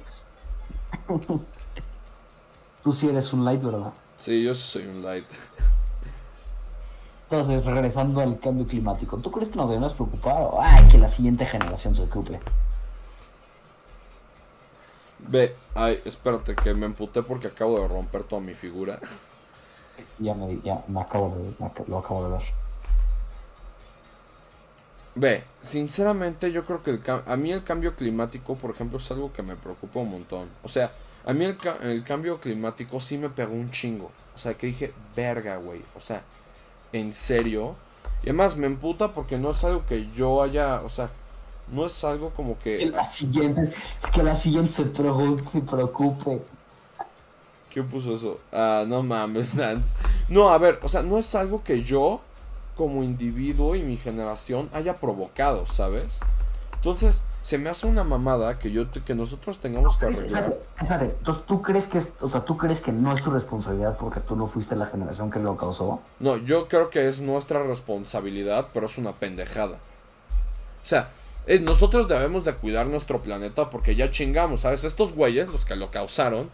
S6: Tú sí eres un light, ¿verdad?
S1: Sí, yo sí soy un light.
S6: Entonces, regresando al cambio climático, ¿tú crees que nos debemos preocupar o ay, que la siguiente generación se ocupe?
S1: Ve, ay, espérate que me emputé porque acabo de romper toda mi figura.
S6: Ya me, ya me acabo de, me lo acabo de ver.
S1: Ve, sinceramente yo creo que el a mí el cambio climático, por ejemplo, es algo que me preocupa un montón. O sea, a mí el, el cambio climático sí me pegó un chingo. O sea, que dije, verga, güey. O sea, en serio. Y además me emputa porque no es algo que yo haya, o sea, no es algo como
S6: Que
S1: que...
S6: la siguiente, que la siguiente se preocupe.
S1: ¿Quién puso eso? Ah, no mames, (laughs) Nance. No, a ver, o sea, no es algo que yo, como individuo y mi generación, haya provocado, ¿sabes? Entonces, se me hace una mamada que yo te- que nosotros tengamos que arreglar.
S6: Espérate, Entonces, ¿tú crees que es, o sea, tú crees que no es tu responsabilidad porque tú no fuiste la generación que lo causó?
S1: No, yo creo que es nuestra responsabilidad, pero es una pendejada. O sea, nosotros debemos de cuidar nuestro planeta porque ya chingamos, ¿sabes? Estos güeyes, los que lo causaron,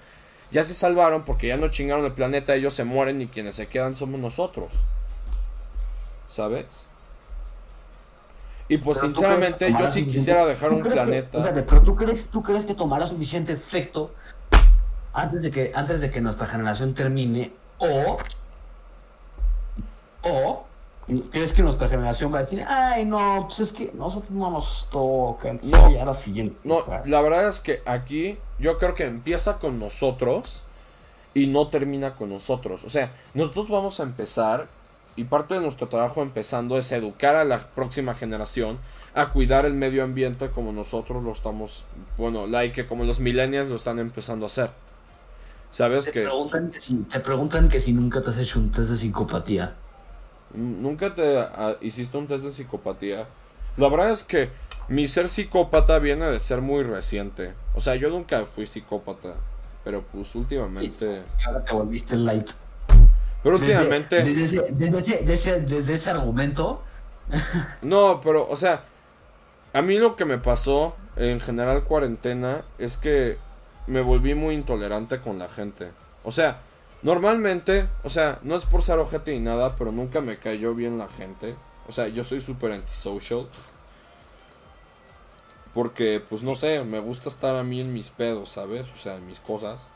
S1: ya se salvaron porque ya no chingaron el planeta, ellos se mueren y quienes se quedan somos nosotros. ¿Sabes? Y pues
S6: Pero
S1: sinceramente yo sí quisiera dejar
S6: ¿tú
S1: un
S6: que-
S1: planeta.
S6: pero tú crees, tú crees que tomará suficiente efecto antes de que, antes de que nuestra generación termine o o crees que nuestra generación va a decir, ay no, pues es que nosotros no nos toca, entonces
S1: No.
S6: ya la siguiente.
S1: No, la verdad es que aquí yo creo que empieza con nosotros y no termina con nosotros. O sea, nosotros vamos a empezar y parte de nuestro trabajo empezando es educar a la próxima generación a cuidar el medio ambiente como nosotros lo estamos, bueno, like como los millennials lo están empezando a hacer. ¿Sabes
S6: te
S1: que
S6: preguntan que si, te preguntan que si nunca te has hecho un test de psicopatía.
S1: Nunca te ah, hiciste un test de psicopatía? La verdad es que mi ser psicópata viene de ser muy reciente. O sea, yo nunca fui psicópata, pero pues últimamente
S6: Y ahora te volviste light.
S1: Pero últimamente.
S6: Desde, ese, desde, ese, desde ese- desde ese argumento, (laughs)
S1: No, pero, o sea. A mí lo que me pasó en general cuarentena es que me volví muy intolerante con la gente. O sea, normalmente, o sea, no es por ser ojete ni nada, pero nunca me cayó bien la gente. O sea, yo soy súper antisocial. Porque, pues no sé, me gusta estar a mí en mis pedos, ¿sabes? O sea, en mis cosas.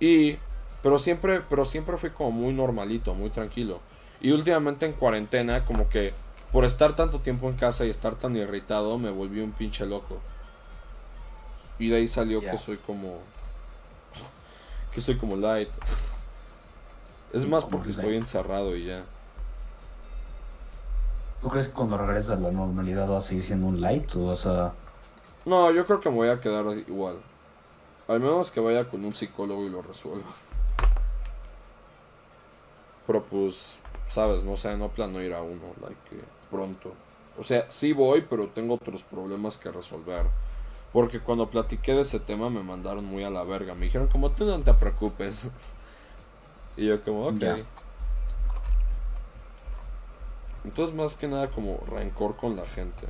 S1: Y, pero siempre, pero siempre fui como muy normalito, muy tranquilo. Y últimamente en cuarentena, como que por estar tanto tiempo en casa y estar tan irritado, me volví un pinche loco. Y de ahí salió que soy como. Que soy como light. Es más porque estoy encerrado y ya.
S6: ¿tú crees que cuando regreses a la normalidad vas a seguir siendo un light o vas a...
S1: No, yo creo que me voy a quedar igual. Al menos que vaya con un psicólogo y lo resuelva. Pero pues, sabes, no sé, no planeo ir a uno, like, que pronto. O sea, sí voy, pero tengo otros problemas que resolver. Porque cuando platiqué de ese tema me mandaron muy a la verga. Me dijeron como tú no te preocupes. Y yo como, ok. Entonces más que nada como rencor con la gente.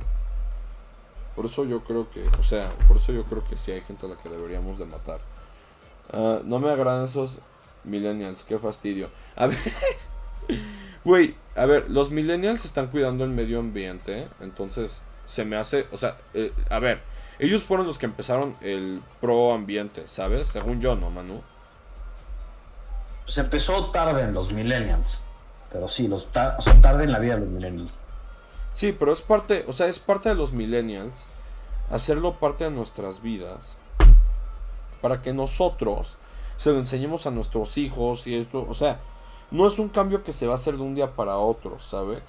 S1: Por eso yo creo que, o sea, por eso yo creo que sí hay gente a la que deberíamos de matar. Ah, no me agradan esos millennials, qué fastidio. A ver, (laughs) güey, a ver, los millennials están cuidando el medio ambiente, entonces se me hace, o sea, eh, a ver, ellos fueron los que empezaron el pro ambiente, ¿sabes? Según yo, ¿no, Manu?
S6: Se empezó tarde en los millennials. Pero sí, los ta- o sea, tarde en la vida de los millennials.
S1: Sí, pero es parte, o sea, es parte de los millennials hacerlo parte de nuestras vidas para que nosotros se lo enseñemos a nuestros hijos y esto, o sea, no es un cambio que se va a hacer de un día para otro, ¿sabes?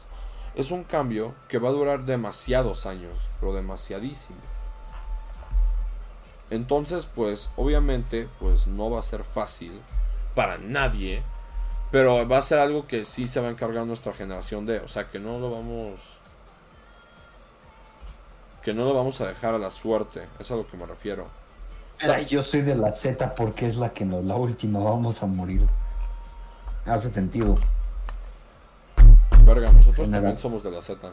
S1: Es un cambio que va a durar demasiados años, pero demasiadísimos. Entonces, pues, obviamente, pues no va a ser fácil para nadie, pero va a ser algo que sí se va a encargar nuestra generación de, o sea, que no lo vamos que no lo vamos a dejar a la suerte, es a lo que me refiero. O sea,
S6: Ay, yo soy de la Z porque es la que nos, la última vamos a morir. Hace sentido.
S1: verga, nosotros
S6: General.
S1: también somos de la Z.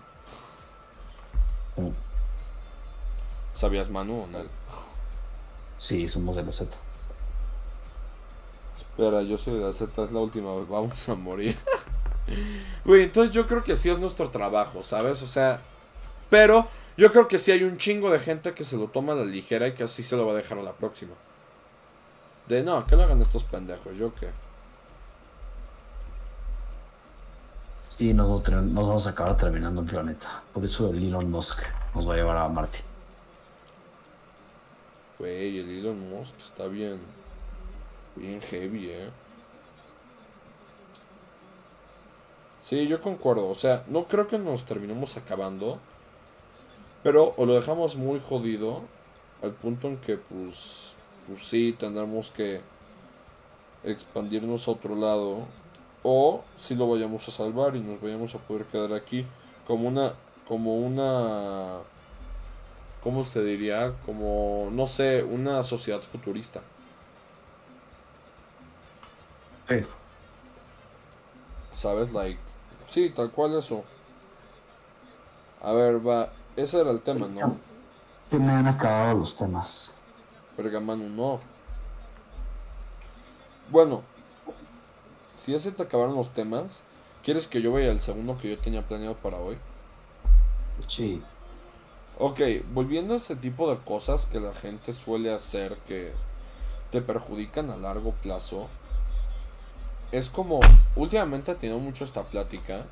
S6: Sí.
S1: ¿Sabías Manu o no?
S6: Sí, somos de la Z.
S1: Espera, yo soy de la Z, es la última vez, vamos a morir. (laughs) Güey, entonces yo creo que sí es nuestro trabajo, ¿sabes? O sea, pero yo creo que sí hay un chingo de gente que se lo toma a la ligera y que así se lo va a dejar a la próxima. De no, que lo hagan estos pendejos, yo qué.
S6: Sí, nos vamos a acabar terminando el planeta. Por eso el Elon Musk nos va a llevar a Marte.
S1: Güey, el Elon Musk está bien. Bien heavy, eh. Sí, yo concuerdo. O sea, no creo que nos terminemos acabando. Pero o lo dejamos muy jodido. Al punto en que, pues. Pues sí, tendremos que expandirnos a otro lado. O si lo vayamos a salvar y nos vayamos a poder quedar aquí. Como una. Como una. ¿Cómo se diría? Como, no sé, una sociedad futurista.
S6: Sí.
S1: ¿Sabes? Like, sí, tal cual eso. A ver, va. Ese era el tema, ¿no?
S6: Se me han acabado los temas.
S1: Pergamano, no. Bueno, si ya se te acabaron los temas, ¿quieres que yo vaya al segundo que yo tenía planeado para hoy?
S6: Sí.
S1: Ok, volviendo a ese tipo de cosas que la gente suele hacer que te perjudican a largo plazo. Es como, últimamente he tenido mucho esta plática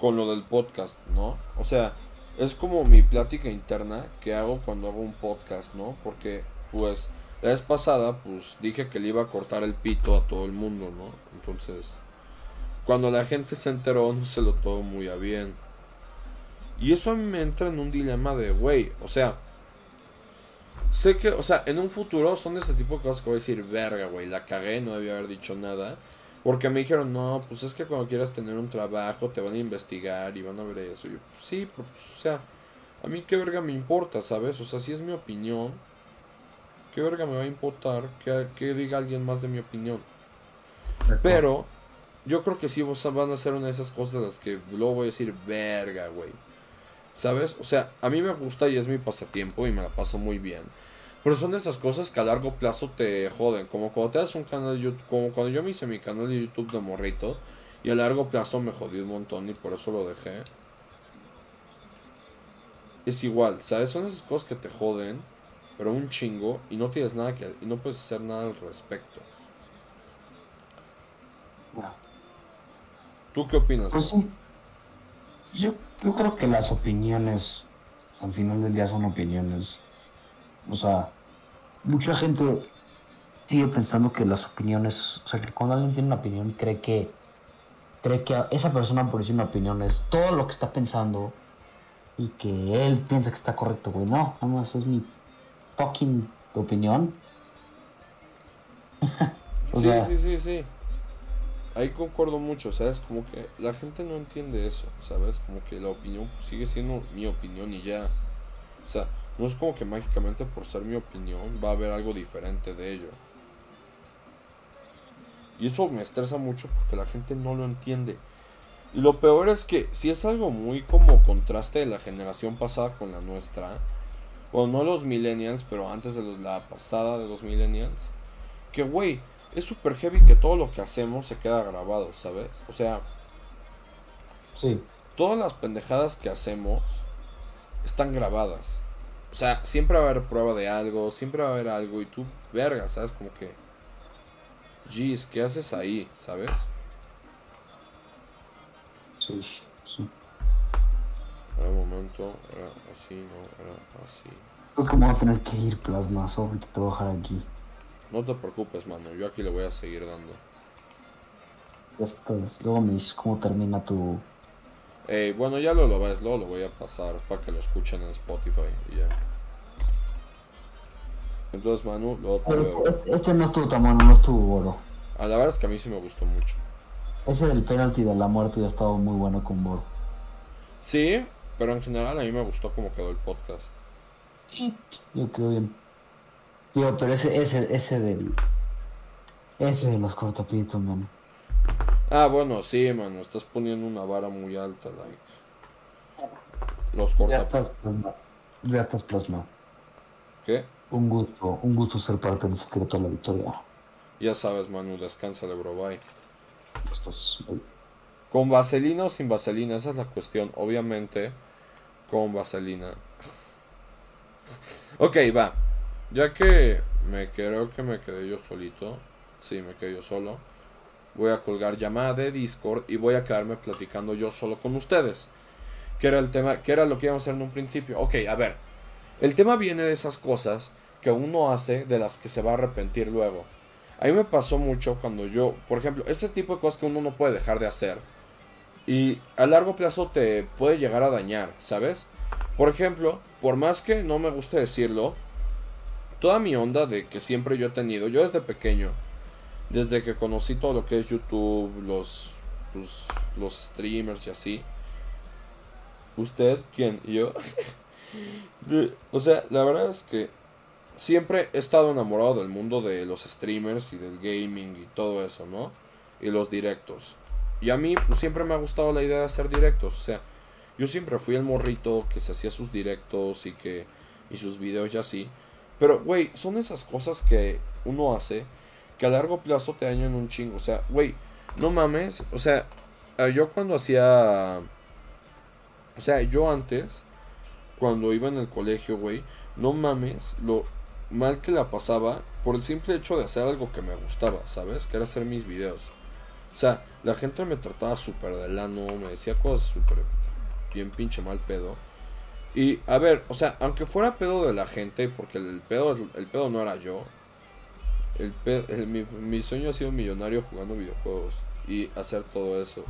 S1: con lo del podcast, ¿no? O sea, es como mi plática interna que hago cuando hago un podcast, ¿no? Porque, pues, la vez pasada, pues, dije que le iba a cortar el pito a todo el mundo, ¿no? Entonces, cuando la gente se enteró, no se lo todo muy a bien. Y eso a mí me entra en un dilema de, güey, o sea, sé que, o sea, en un futuro son de ese tipo de cosas que voy a decir, verga, güey, la cagué, no debía haber dicho nada. Porque me dijeron, no, pues es que cuando quieras tener un trabajo te van a investigar y van a ver eso. Y yo, pues sí, pero pues, o sea, a mí qué verga me importa, ¿sabes? O sea, si es mi opinión, ¿qué verga me va a importar que, que diga alguien más de mi opinión? Pero yo creo que sí vos- van a ser una de esas cosas de las que luego voy a decir, verga, güey. ¿Sabes? O sea, a mí me gusta y es mi pasatiempo y me la paso muy bien. Pero son de esas cosas que a largo plazo te joden. Como cuando te das un canal de YouTube, como cuando yo me hice mi canal de YouTube de morrito. Y a largo plazo me jodió un montón y por eso lo dejé. Es igual, ¿sabes? Son esas cosas que te joden, pero un chingo y no tienes nada que y no puedes hacer nada al respecto.
S6: Ya.
S1: ¿Tú qué opinas?
S6: Pues sí. Yo, yo creo que las opiniones, al final del día son opiniones. O sea, mucha gente sigue pensando que las opiniones, o sea, que cuando alguien tiene una opinión cree que cree que esa persona por decir una opinión es todo lo que está pensando y que él piensa que está correcto, güey. No, nada más es mi fucking opinión. (laughs)
S1: Sí,
S6: sea,
S1: sí, sí, sí. ahí concuerdo mucho, ¿sabes? Como que la gente no entiende eso, ¿sabes? Como que la opinión sigue siendo mi opinión y ya. O sea, no es como que mágicamente por ser mi opinión va a haber algo diferente de ello. Y eso me estresa mucho porque la gente no lo entiende. Y lo peor es que si es algo muy como contraste de la generación pasada con la nuestra. Bueno, no los millennials, pero antes de los- la pasada de los millennials. Que, güey, es super heavy que todo lo que hacemos se queda grabado, ¿sabes? O sea,
S6: Sí.
S1: todas las pendejadas que hacemos están grabadas. O sea, siempre va a haber prueba de algo, siempre va a haber algo y tú, verga, ¿sabes? Como que... Jeez, ¿qué haces ahí? ¿Sabes?
S6: Sí, sí.
S1: Un momento era así, no, era así.
S6: Creo que me voy a tener que ir, Plasma. Sorry que te voy a dejar aquí.
S1: No te preocupes, mano, yo aquí le voy a seguir dando.
S6: Ya estás. Luego me dices cómo termina tu.
S1: Eh, bueno, ya lo lo ves, luego lo voy a pasar para que lo escuchen en Spotify y ya. Entonces, Manu, luego te
S6: Pero
S1: veo.
S6: este- este no estuvo tan bueno, no estuvo oro.
S1: A la verdad es que a mí sí me gustó mucho.
S6: Ese del penalti de la muerte ya estaba muy bueno con Boro.
S1: Sí, pero en general a mí me gustó cómo quedó el podcast.
S6: Yo quedó bien. Digo, pero ese, ese, ese del. Ese de los cortapitos, man.
S1: Ah, bueno, sí, mano, estás poniendo una vara muy alta, like. Los
S6: Ya
S1: corta...
S6: estás plasmado. Ya estás plasmado.
S1: ¿Qué?
S6: Un gusto, un gusto ser parte del secreto de la victoria.
S1: Ya sabes, Manu, descánsale, bro, bye.
S6: Estás.
S1: ¿Con vaselina o sin vaselina? Esa es la cuestión. Obviamente, con vaselina. (laughs) ok, va. Ya que me creo que me quedé yo solito. Sí, me quedé yo solo. Voy a colgar llamada de Discord y voy a quedarme platicando yo solo con ustedes. Que era el tema, que era lo que íbamos a hacer en un principio. Ok, a ver. El tema viene de esas cosas que uno hace de las que se va a arrepentir luego. A mí me pasó mucho cuando yo, por ejemplo, ese tipo de cosas que uno no puede dejar de hacer. Y a largo plazo te puede llegar a dañar, ¿sabes? Por ejemplo, por más que no me guste decirlo, toda mi onda de que siempre yo he tenido, yo desde pequeño, desde que conocí todo lo que es YouTube, los, pues, streamers y así. ¿Usted? ¿Quién? ¿Yo? (laughs) O sea, la verdad es que siempre he estado enamorado del mundo de los streamers y del gaming y todo eso, ¿no? Y los directos. Y a mí pues, siempre me ha gustado la idea de hacer directos. O sea, yo siempre fui el morrito que se hacía sus directos y que y sus videos y así. Pero, güey, son esas cosas que uno hace que a largo plazo te dañan un chingo. O sea, güey, no mames. O sea, eh, yo cuando hacía... O sea, yo antes, cuando iba en el colegio, güey, no mames lo mal que la pasaba por el simple hecho de hacer algo que me gustaba, ¿sabes? Que era hacer mis videos. O sea, la gente me trataba súper de lano, me decía cosas súper bien pinche mal pedo. Y, a ver, o sea, aunque fuera pedo de la gente, porque el pedo, el pedo no era yo. El el- mi, sueño ha sido millonario jugando videojuegos y hacer todo eso.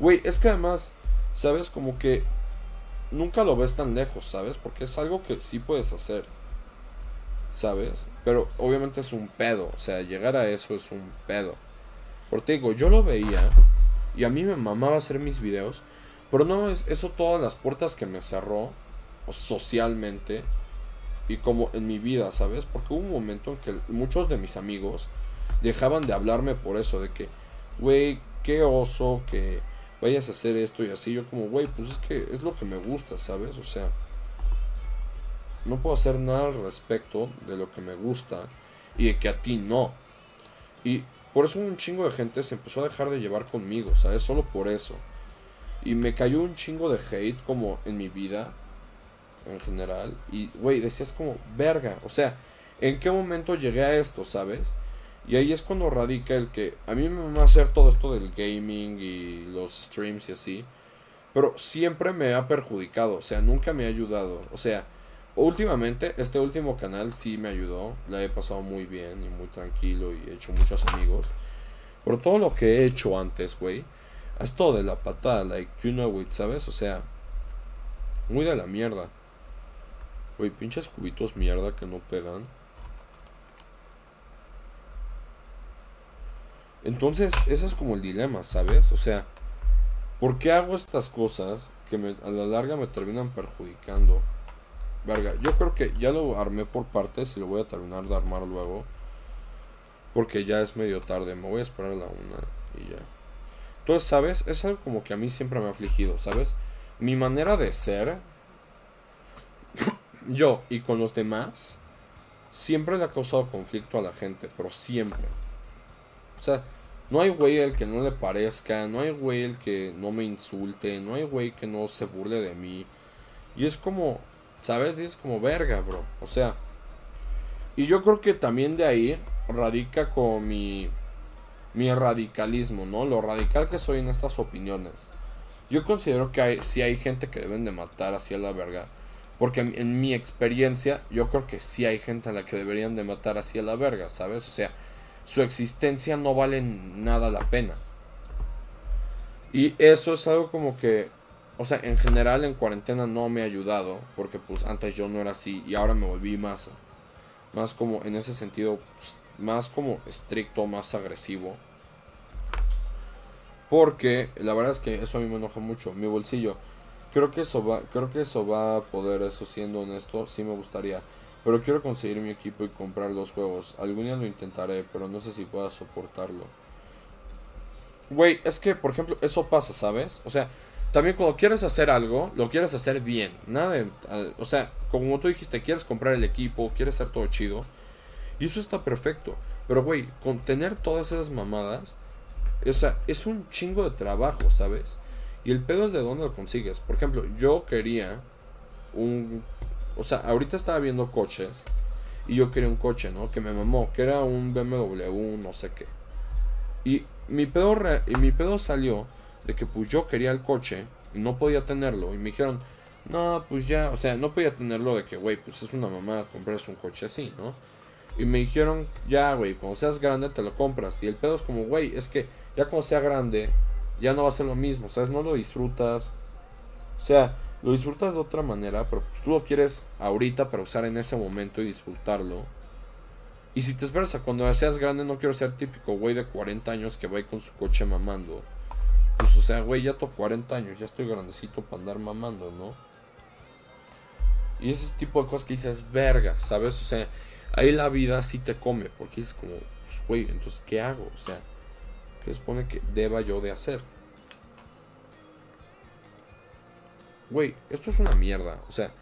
S1: Güey, es que además, ¿sabes? Como que nunca lo ves tan lejos, ¿sabes? Porque es algo que sí puedes hacer. ¿Sabes? Pero obviamente es un pedo. O sea, llegar a eso es un pedo. Porque digo, yo lo veía y a mí me mamaba hacer mis videos. Pero no es eso todas las puertas que me cerró socialmente y como en mi vida, ¿sabes? Porque hubo un momento en que muchos de mis amigos dejaban de hablarme por eso, de que, güey, qué oso que vayas a hacer esto y así. Yo como, güey, pues es que es lo que me gusta, ¿sabes? O sea, no puedo hacer nada al respecto de lo que me gusta y de que a ti no. Y por eso un chingo de gente se empezó a dejar de llevar conmigo, ¿sabes? Solo por eso. Y me cayó un chingo de hate como en mi vida, en general. Y, güey, decías como, verga, o sea, ¿en qué momento llegué a esto, sabes? Y ahí es cuando radica el que a mí me va a hacer todo esto del gaming y los streams y así. Pero siempre me ha perjudicado, o sea, nunca me ha ayudado. O sea, últimamente, este último canal sí me ayudó. La he pasado muy bien y muy tranquilo y he hecho muchos amigos. Pero todo lo que he hecho antes, güey, es todo de la patada, like, you know it, ¿sabes? O sea, muy de la mierda. Güey, pinches cubitos mierda que no pegan. Entonces, ese es como el dilema, ¿sabes? O sea, ¿por qué hago estas cosas que a la larga me terminan perjudicando? Verga, yo creo que ya lo armé por partes y lo voy a terminar de armar luego. Porque ya es medio tarde, me voy a esperar a la una y ya. Entonces, ¿sabes? Es algo como que a mí siempre me ha afligido, ¿sabes? Mi manera de ser, yo y con los demás, siempre le ha causado conflicto a la gente, pero siempre. O sea, no hay güey el que no le parezca, no hay güey el que no me insulte, no hay güey que no se burle de mí. Y es como, ¿sabes? Y es como verga, bro. O sea, y yo creo que también de ahí radica como mi, mi radicalismo, ¿no? Lo radical que soy en estas opiniones. Yo considero que hay, sí hay gente que deben de matar así a la verga. Porque en, mi experiencia, yo creo que sí hay gente a la que deberían de matar así a la verga, ¿sabes? O sea, su existencia no vale nada la pena. Y eso es algo como que, o sea, en general en cuarentena no me ha ayudado, porque pues antes yo no era así y ahora me volví más, más como en ese sentido, pues, más como estricto, más agresivo. Porque la verdad es que eso a mí me enoja mucho, mi bolsillo. Creo que eso va, creo que eso va a poder, eso siendo honesto, sí me gustaría. Pero quiero conseguir mi equipo y comprar los juegos. Algún día lo intentaré, pero no sé si pueda soportarlo. Güey, es que, por ejemplo, eso pasa, ¿sabes? O sea, también cuando quieres hacer algo, lo quieres hacer bien. Nada de, o sea, como tú dijiste, quieres comprar el equipo, quieres hacer todo chido. Y eso está perfecto. Pero, güey, con tener todas esas mamadas, o sea, es un chingo de trabajo, ¿sabes? Y el pedo es de dónde lo consigues. Por ejemplo, yo quería un... O sea, ahorita estaba viendo coches. Y yo quería un coche, ¿no? Que me mamó. Que era un BMW, no sé qué. Y mi pedo, re- y mi pedo salió de que pues yo quería el coche y no podía tenerlo. Y me dijeron, no, pues ya, o sea, no podía tenerlo de que, güey, pues es una mamada comprarse un coche así, ¿no? Y me dijeron, ya, güey, cuando seas grande te lo compras. Y el pedo es como, güey, es que ya cuando sea grande, ya no va a ser lo mismo, ¿sabes? No lo disfrutas. O sea, lo disfrutas de otra manera, pero pues tú lo quieres ahorita para usar en ese momento y disfrutarlo. Y si te esperas a cuando seas grande, no quiero ser típico güey de 40 años que va con su coche mamando. Pues, o sea, güey, ya tengo 40 años, ya estoy grandecito para andar mamando, ¿no? Y ese tipo de cosas que dices, verga, ¿sabes? O sea, ahí la vida sí te come, porque es como, pues, güey, entonces, ¿qué hago? O sea, ¿qué supone que deba yo de hacer? Güey, esto es una mierda, o sea,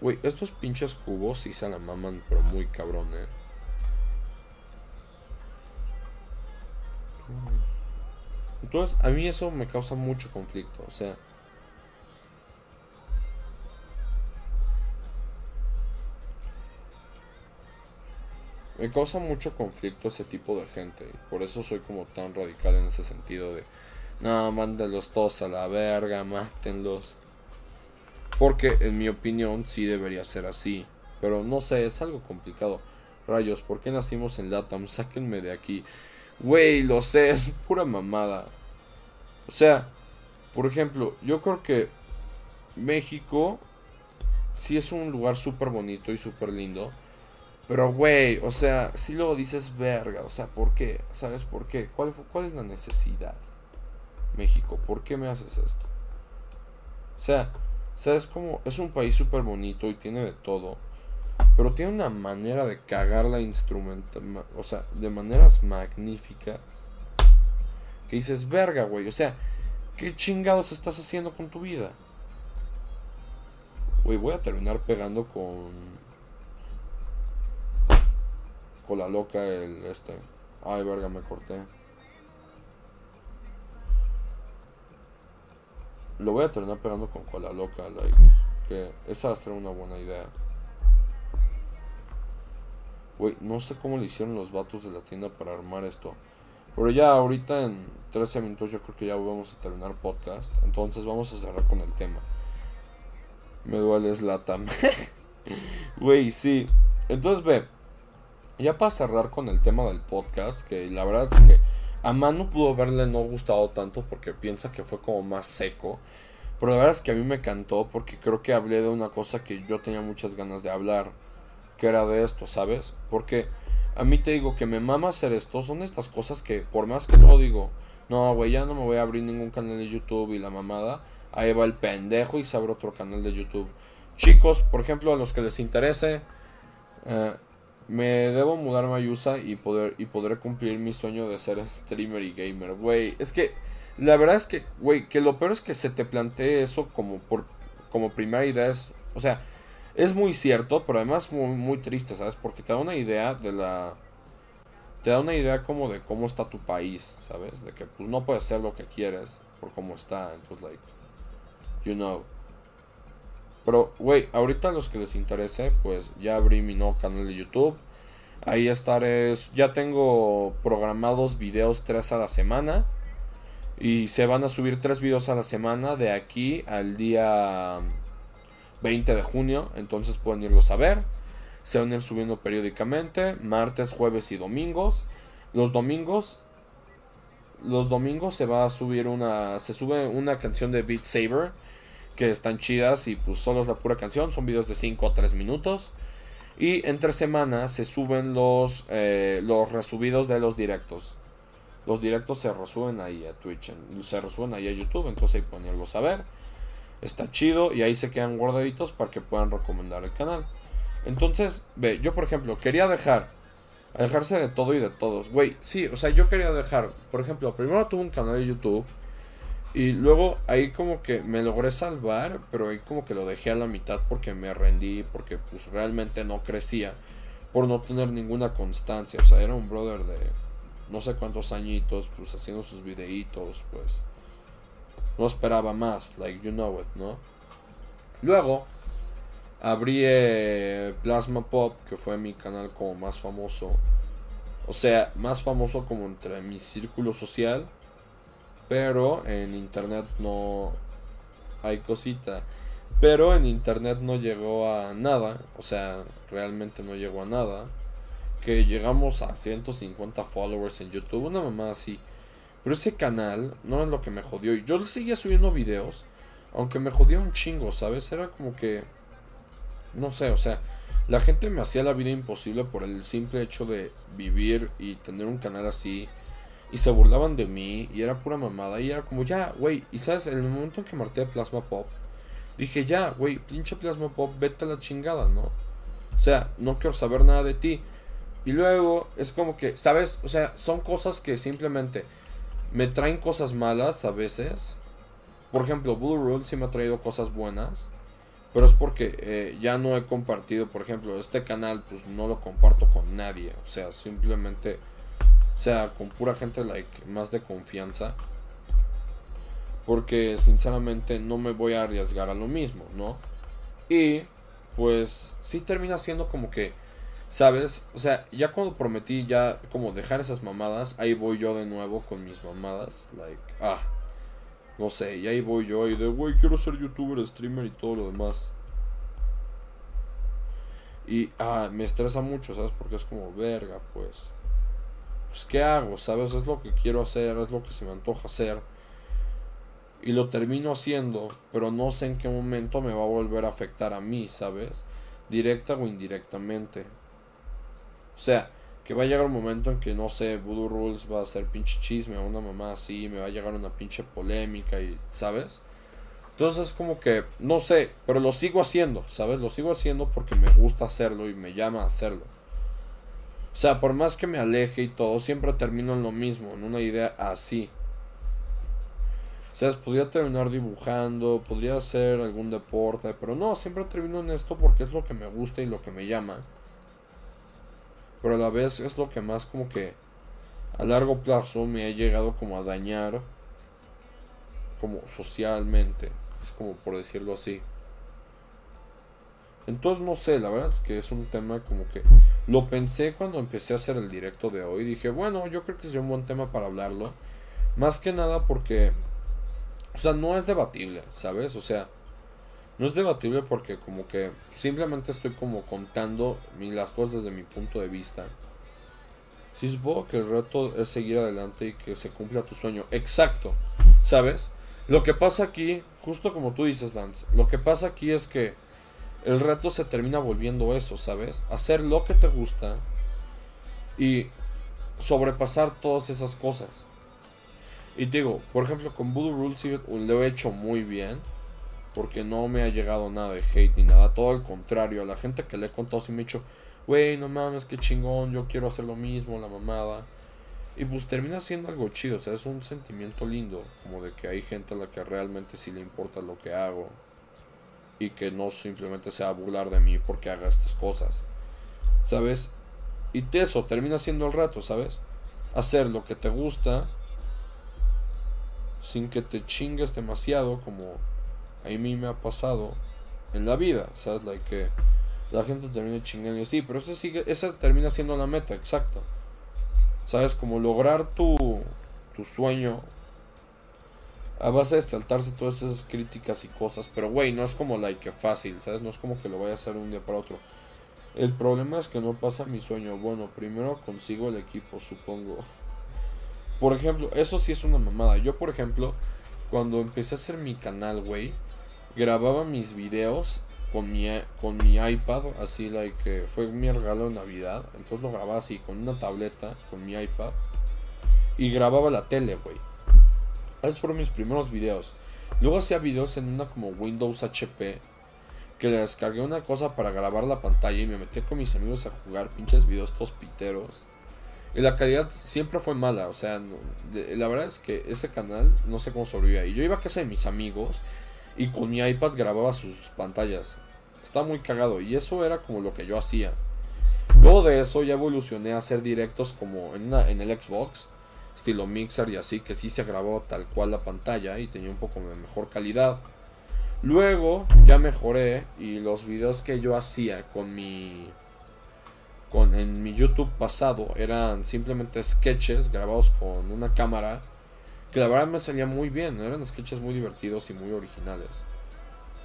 S1: güey, estos pinches cubos sí se la maman, pero muy cabrón, eh. Entonces, a mí eso me causa mucho conflicto, o sea, me causa mucho conflicto ese tipo de gente. Por eso soy como tan radical en ese sentido de, no, mándenlos todos a la verga, mátenlos. Porque en mi opinión sí debería ser así. Pero no sé, es algo complicado. Rayos, ¿por qué nacimos en Latam? Sáquenme de aquí. Güey, lo sé, (laughs) es pura mamada. O sea, por ejemplo, yo creo que México sí es un lugar súper bonito y súper lindo. Pero, güey, o sea, si luego dices verga, o sea, ¿por qué? ¿Sabes por qué? ¿Cuál, fu- ¿Cuál es la necesidad? México, ¿por qué me haces esto? O sea, ¿sabes cómo? Es un país súper bonito y tiene de todo. Pero tiene una manera de cagar la instrumenta, ma- o sea, de maneras magníficas. Que dices, verga, güey, o sea, ¿qué chingados estás haciendo con tu vida? Güey, voy a terminar pegando con la loca el este. Ay, verga, me corté. Lo voy a terminar pegando con cola loca, like. Que esa va a ser una buena idea. Güey, no sé cómo le hicieron los vatos de la tienda para armar esto. Pero ya ahorita en 13 minutos yo creo que ya vamos a terminar podcast. Entonces vamos a cerrar con el tema. Me duele Slatam. (laughs) Güey, sí. Entonces ve. Ya para cerrar con el tema del podcast, que la verdad es que a Manu pudo haberle no gustado tanto porque piensa que fue como más seco. Pero la verdad es que a mí me encantó porque creo que hablé de una cosa que yo tenía muchas ganas de hablar. Que era de esto, ¿sabes? Porque a mí te digo que me mama hacer esto, son estas cosas que por más que lo digo, no, güey, ya no me voy a abrir ningún canal de YouTube y la mamada, ahí va el pendejo y se abre otro canal de YouTube. Chicos, por ejemplo, a los que les interese, eh, me debo mudarme a USA y poder y podré cumplir mi sueño de ser streamer y gamer, güey. Es que la verdad es que, güey, que lo peor es que se te plantee eso como por como primera idea es, o sea, es muy cierto, pero además muy, muy triste, ¿sabes? Porque te da una idea de la te da una idea como de cómo está tu país, ¿sabes? De que pues no puedes hacer lo que quieres por cómo está, entonces like you know. Pero, güey, ahorita a los que les interese, pues ya abrí mi nuevo canal de YouTube. Ahí estaré. Ya tengo programados videos tres a la semana. Y se van a subir tres videos a la semana de aquí al día 20 de junio. Entonces pueden irlos a ver. Se van a ir subiendo periódicamente. Martes, jueves y domingos. Los domingos. Los domingos se va a subir una. Se sube una canción de Beat Saber que están chidas y pues solo es la pura canción, son videos de 5 a 3 minutos. Y entre semanas se suben los, eh, los resubidos de los directos. Los directos se resuben ahí a Twitch, se resuben ahí a YouTube, entonces que ponerlos a ver. Está chido y ahí se quedan guardaditos para que puedan recomendar el canal. Entonces, ve, yo por ejemplo quería dejar, dejarse de todo y de todos. Güey, sí, o sea, yo quería dejar, por ejemplo, primero tuve un canal de YouTube y luego ahí como que me logré salvar, pero ahí como que lo dejé a la mitad porque me rendí, porque pues realmente no crecía, por no tener ninguna constancia. O sea, era un brother de no sé cuántos añitos, pues haciendo sus videitos, pues no esperaba más, like you know it, ¿no? Luego abrí eh, Plasma Pop, que fue mi canal como más famoso. O sea, más famoso como entre mi círculo social pero en internet no hay cosita. Pero en internet no llegó a nada. O sea, realmente no llegó a nada. Que llegamos a 150 followers en YouTube. Una mamá así. Pero ese canal no es lo que me jodió. Yo le seguía subiendo videos. Aunque me jodía un chingo, ¿sabes? Era como que... No sé, o sea... La gente me hacía la vida imposible por el simple hecho de vivir y tener un canal así y se burlaban de mí y era pura mamada y era como ya, güey, y sabes, en el momento en que marqué Plasma Pop, dije ya, güey, pinche Plasma Pop, vete a la chingada, ¿no? O sea, no quiero saber nada de ti. Y luego es como que, ¿sabes? O sea, son cosas que simplemente me traen cosas malas a veces. Por ejemplo, Blue Rule sí me ha traído cosas buenas. Pero es porque eh, ya no he compartido, por ejemplo, este canal, pues no lo comparto con nadie. O sea, simplemente o sea, con pura gente like más de confianza. Porque sinceramente no me voy a arriesgar a lo mismo, ¿no? Y pues sí termina siendo como que, ¿sabes? O sea, ya cuando prometí ya como dejar esas mamadas, ahí voy yo de nuevo con mis mamadas. Like, ah, no sé, y ahí voy yo y de, güey, quiero ser youtuber, streamer y todo lo demás. Y, ah, me estresa mucho, ¿sabes? Porque es como, verga, pues pues ¿qué hago? ¿Sabes? Es lo que quiero hacer, es lo que se me antoja hacer. Y lo termino haciendo, pero no sé en qué momento me va a volver a afectar a mí, ¿sabes? Directa o indirectamente. O sea, que va a llegar un momento en que, no sé, Voodoo Rules va a ser pinche chisme o una mamá así, me va a llegar una pinche polémica y, ¿sabes? Entonces es como que, no sé, pero lo sigo haciendo, ¿sabes? Lo sigo haciendo porque me gusta hacerlo y me llama a hacerlo. O sea, por más que me aleje y todo, siempre termino en lo mismo, en una idea así. O sea, podría terminar dibujando, podría hacer algún deporte, pero no, siempre termino en esto porque es lo que me gusta y lo que me llama. Pero a la vez es lo que más como que a largo plazo me ha llegado como a dañar como socialmente, es como por decirlo así. Entonces no sé, la verdad es que es un tema como que lo pensé cuando empecé a hacer el directo de hoy. Dije, bueno, yo creo que sería un buen tema para hablarlo. Más que nada porque, o sea, no es debatible, ¿sabes? O sea, no es debatible porque como que simplemente estoy como contando las cosas desde mi punto de vista. Sí, supongo que el reto es seguir adelante y que se cumpla tu sueño. Exacto, ¿sabes? Lo que pasa aquí, justo como tú dices, Dance, lo que pasa aquí es que el reto se termina volviendo eso, ¿sabes? Hacer lo que te gusta Y sobrepasar todas esas cosas. Y digo, por ejemplo, con Voodoo Rules lo he hecho muy bien. Porque no me ha llegado nada de hate ni nada. Todo al contrario, a la gente que le he contado sí me ha dicho, wey, no mames, qué chingón, yo quiero hacer lo mismo, la mamada. Y pues termina siendo algo chido, o sea, es un sentimiento lindo. Como de que hay gente a la que realmente sí le importa lo que hago. Y que no simplemente sea burlar de mí porque haga estas cosas. ¿Sabes? Y eso termina siendo el rato, ¿sabes? Hacer lo que te gusta sin que te chingues demasiado como a mí me ha pasado en la vida, ¿sabes? Que la gente termina chingando y así, pero eso sigue, esa termina siendo la meta, exacto. ¿Sabes? Como lograr tu, tu sueño a base de saltarse todas esas críticas y cosas, pero güey, no es como like fácil, ¿sabes? No es como que lo vaya a hacer un día para otro. El problema es que no pasa mi sueño. Bueno, primero consigo el equipo, supongo. (laughs) Por ejemplo, eso sí es una mamada. Yo, por ejemplo, cuando empecé a hacer mi canal, güey, grababa mis videos con mi, con mi iPad, así, like, fue mi regalo de Navidad. Entonces lo grababa así, con una tableta, con mi iPad. Y grababa la tele, güey. Esos fueron mis primeros videos. Luego hacía videos en una como Windows HP que le descargué una cosa para grabar la pantalla y me metí con mis amigos a jugar pinches videos todos piteros. Y la calidad siempre fue mala, o sea, la verdad es que ese canal no sé cómo sobrevivía. Y yo iba a casa de mis amigos y con mi iPad grababa sus pantallas. Estaba muy cagado y eso era como lo que yo hacía. Luego de eso ya evolucioné a hacer directos como en, en el Xbox, estilo mixer y así, que sí se grabó tal cual la pantalla y tenía un poco de mejor calidad. Luego ya mejoré y los videos que yo hacía con mi con en mi YouTube pasado eran simplemente sketches grabados con una cámara que la verdad me salía muy bien, eran sketches muy divertidos y muy originales.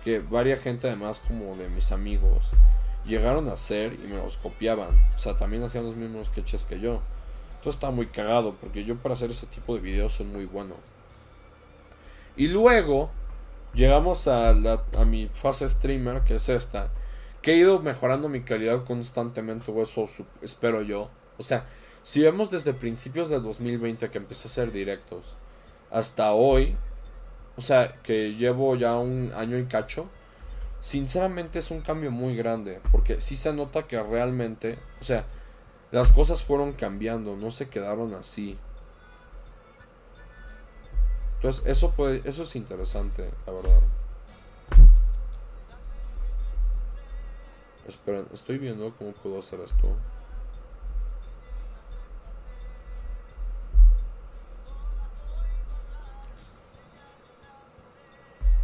S1: Que varia gente además como de mis amigos llegaron a hacer y me los copiaban, o sea, también hacían los mismos sketches que yo. Entonces estaba muy cagado porque yo para hacer ese tipo de videos soy muy bueno. Y luego llegamos a, la, a mi fase streamer, que es esta, que he ido mejorando mi calidad constantemente, o eso espero yo. O sea, si vemos desde principios del 2020 que empecé a hacer directos, hasta hoy, o sea, que llevo ya un año y cacho, sinceramente es un cambio muy grande, porque sí se nota que realmente, o sea, las cosas fueron cambiando, no se quedaron así. Entonces, eso puede, eso es interesante, la verdad. Esperen, estoy viendo cómo puedo hacer esto.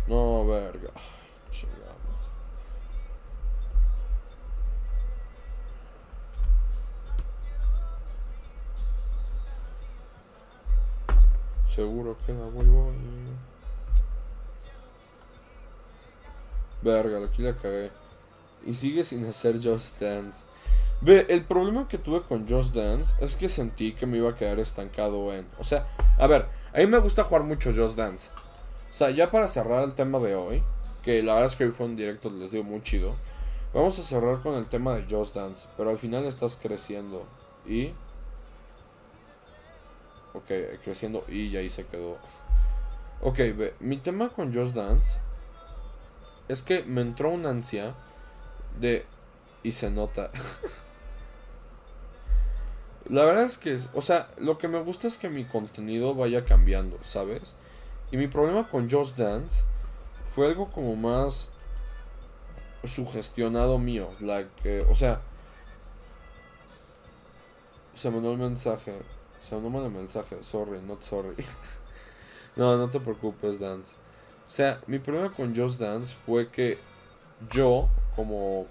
S1: No, verga. Seguro que la vuelvo. Verga, aquí la cagué. Y sigue sin hacer Just Dance. Ve, el problema que tuve con Just Dance es que sentí que me iba a quedar estancado en... O sea, a ver, a mí me gusta jugar mucho Just Dance. O sea, ya para cerrar el tema de hoy, que la verdad es que hoy fue un directo, les digo muy chido. Vamos a cerrar con el tema de Just Dance, pero al final estás creciendo. Y... Ok, creciendo y ahí se quedó. Ok, ve, mi tema con Just Dance es que me entró una ansia de... Y se nota. (laughs) La verdad es que, o sea, lo que me gusta es que mi contenido vaya cambiando, ¿sabes? Y mi problema con Just Dance fue algo como más sugestionado mío. Like, o sea, se me mandó el mensaje. Se me mandó el mensaje. Sorry, not sorry. (laughs) no, no te preocupes, Dance. O sea, mi problema con Just Dance fue que yo, como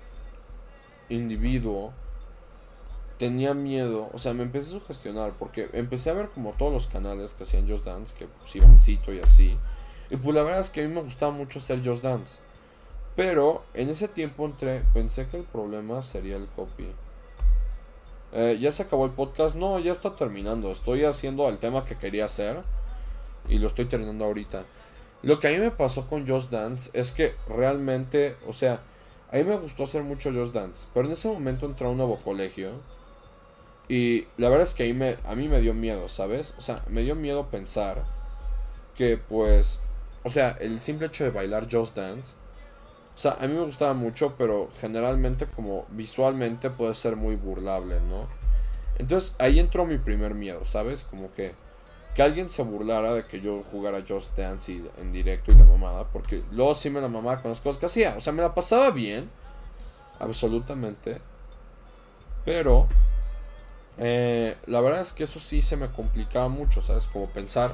S1: individuo, tenía miedo, o sea, me empecé a sugestionar porque empecé a ver como todos los canales que hacían Just Dance, que pues Ivancito y así. Y pues la verdad es que a mí me gustaba mucho hacer Just Dance. Pero en ese tiempo entré, pensé que el problema sería el copy. Eh, ya se acabó el podcast, no, ya está terminando. Estoy haciendo el tema que quería hacer y lo estoy terminando ahorita. Lo que a mí me pasó con Just Dance es que realmente, o sea, a mí me gustó hacer mucho Just Dance, pero en ese momento entré a un nuevo colegio Y la verdad es que ahí me, a mí me dio miedo, ¿sabes? O sea, me dio miedo pensar que pues, o sea, el simple hecho de bailar Just Dance, o sea, a mí me gustaba mucho, pero generalmente como visualmente puede ser muy burlable, ¿no? Entonces ahí entró mi primer miedo, ¿sabes? Como que que alguien se burlara de que yo jugara Just Dance y- en directo y la mamada, porque luego sí me la mamaba con las cosas que hacía, o sea, me la pasaba bien, absolutamente, pero eh, la verdad es que eso sí se me complicaba mucho, ¿sabes? Como pensar,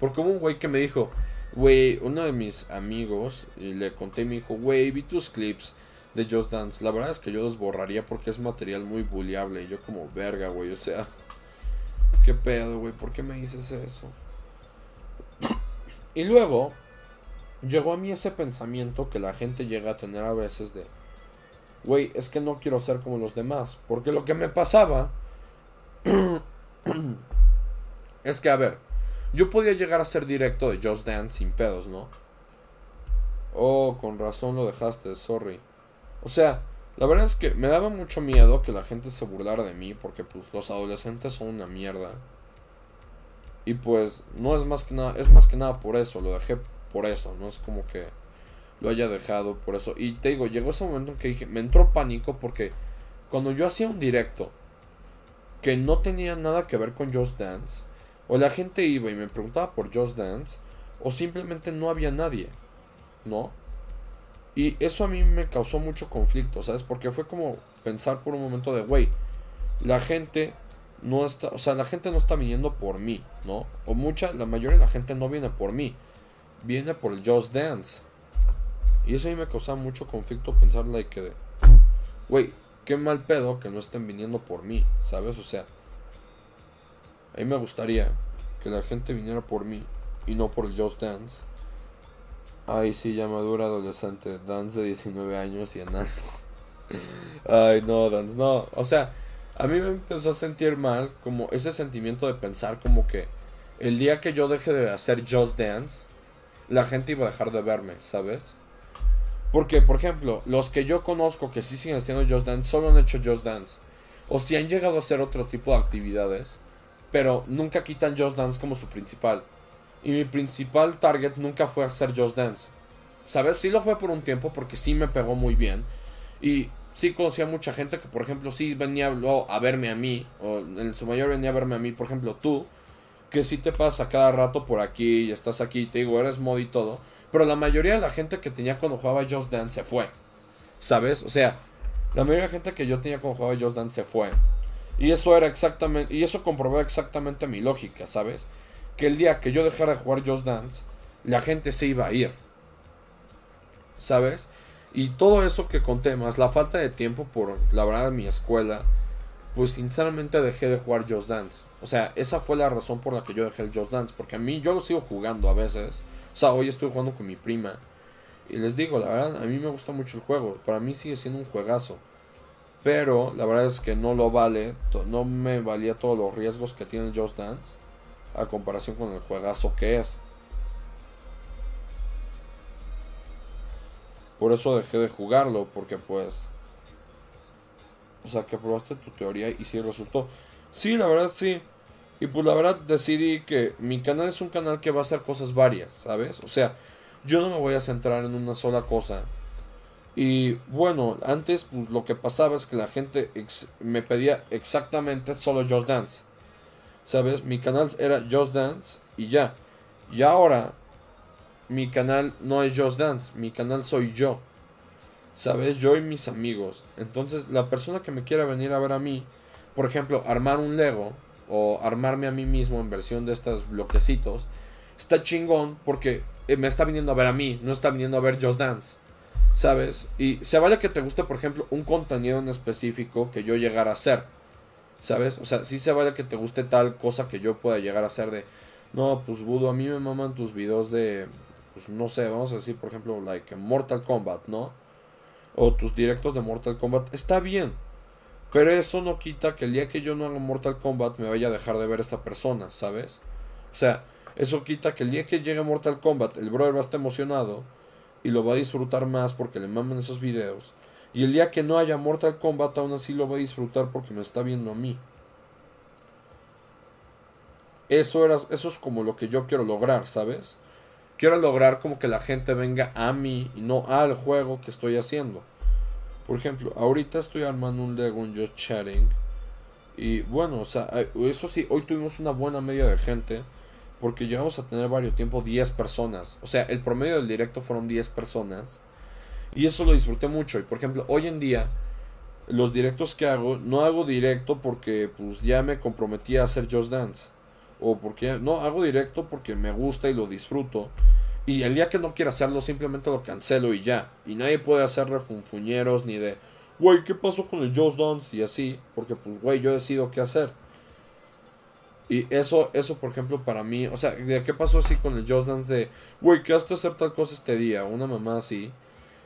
S1: porque hubo un güey que me dijo, güey, uno de mis amigos, y le conté y me dijo, güey, vi tus clips de Just Dance, la verdad es que yo los borraría porque es material muy bulliable, y yo como verga, güey, o sea... ¿Qué pedo, güey? ¿Por qué me dices eso? y luego llegó a mí ese pensamiento que la gente llega a tener a veces de, güey, es que no quiero ser como los demás. Porque lo que me pasaba (clears throat) es que, a ver, yo podía llegar a ser directo de Just Dance sin pedos, ¿no? Oh, con razón lo dejaste, sorry. O sea, la verdad es que me daba mucho miedo que la gente se burlara de mí porque pues los adolescentes son una mierda. Y pues no es más que nada, es más que nada por eso, lo dejé por eso, no es como que lo haya dejado por eso. Y te digo, llegó ese momento en que dije, me entró pánico porque cuando yo hacía un directo que no tenía nada que ver con Just Dance, o la gente iba y me preguntaba por Just Dance, o simplemente no había nadie, ¿no? Y eso a mí me causó mucho conflicto, ¿sabes? Porque fue como pensar por un momento de, güey, la gente no está, o sea, la gente no está viniendo por mí, ¿no? O mucha, la mayoría de la gente no viene por mí, viene por el Just Dance. Y eso a mí me causaba mucho conflicto pensar, like, que güey, qué mal pedo que no estén viniendo por mí, ¿sabes? O sea, a mí me gustaría que la gente viniera por mí y no por Just Dance. Ay, sí, ya madura adolescente. Dance de 19 años y enano. (laughs) Ay, no, Dance, no. O sea, a mí me empezó a sentir mal como ese sentimiento de pensar como que el día que yo deje de hacer Just Dance, la gente iba a dejar de verme, ¿sabes? Porque, por ejemplo, los que yo conozco que sí siguen haciendo Just Dance solo han hecho Just Dance. O si han llegado a hacer otro tipo de actividades, pero nunca quitan Just Dance como su principal. Y mi principal target nunca fue hacer Just Dance. ¿Sabes? Sí lo fue por un tiempo porque sí me pegó muy bien. Y sí conocía mucha gente que, por ejemplo, sí venía a verme a mí. O en su mayor venía a verme a mí. Por ejemplo, tú. Que sí te pasa cada rato por aquí y estás aquí. Te digo, eres mod y todo. Pero la mayoría de la gente que tenía cuando jugaba Just Dance se fue. ¿Sabes? O sea, la mayoría de la gente que yo tenía cuando jugaba Just Dance se fue. Y eso era exactamente. Y eso comprobaba exactamente mi lógica, ¿sabes? Que el día que yo dejara de jugar Just Dance, la gente se iba a ir. ¿Sabes? Y todo eso que conté, más la falta de tiempo por la verdad mi escuela, pues sinceramente dejé de jugar Just Dance. O sea, esa fue la razón por la que yo dejé el Just Dance. Porque a mí yo lo sigo jugando a veces. O sea, hoy estoy jugando con mi prima. Y les digo, la verdad, a mí me gusta mucho el juego. Para mí sigue siendo un juegazo. Pero la verdad es que no lo vale. No me valía todos los riesgos que tiene Just Dance. A comparación con el juegazo que es. Por eso dejé de jugarlo. Porque pues... O sea, que probaste tu teoría y sí resultó. Sí, la verdad sí. Y pues la verdad decidí que mi canal es un canal que va a hacer cosas varias, ¿sabes? O sea, yo no me voy a centrar en una sola cosa. Y bueno, antes pues, lo que pasaba es que la gente me pedía exactamente solo Just Dance. ¿Sabes? Mi canal era Just Dance y ya. Y ahora mi canal no es Just Dance, mi canal soy yo. ¿Sabes? Yo y mis amigos. Entonces, la persona que me quiera venir a ver a mí, por ejemplo, armar un Lego o armarme a mí mismo en versión de estos bloquecitos, está chingón porque eh, me está viniendo a ver a mí, no está viniendo a ver Just Dance. ¿Sabes? Y se vale que te guste, por ejemplo, un contenido en específico que yo llegara a hacer. ¿Sabes? O sea, sí se vale que te guste tal cosa que yo pueda llegar a hacer de... No, pues Budo, a mí me maman tus videos de... Pues no sé, vamos a decir, por ejemplo, like Mortal Kombat, ¿no? O tus directos de Mortal Kombat. Está bien. Pero eso no quita que el día que yo no haga Mortal Kombat me vaya a dejar de ver a esa persona, ¿sabes? O sea, eso quita que el día que llegue Mortal Kombat el brother va a estar emocionado y lo va a disfrutar más porque le maman esos videos. Y el día que no haya Mortal Kombat aún así lo va a disfrutar porque me está viendo a mí. eso, era, eso es como lo que yo quiero lograr, ¿sabes? Quiero lograr como que la gente venga a mí y no al juego que estoy haciendo. Por ejemplo, ahorita estoy armando un Lego en Just Chatting. Y bueno, o sea, eso sí, hoy tuvimos una buena media de gente. Porque llegamos a tener varios tiempo 10 personas. O sea, el promedio del directo fueron 10 personas. Y eso lo disfruté mucho. Y por ejemplo, hoy en día, los directos que hago, no hago directo porque pues ya me comprometí a hacer Just Dance. O porque no, hago directo porque me gusta y lo disfruto. Y el día que no quiera hacerlo, simplemente lo cancelo y ya. Y nadie puede hacer refunfuñeros ni de, güey, ¿qué pasó con el Just Dance? Y así, porque pues, güey, yo decido qué hacer. Y eso, eso, por ejemplo, para mí, o sea, ¿de qué pasó así con el Just Dance de, güey, ¿qué haste hacer tal cosa este día? Una mamá así.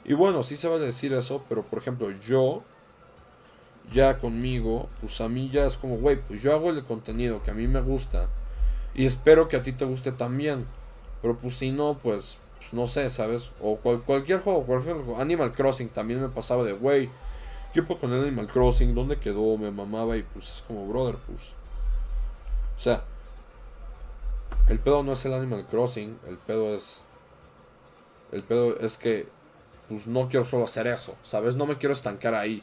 S1: Y bueno, sí se va a decir eso, pero por ejemplo, yo, ya conmigo, pues a mí ya es como, güey, pues yo hago el contenido que a mí me gusta. Y espero que a ti te guste también. Pero pues si no, pues, pues no sé, ¿sabes? O cualquier juego, cualquier juego. Animal Crossing también me pasaba de, güey, ¿qué puedo con Animal Crossing? ¿Dónde quedó? Me mamaba y pues es como, brother, pues. O sea, el pedo no es el Animal Crossing, el pedo es... El pedo es que, pues no quiero solo hacer eso, ¿sabes? No me quiero estancar ahí.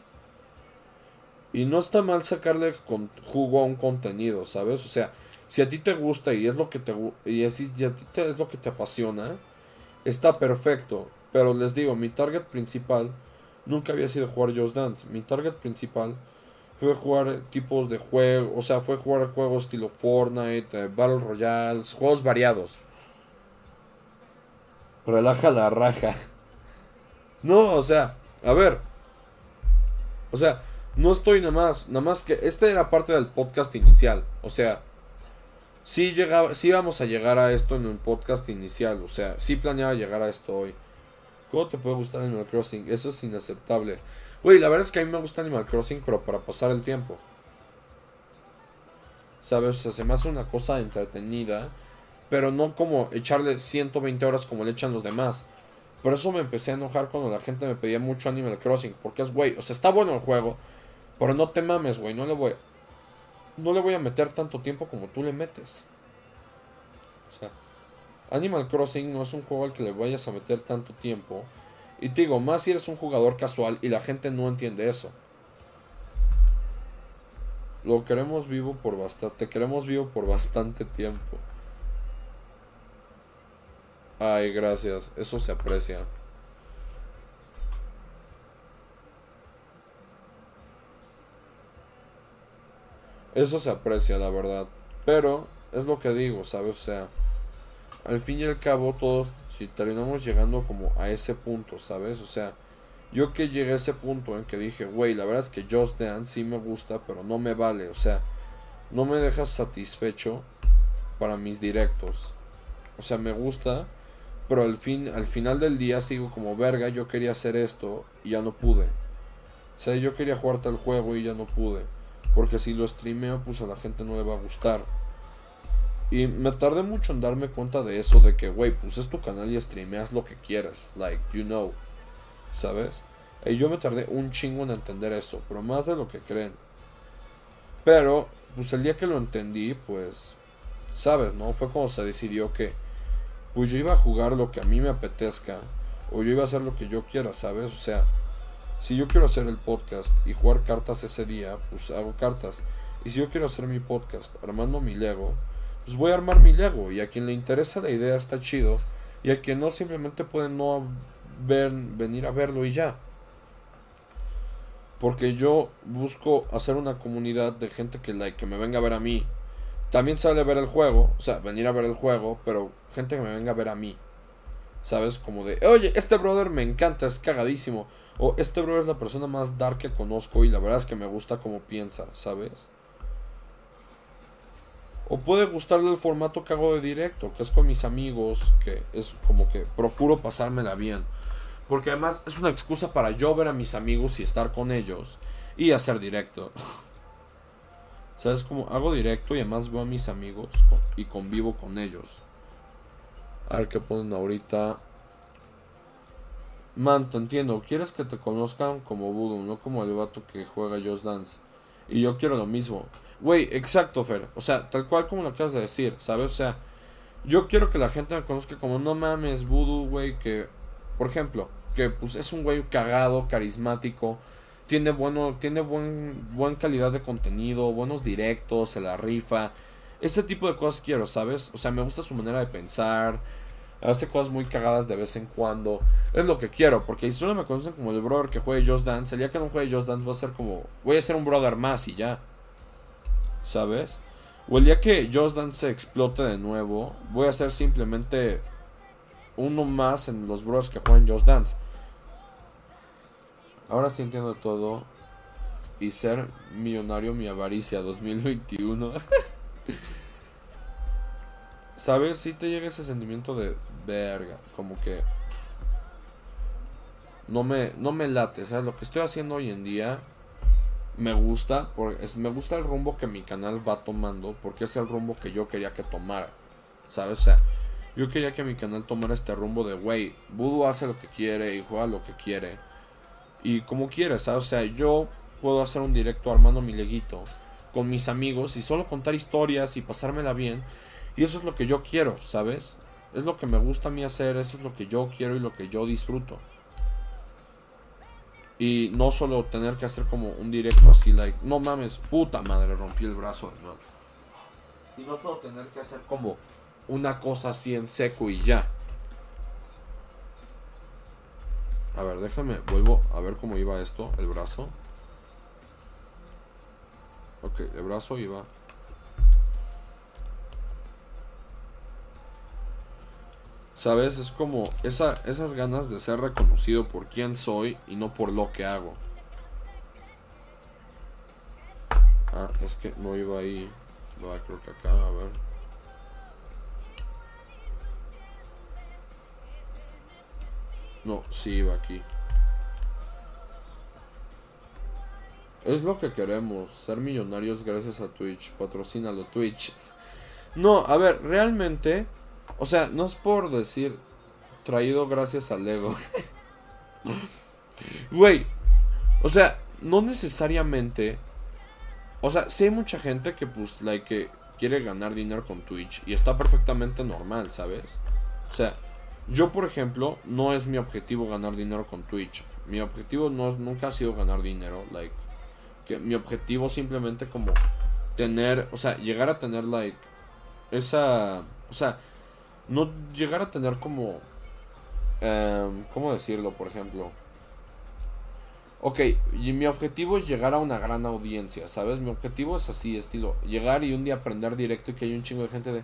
S1: Y no está mal sacarle con jugo a un contenido, ¿sabes? O sea, si a ti te gusta y es lo que te y a ti te, es lo que te apasiona, está perfecto. Pero les digo, mi target principal nunca había sido jugar Just Dance. Mi target principal fue jugar tipos de juegos, o sea, fue jugar juegos estilo Fortnite, eh, Battle Royale, juegos variados. Relaja la raja. No, o sea, a ver. O sea, no estoy nada más, nada más que esta era parte del podcast inicial. O sea, sí, llegaba, sí vamos a llegar a esto en un podcast inicial. O sea, sí planeaba llegar a esto hoy. ¿Cómo te puede gustar Animal Crossing? Eso es inaceptable. Güey, la verdad es que a mí me gusta Animal Crossing, pero para pasar el tiempo. ¿Sabes? O sea, se me hace una cosa entretenida. Pero no como echarle 120 horas como le echan los demás. Por eso me empecé a enojar cuando la gente me pedía mucho Animal Crossing. Porque es, güey, o sea, está bueno el juego. Pero no te mames, güey. No le voy no le voy a meter tanto tiempo como tú le metes. O sea, Animal Crossing no es un juego al que le vayas a meter tanto tiempo. Y te digo, más si eres un jugador casual y la gente no entiende eso. Lo queremos vivo por bastante. Te queremos vivo por bastante tiempo. Ay, gracias. Eso se aprecia. Eso se aprecia, la verdad. Pero es lo que digo, ¿sabes? O sea, al fin y al cabo todos terminamos llegando como a ese punto, ¿sabes? O sea, yo que llegué a ese punto en que dije, güey, la verdad es que Just Dance sí me gusta, pero no me vale. O sea, no me deja satisfecho para mis directos. O sea, me gusta, pero al, fin, al final del día sigo como verga, yo quería hacer esto y ya no pude. O sea, yo quería jugar tal juego y ya no pude. Porque si lo streameo, pues a la gente no le va a gustar. Y me tardé mucho en darme cuenta de eso, de que, güey, pues es tu canal y streameas lo que quieras. Like, you know. ¿Sabes? Y yo me tardé un chingo en entender eso, pero más de lo que creen. Pero, pues el día que lo entendí, pues, ¿sabes? ¿No? Fue cuando se decidió que, pues yo iba a jugar lo que a mí me apetezca, o yo iba a hacer lo que yo quiera, ¿sabes? O sea, si yo quiero hacer el podcast y jugar cartas ese día, pues hago cartas. Y si yo quiero hacer mi podcast armando mi Lego, pues voy a armar mi Lego. Y a quien le interesa la idea está chido. Y a quien no simplemente puede no ver, venir a verlo y ya. Porque yo busco hacer una comunidad de gente que, like, que me venga a ver a mí. También sale a ver el juego, o sea, venir a ver el juego, pero gente que me venga a ver a mí. ¿Sabes? Como de, oye, este brother me encanta, es cagadísimo. O este bro es la persona más dark que conozco y la verdad es que me gusta como piensa, ¿sabes? O puede gustarle el formato que hago de directo, que es con mis amigos, que es como que procuro pasármela bien. Porque además es una excusa para yo ver a mis amigos y estar con ellos y hacer directo. ¿Sabes? Como hago directo y además veo a mis amigos y convivo con ellos. A ver qué ponen ahorita. Man, te entiendo. Quieres que te conozcan como Voodoo, no como el vato que juega Just Dance. Y yo quiero lo mismo. Güey, exacto, Fer. O sea, tal cual como lo acabas de decir, ¿sabes? O sea, yo quiero que la gente me conozca como no mames, voodoo, güey, que, por ejemplo, que pues es un güey cagado, carismático, tiene bueno, tiene buen, buen calidad de contenido, buenos directos, se la rifa. Este tipo de cosas quiero, ¿sabes? O sea, me gusta su manera de pensar, hace cosas muy cagadas de vez en cuando. Es lo que quiero, porque si solo me conocen como el brother que juegue Just Dance, el día que no juegue Just Dance va a ser como, voy a ser un brother más y ya. ¿Sabes? O el día que Just Dance se explote de nuevo, voy a ser simplemente uno más en los bros que juegan Just Dance. Ahora sí entiendo todo. Y ser millonario mi avaricia 2021. (laughs) ¿Sabes? Si te llega ese sentimiento de verga. Como que. No me, no me late. ¿Sabes? Lo que estoy haciendo hoy en día. Me gusta. Porque es, me gusta el rumbo que mi canal va tomando. Porque es el rumbo que yo quería que tomara. ¿Sabes? O sea. Yo quería que mi canal tomara este rumbo de, wey, Voodoo hace lo que quiere y juega lo que quiere. Y como quiere, ¿sabes? O sea, yo puedo hacer un directo armando mi leguito con mis amigos y solo contar historias y pasármela bien. Y eso es lo que yo quiero, ¿sabes? Es lo que me gusta a mí hacer, eso es lo que yo quiero y lo que yo disfruto. Y no solo tener que hacer como un directo así, like, no mames, puta madre, rompí el brazo de nuevo. Y no solo tener que hacer como una cosa así en seco y ya. A ver, déjame, vuelvo a ver cómo iba esto, el brazo. Ok, el brazo iba. ¿Sabes? Es como esa, esas ganas de ser reconocido por quién soy y no por lo que hago. Ah, es que no iba ahí. Va, creo que acá, a ver. No, sí iba aquí. Es lo que queremos, ser millonarios gracias a Twitch. Patrocínalo Twitch. No, a ver, realmente, o sea, no es por decir traído gracias al Lego. (laughs) Güey, o sea, no necesariamente. O sea, sí hay mucha gente que, pues, like, que quiere ganar dinero con Twitch y está perfectamente normal, ¿sabes? O sea, yo, por ejemplo, no es mi objetivo ganar dinero con Twitch. Mi objetivo no, nunca ha sido ganar dinero, like, que mi objetivo simplemente como tener, o sea, llegar a tener, like, esa, o sea, no llegar a tener como, em, ¿cómo decirlo, por ejemplo? Ok, y mi objetivo es llegar a una gran audiencia, ¿sabes? Mi objetivo es así, estilo, llegar y un día aprender directo y que haya un chingo de gente de,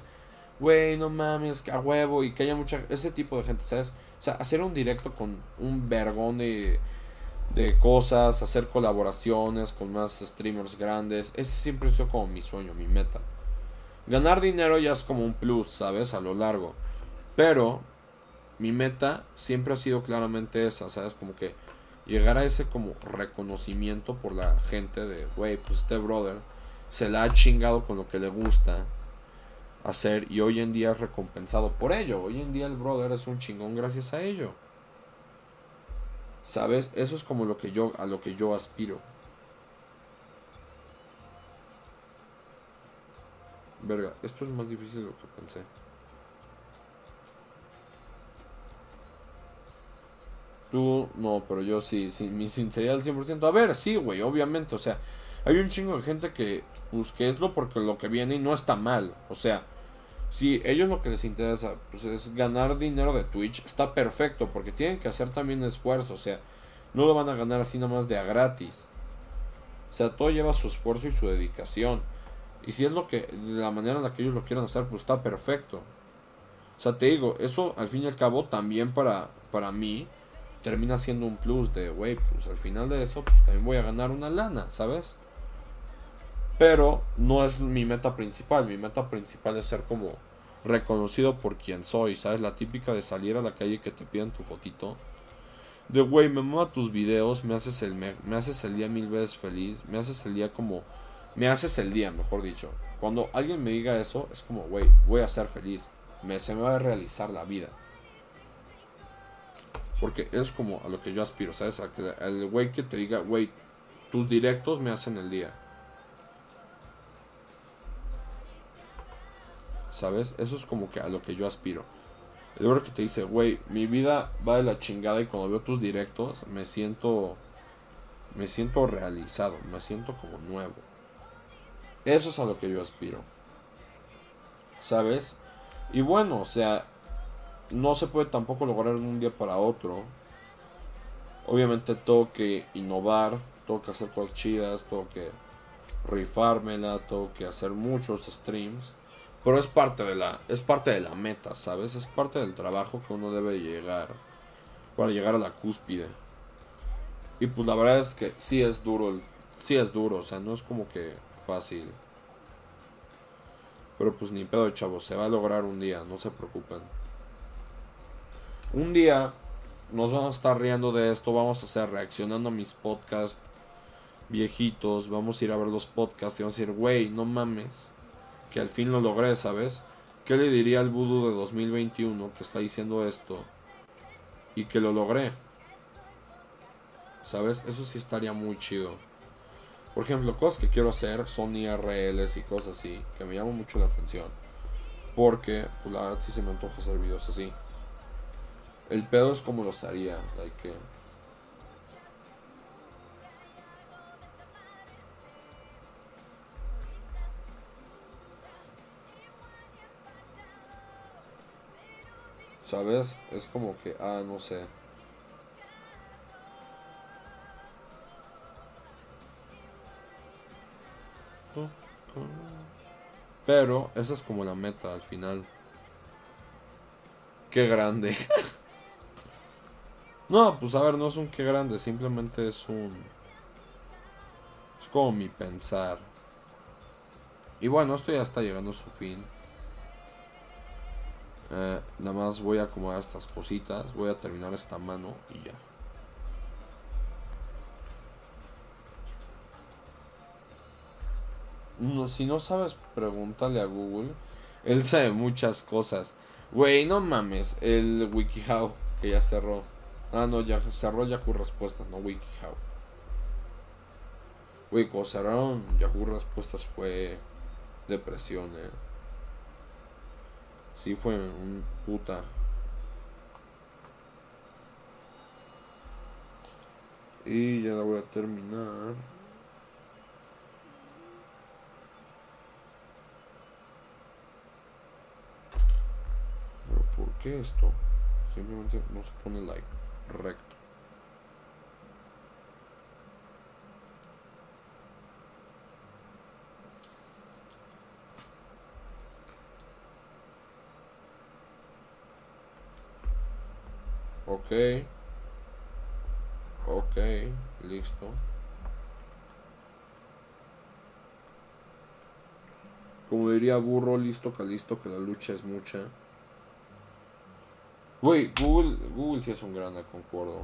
S1: güey, no mames, a huevo, y que haya mucha, ese tipo de gente, ¿sabes? O sea, hacer un directo con un vergón de, de cosas, hacer colaboraciones con más streamers grandes, ese siempre es como mi sueño, mi meta. Ganar dinero ya es como un plus, ¿sabes? A lo largo. Pero mi meta siempre ha sido claramente esa, ¿sabes? Como que llegar a ese como reconocimiento por la gente de, güey, pues este brother se la ha chingado con lo que le gusta hacer y hoy en día es recompensado por ello. Hoy en día el brother es un chingón gracias a ello. ¿Sabes? Eso es como lo que yo a lo que yo aspiro. Verga, esto es más difícil de lo que pensé. Tú, no, pero yo sí, sí mi sinceridad al 100%. A ver, sí, güey, obviamente, o sea, hay un chingo de gente que, pues, que es lo porque lo que viene y no está mal. O sea, si ellos lo que les interesa pues, es ganar dinero de Twitch, está perfecto, porque tienen que hacer también esfuerzo, o sea, no lo van a ganar así nomás de a gratis. O sea, todo lleva su esfuerzo y su dedicación. Y si es lo que, de la manera en la que ellos lo quieren hacer, pues está perfecto. O sea, te digo, eso al fin y al cabo también para, para mí termina siendo un plus de, güey, pues al final de eso, pues también voy a ganar una lana, ¿sabes? Pero no es mi meta principal. Mi meta principal es ser como reconocido por quien soy. ¿Sabes? La típica de salir a la calle que te piden tu fotito. De güey, me mueva tus videos, me haces el me, haces el día mil veces feliz, me haces el día como me haces el día, mejor dicho. Cuando alguien me diga eso, es como, güey, voy a ser feliz. Se me va a realizar la vida. Porque es como a lo que yo aspiro, ¿sabes? A que güey que te diga, güey, tus directos me hacen el día. ¿Sabes? Eso es como que a lo que yo aspiro. El hombre que te dice, güey, mi vida va de la chingada y cuando veo tus directos me siento. Me siento realizado, me siento como nuevo. Eso es a lo que yo aspiro. ¿Sabes? Y bueno, o sea, no se puede tampoco lograr de un día para otro. Obviamente tengo que innovar, tengo que hacer cosas chidas, tengo que rifármela, tengo que hacer muchos streams. Pero es parte de la es parte de la meta, ¿sabes? Es parte del trabajo que uno debe llegar para llegar a la cúspide. Y pues la verdad es que sí es duro, sí es duro, o sea, no es como que fácil. Pero pues ni pedo, chavos, se va a lograr un día, no se preocupen. Un día nos vamos a estar riendo de esto, vamos a estar reaccionando a mis podcasts viejitos, vamos a ir a ver los podcasts y vamos a decir, güey, no mames, que al fin lo logré, ¿sabes? ¿Qué le diría al vudú de 2021 que está diciendo esto y que lo logré? ¿Sabes? Eso sí estaría muy chido. Por ejemplo, cosas que quiero hacer son IRLs y cosas así, que me llaman mucho la atención. Porque, pues la verdad sí se me antoja hacer videos así. El pedo es como los haría, like que... ¿Sabes? Es como que, ah, no sé. Pero esa es como la meta al final. Qué grande. (laughs) no, pues a ver, no es un qué grande, simplemente es un... Es como mi pensar. Y bueno, esto ya está llegando a su fin. Eh, nada más voy a acomodar estas cositas, voy a terminar esta mano y ya. Si no sabes, pregúntale a Google. Él sabe muchas cosas. Güey, no mames. El WikiHow, que ya cerró. Ah, no, ya cerró Yahoo Respuestas, no WikiHow. Güey, cuando cerraron Yahoo Respuestas fue depresión, eh. Sí, fue un puta. Y ya la voy a terminar. Qué esto? Simplemente no se pone like recto. Ok. Ok, listo. Como diría burro, listo, calisto, que la lucha es mucha. Güey, Google, Google sí es un grande, concuerdo.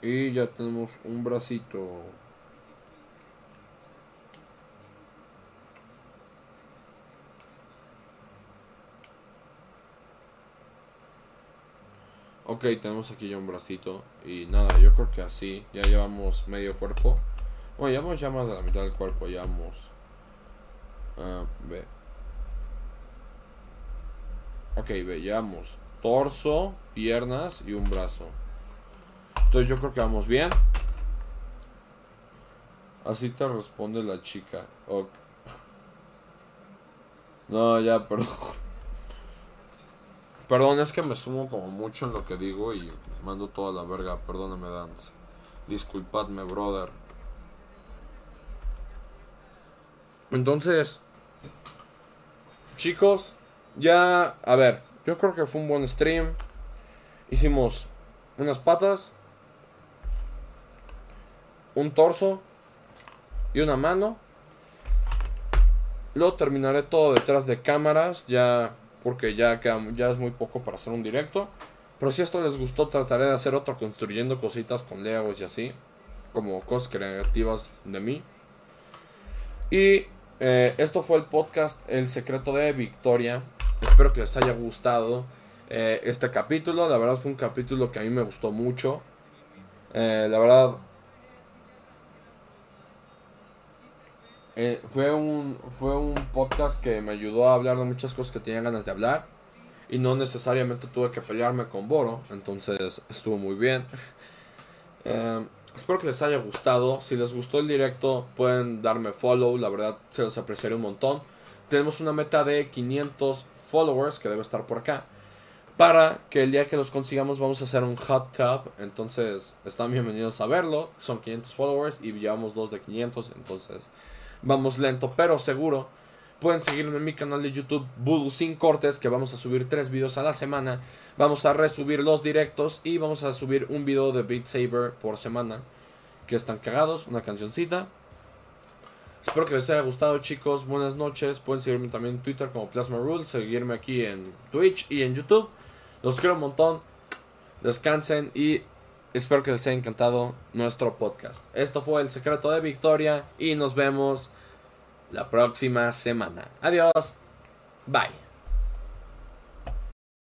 S1: Y ya tenemos un bracito. Ok, tenemos aquí ya un bracito. Y nada, yo creo que así. Ya llevamos medio cuerpo. Bueno, llevamos ya más de la mitad del cuerpo. Llevamos. ah, ve. Ok, ve, llevamos torso, piernas y un brazo. Entonces yo creo que vamos bien. Así te responde la chica. Ok. (laughs) No, ya, perdón. Perdón, es que me sumo como mucho en lo que digo y mando toda la verga. Perdóname, Dance. Disculpadme, brother. Entonces, chicos, ya, a ver, yo creo que fue un buen stream. Hicimos unas patas, un torso y una mano. Luego terminaré todo detrás de cámaras, ya porque ya, queda- ya es muy poco para hacer un directo. Pero si esto les gustó, trataré de hacer otro construyendo cositas con legos y así. Como cosas creativas de mí. Y eh, esto fue el podcast El secreto de Victoria. Espero que les haya gustado eh, este capítulo. La verdad fue un capítulo que a mí me gustó mucho. Eh, la verdad eh, fue un fue un podcast que me ayudó a hablar de muchas cosas que tenía ganas de hablar y no necesariamente tuve que pelearme con Boro, entonces estuvo muy bien. (laughs) Eh, espero que les haya gustado. Si les gustó el directo, pueden darme follow. La verdad, se los apreciaré un montón. Tenemos una meta de 500 followers que debe estar por acá. Para que el día que los consigamos, vamos a hacer un hot tub. Entonces, están bienvenidos a verlo. Son 500 followers y llevamos dos de 500. Entonces, vamos lento, pero seguro. Pueden seguirme en mi canal de YouTube Voodoo Sin Cortes, que vamos a subir tres videos a la semana. Vamos a resubir los directos y vamos a subir un video de Beat Saber por semana. Que están cagados, una cancioncita. Espero que les haya gustado, chicos. Buenas noches. Pueden seguirme también en Twitter como Plasma Rule. Seguirme aquí en Twitch y en YouTube. Los quiero un montón. Descansen y espero que les haya encantado nuestro podcast. Esto fue El Secreto de Victoria y nos vemos la próxima semana. Adiós. Bye.